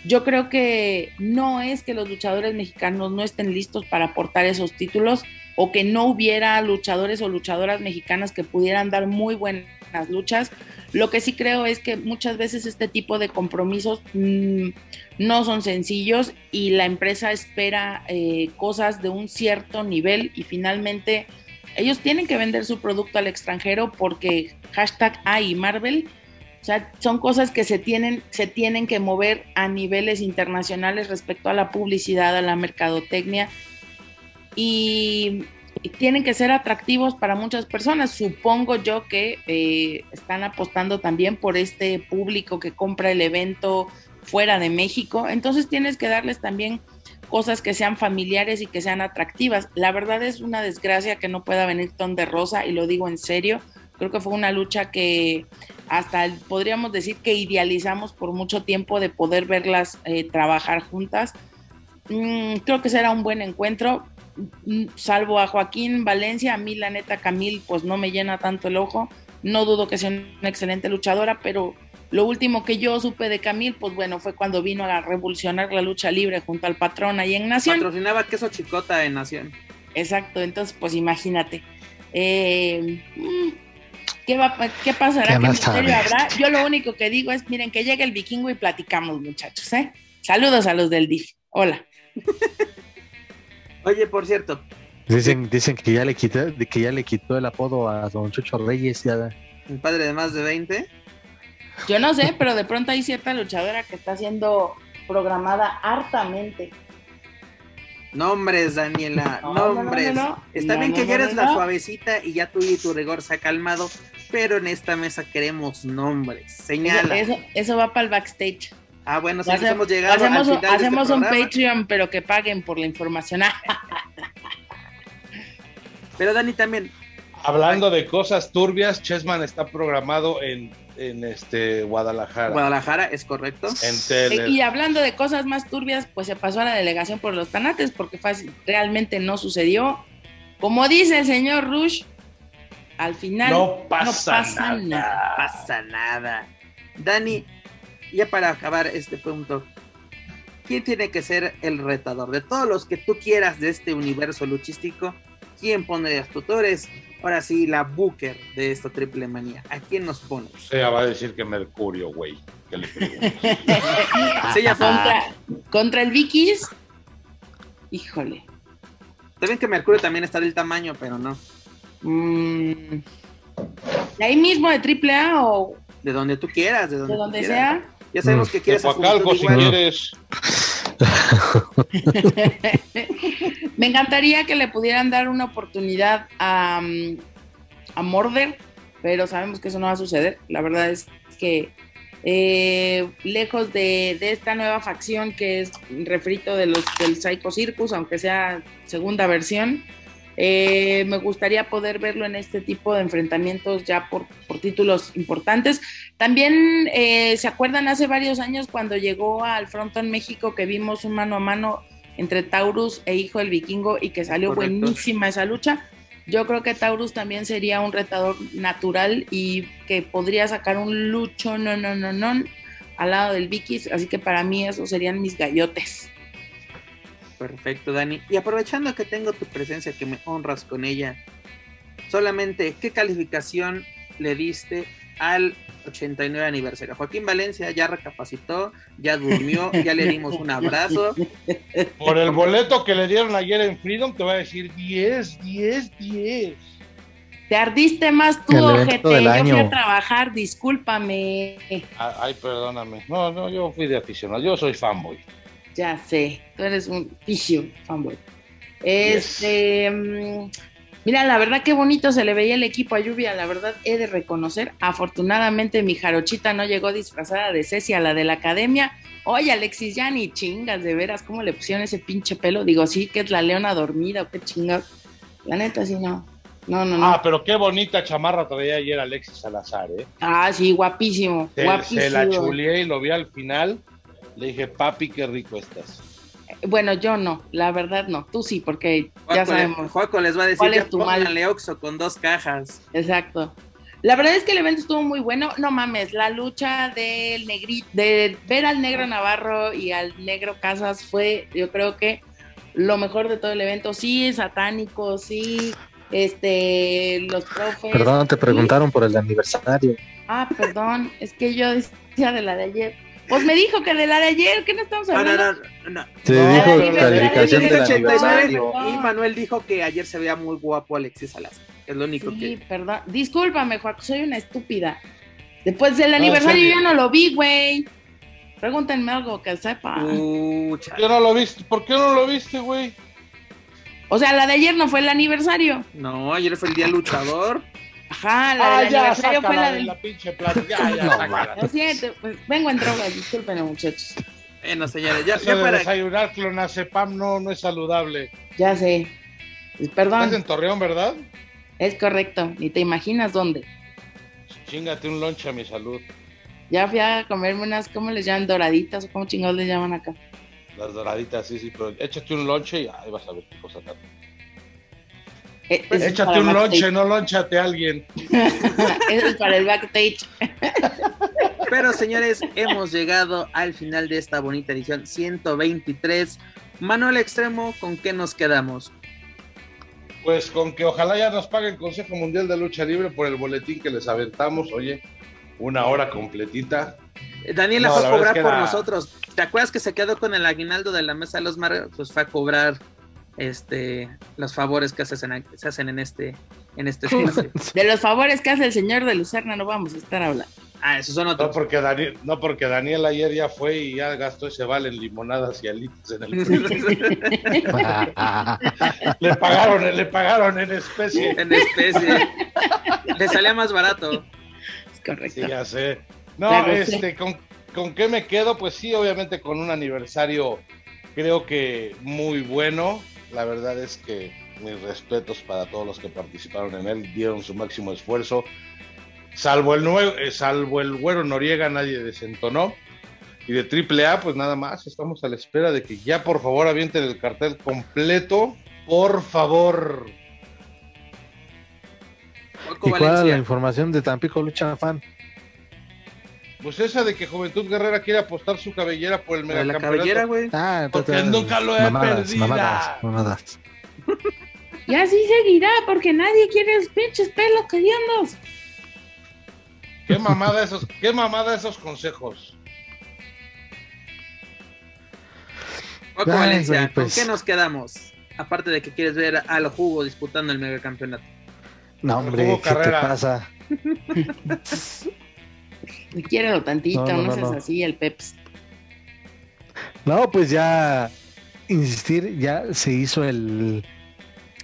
yo creo que no es que los luchadores mexicanos no estén listos para aportar esos títulos o que no hubiera luchadores o luchadoras mexicanas que pudieran dar muy buenas luchas. Lo que sí creo es que muchas veces este tipo de compromisos mm, no son sencillos y la empresa espera eh, cosas de un cierto nivel y finalmente ellos tienen que vender su producto al extranjero porque hashtag AI Marvel, sea, son cosas que se tienen, se tienen que mover a niveles internacionales respecto a la publicidad, a la mercadotecnia y, tienen que ser atractivos para muchas personas. Supongo yo que eh, están apostando también por este público que compra el evento fuera de México, entonces tienes que darles también cosas que sean familiares y que sean atractivas. La verdad es una desgracia que no pueda venir Ton de Rosa y lo digo en serio. Creo que fue una lucha que hasta podríamos decir que idealizamos por mucho tiempo de poder verlas eh, trabajar juntas. Mm, creo que será un buen encuentro, mm, salvo a Joaquín Valencia, a mí la neta Camil pues no me llena tanto el ojo. No dudo que sea una excelente luchadora, pero lo último que yo supe de Camil, pues bueno, fue cuando vino a revolucionar la lucha libre junto al patrón ahí en Nación. Patrocinaba queso chicota en Nación. Exacto, entonces pues imagínate. Eh, mm, ¿qué, va, ¿Qué pasará? ¿Qué, misterio habrá? Yo lo único que digo es, miren, que llegue el vikingo y platicamos, muchachos, ¿eh? Saludos a los del DIF. Hola. Oye, por cierto. Dicen, dicen que ya le quitó, que ya le quitó el apodo a Don Chucho Reyes. Ya. Un padre de más de 20. Yo no sé, pero de pronto hay cierta luchadora que está siendo programada hartamente. Nombres, Daniela, nombres. está bien que ya eres la suavecita y ya tú y tu rigor se ha calmado, pero en esta mesa queremos nombres. Señala. Eso, va para el backstage. Ah, bueno, si hemos llegado hacemos, al hacemos este un Patreon, pero que paguen por la información. pero Dani también. Hablando de cosas turbias, Chessman está programado en en este Guadalajara. Guadalajara, es correcto. En Y hablando de cosas más turbias, pues se pasó a la delegación por los tanates porque realmente no sucedió. Como dice el señor Rush, al final no pasa, nada. No pasa nada. Dani, ya para acabar este punto, ¿quién tiene que ser el retador? De todos los que tú quieras de este universo luchístico, ¿quién pondrías tutores? ahora sí, la Booker de esta triple manía. ¿A quién nos pones? O sea, va a decir que Mercurio, güey. ¿Qué le contra, contra el Vikis. Híjole. También que Mercurio también está del tamaño, pero no. Mm. ¿De ahí mismo de triple A o...? De donde tú quieras, de donde, de donde sea. Ya sabemos que quieres... De si quieres. Me encantaría que le pudieran dar una oportunidad a, a Morder, pero sabemos que eso no va a suceder. La verdad es que eh, lejos de, esta nueva facción que es refrito de los, del Psycho Circus, aunque sea segunda versión, eh, me gustaría poder verlo en este tipo de enfrentamientos ya por, títulos importantes. También eh, se acuerdan hace varios años cuando llegó al Frontón México que vimos un mano a mano entre Taurus e Hijo del Vikingo y que salió buenísima esa lucha. Yo creo que Taurus también sería un retador natural y que podría sacar un lucho no no no no al lado del Vikis, así que para mí esos serían mis gallotes. Perfecto, Dani. Y aprovechando que tengo tu presencia, que me honras con ella, solamente, ¿qué calificación le diste al 89 aniversario? Joaquín Valencia ya recapacitó, ya durmió, ya le dimos un abrazo. Por el boleto que le dieron ayer en Freedom, te voy a decir 10, 10, 10. Te ardiste más tú, ojete. Yo fui a trabajar, discúlpame. Ay, perdóname. No, no, yo fui de aficionado. Yo soy fanboy. Ya sé, tú eres un ficio fanboy. Este. Mm, Mira, la verdad qué bonito se le veía el equipo a Lluvia, la verdad he de reconocer. Afortunadamente mi jarochita no llegó disfrazada de Ceci a la de la academia. Oye, Alexis, ya ni chingas, de veras, ¿cómo le pusieron ese pinche pelo? Digo, sí, que es la leona dormida o qué chingas. La neta, sí, no. No, no, no. Ah, pero qué bonita chamarra traía ayer Alexis Salazar, ¿eh? Ah, sí, guapísimo. Se, guapísimo. se la chuleé y lo vi al final. Le dije, papi, qué rico estás. Bueno, yo no, la verdad no. Tú sí, porque ya sabemos. Juaco les va a decir ¿Cuál que es tu mal? Oxxo con dos cajas. Exacto. La verdad es que el evento estuvo muy bueno. No mames, la lucha del negrito, de ver al negro Navarro y al negro Casas fue, yo creo que lo mejor de todo el evento. Sí, satánico, sí, este, los profes. Perdón, te preguntaron por el aniversario. Ah, perdón, es que yo decía de la de ayer. Pues me dijo que de la de ayer, ¿qué no estamos No, no, hablando? no, no. No, dijo no, no, calificación no, no, aniversario. no. Y Manuel dijo que ayer se veía muy guapo Alexis Salazar. Es lo único Sí, que. perdón. Discúlpame, Juan, soy una estúpida. Después del No, aniversario sí. yo no lo vi, güey. Pregúntenme algo que sepa. Uh, ¿Por chale. qué no lo viste? ¿Por qué no lo viste, güey? O sea, la de ayer no fue el aniversario. No, ayer fue el día luchador. Ajá, la del aniversario fue la de pinche plata. Ya, ya, No. Lo siento, pues vengo en drogas, discúlpenme, muchachos. Bueno, señores, ya, ya de para. desayunar clonazepam no, no es saludable. Ya sé. Estás Perdón, en Torreón, ¿verdad? es correcto. Ni te imaginas dónde. Chingate un lonche a mi salud. Ya fui a comerme unas, ¿cómo les llaman? Doraditas o cómo chingados les llaman acá. Las doraditas, sí, sí, pero échate un lonche y ahí vas a ver qué cosa. Eh, eso es Échate un lonche, no lonchate a alguien. Eso es para el backstage. Pero señores, hemos llegado al final de esta bonita edición 123. Manuel Extremo, ¿con qué nos quedamos? Pues con que ojalá ya nos pague el Consejo Mundial de Lucha Libre por el boletín que les aventamos, oye, una hora completita. Eh, Daniela No, fue a cobrar es que por era- nosotros. ¿Te acuerdas que se quedó con el aguinaldo de la mesa de los mar? Pues fue a cobrar este los favores que se hacen, se hacen en este en este espacio. De los favores que hace el señor de Lucerna no vamos a estar hablando. Ah, esos son No otros. porque, Daniel, no porque Daniel ayer ya fue y ya gastó ese vale en limonadas y alitas en el le pagaron, le pagaron en especie. en especie. Le salía más barato. Es correcto. Sí, ya sé. No, Claro, sí. este, ¿con, ¿con qué me quedo? Pues sí, obviamente con un aniversario creo que muy bueno. La verdad es que mis respetos para todos los que participaron en él, dieron su máximo esfuerzo. Salvo el, nue- eh, salvo el güero Noriega, nadie desentonó. Y de AAA, pues nada más, estamos a la espera de que ya por favor avienten el cartel completo. Por favor. ¿Y cuál es la información de Tampico Lucha Fan? Pues esa de que Juventud Guerrera quiere apostar su cabellera por el de la megacampeonato. cabellera, güey. Ah, Porque nunca lo he mamadas, perdido. Mamadas, mamadas. Y así seguirá, porque nadie quiere esos pinches pelos hediondos. Qué mamada esos, qué mamada esos consejos. Paco Ay, Valencia, güey, pues. ¿con qué nos quedamos? Aparte de que quieres ver a los jugos disputando el megacampeonato. No, hombre, ¿qué te pasa? Quiérelo tantito, No, no, no, seas no. así, el Peps. No, pues ya insistir, ya se hizo el,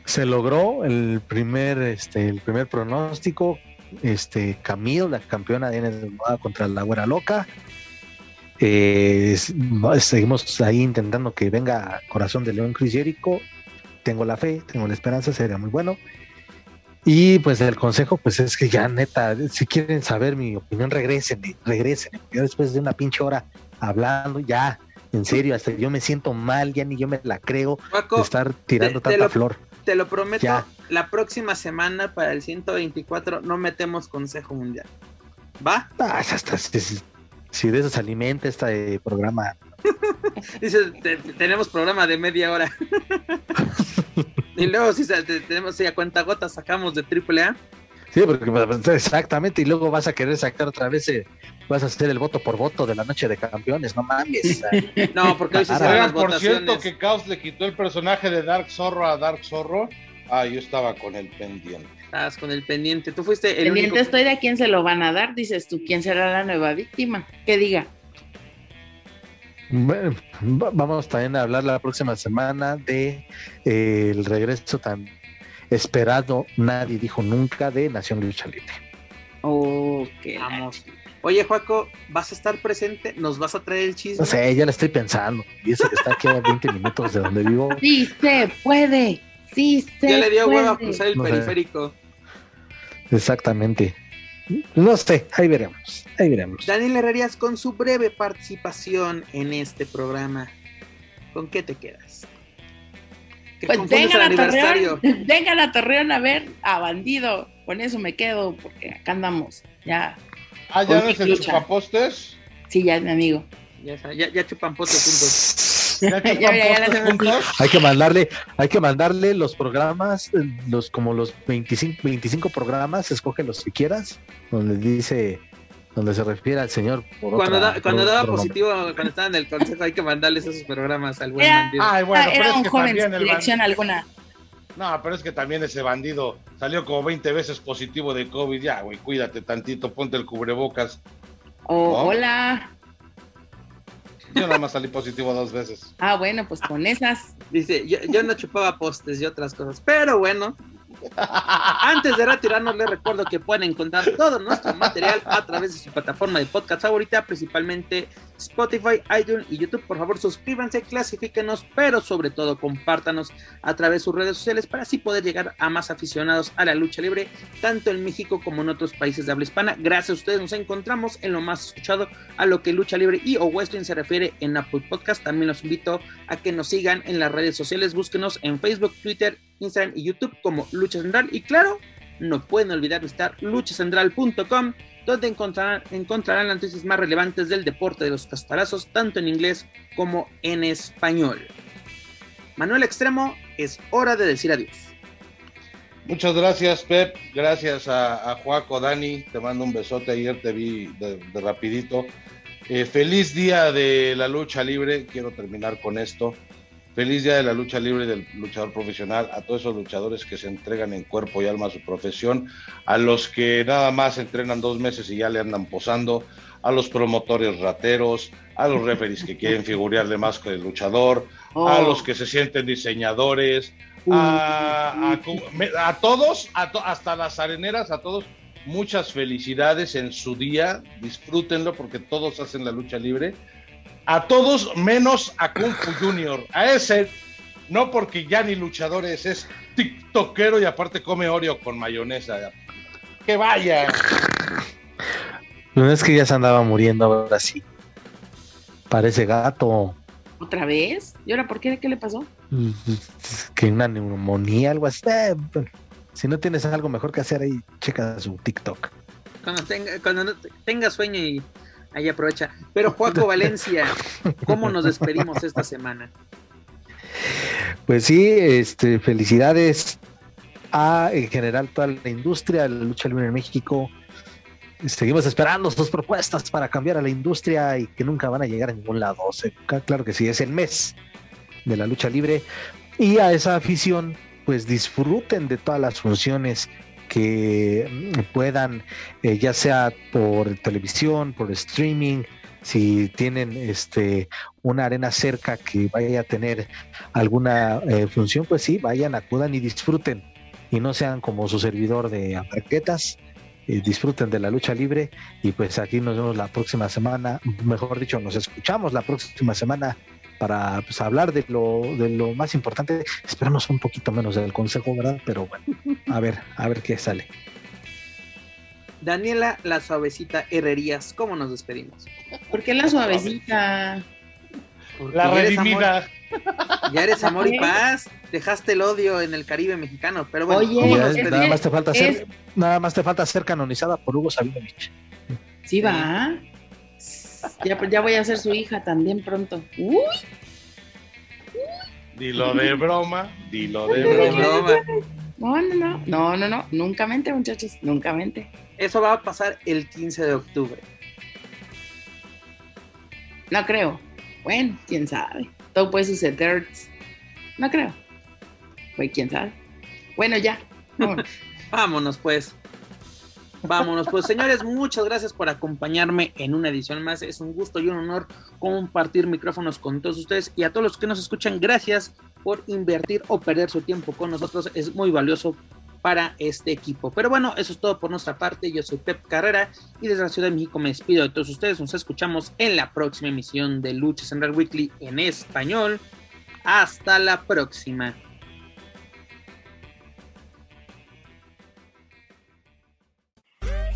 se logró el primer, este, el primer pronóstico, este, Camille, la campeona de NWA contra la Güera Loca. Eh, seguimos ahí intentando que venga Corazón de León Chris Jericho. Tengo la fe, tengo la esperanza, sería muy bueno. Y pues el consejo, pues es que ya neta, si quieren saber mi opinión, regresen, regresen. Yo después de una pinche hora hablando, ya, en serio, hasta yo me siento mal, ya ni yo me la creo de estar tirando te- te tanta lo- flor. te lo prometo, Ya. la próxima semana para el 124 no metemos Consejo Mundial. ¿Va? Ah, ya está, si, si- si de eso se alimenta este programa. Dice, te- tenemos programa de media hora. y luego si tenemos si a cuenta gota sacamos de AAA. Sí, porque pues, exactamente, y luego vas a querer sacar otra vez, eh, vas a hacer el voto por voto de la noche de campeones, no mames. No, porque hoy se las Oigan, por votaciones. cierto, que Caos le quitó el personaje de Dark Zorro a Dark Zorro. Ah, yo estaba con el pendiente. Estabas con el pendiente. Tú fuiste el Pendiente único. estoy de a quién se lo van a dar, dices tú, quién será la nueva víctima. Que diga. Bueno, va- Vamos también a hablar la próxima semana de eh, el regreso tan esperado, nadie dijo nunca de Nación Lucha Libre. Oh, qué Vamos. Oye, Juaco, ¿vas a estar presente? ¿Nos vas a traer el chisme? No sé, ya la estoy pensando. Y eso que está aquí a 20 minutos de donde vivo. Sí se puede, sí se ya le dio puede. hueva cruzar el No sé. periférico. Exactamente. No sé, ahí veremos. Ahí veremos. Daniel Herrerías con su breve participación en este programa. ¿Con qué te quedas? ¿Que Pues vengan el a aniversario? Torreón, vengan a Torreón a ver a Bandido. Con eso me quedo, porque acá andamos. Ya, Ah, ya Con no es el chupapostes. sí, ya es mi amigo. Ya, ya, ya chupan pote juntos. Ya Ya, ya, ya la chupapostes hacemos juntos. Hay que mandarle, hay que mandarle los programas, los como los 25, 25 programas, escoge los que quieras, donde dice, donde se refiere al señor por Cuando, otra- da- cuando por daba otro nombre. positivo, cuando estaba en el consejo, hay que mandarles esos programas al buen Era- bandido. Ay, bueno, Ah, pero era es un que joven sin dirección alguna. No, pero es que también ese bandido salió como 20 veces positivo de COVID. Ya, güey, cuídate tantito, ponte el cubrebocas. Oh, ¿No? hola. Yo nada más salí positivo dos veces. Ah, bueno, pues con esas. Dice, yo, yo no chupaba postes y otras cosas, pero bueno. Antes de retirarnos, les recuerdo que pueden encontrar todo nuestro material a través de su plataforma de podcast favorita, principalmente Spotify, iTunes y YouTube. Por favor, suscríbanse, clasifíquenos, pero sobre todo compártanos a través de sus redes sociales para así poder llegar a más aficionados a la lucha libre, tanto en México como en otros países de habla hispana. Gracias a ustedes nos encontramos en lo más escuchado a lo que lucha libre y o wrestling se refiere en Apple Podcast. También los invito a que nos sigan en las redes sociales. Búsquenos en Facebook, Twitter, Instagram y YouTube como Lucha Central. Y claro, no pueden olvidar visitar luchacentral.com, donde encontrarán, las noticias más relevantes del deporte de los castalazos, tanto en inglés como en español. Manuel Extremo, es hora de decir adiós. Muchas gracias, Pep. Gracias a, a Juaco, Dani. Te mando un besote. Ayer te vi de, de rapidito. Eh, feliz día de la lucha libre. Quiero terminar con esto. Feliz día de la lucha libre del luchador profesional. A todos esos luchadores que se entregan en cuerpo y alma a su profesión. A los que nada más entrenan dos meses y ya le andan posando. A los promotores rateros. A los referees que quieren figurearle más que el luchador. A Oh. los que se sienten diseñadores a, a- a todos, a to- hasta las areneras, a todos, muchas felicidades en su día, disfrútenlo porque todos hacen la lucha libre. A todos menos a Kung Fu Junior, a ese, no porque ya ni luchadores, es tiktokero y aparte come Oreo con mayonesa. Que vaya. No es que ya se andaba muriendo ahora sí. Parece gato. ¿Otra vez? ¿Y ahora por qué? ¿Qué le pasó? Que una neumonía, algo así. Eh, si no tienes algo mejor que hacer ahí, checa su TikTok. Cuando tenga, cuando tenga sueño y ahí aprovecha. Pero Juaco Valencia, ¿cómo nos despedimos esta semana? Pues sí, este, felicidades a en general toda la industria la lucha libre en México. Seguimos esperando sus propuestas para cambiar a la industria y que nunca van a llegar a ningún lado. Claro que sí, es el mes de la lucha libre. Y a esa afición, pues disfruten de todas las funciones que puedan, eh, ya sea por televisión, por streaming, si tienen este una arena cerca que vaya a tener alguna eh, función, pues sí, vayan, acudan y disfruten. Y no sean como su servidor de amarquetas. eh, disfruten de la lucha libre. Y pues aquí nos vemos la próxima semana. Mejor dicho, nos escuchamos la próxima semana para pues, hablar de lo, de lo más importante. Esperamos un poquito menos del consejo, ¿verdad? Pero bueno, a ver, a ver qué sale. Daniela, la suavecita Herrerías, ¿cómo nos despedimos? ¿Por qué la suavecita? Porque La redimida. Ya eres amor y paz. Dejaste el odio en el Caribe mexicano. Pero bueno, Oye, nada más te falta ser, es- nada más te falta ser canonizada por Hugo Sabinovich. Sí, va. Ya, pues ya voy a ser su hija también pronto. Uy, Dilo de broma, dilo de De broma. broma. no, no, no, no, no, no, nunca mente, muchachos, nunca mente. Eso va a pasar el 15 de octubre. No creo. Bueno, quién sabe. Todo puede suceder. No creo. Pues quién sabe. Bueno, ya. vámonos. Vámonos pues. Vámonos pues, señores, muchas gracias por acompañarme en una edición más. Es un gusto y un honor compartir micrófonos con todos ustedes y a todos los que nos escuchan, gracias por invertir o perder su tiempo con nosotros. Es muy valioso para este equipo. Pero bueno, eso es todo por nuestra parte. Yo soy Pep Carrera y desde la Ciudad de México me despido de todos ustedes. Nos escuchamos en la próxima emisión de Lucha Central Weekly en español. Hasta la próxima.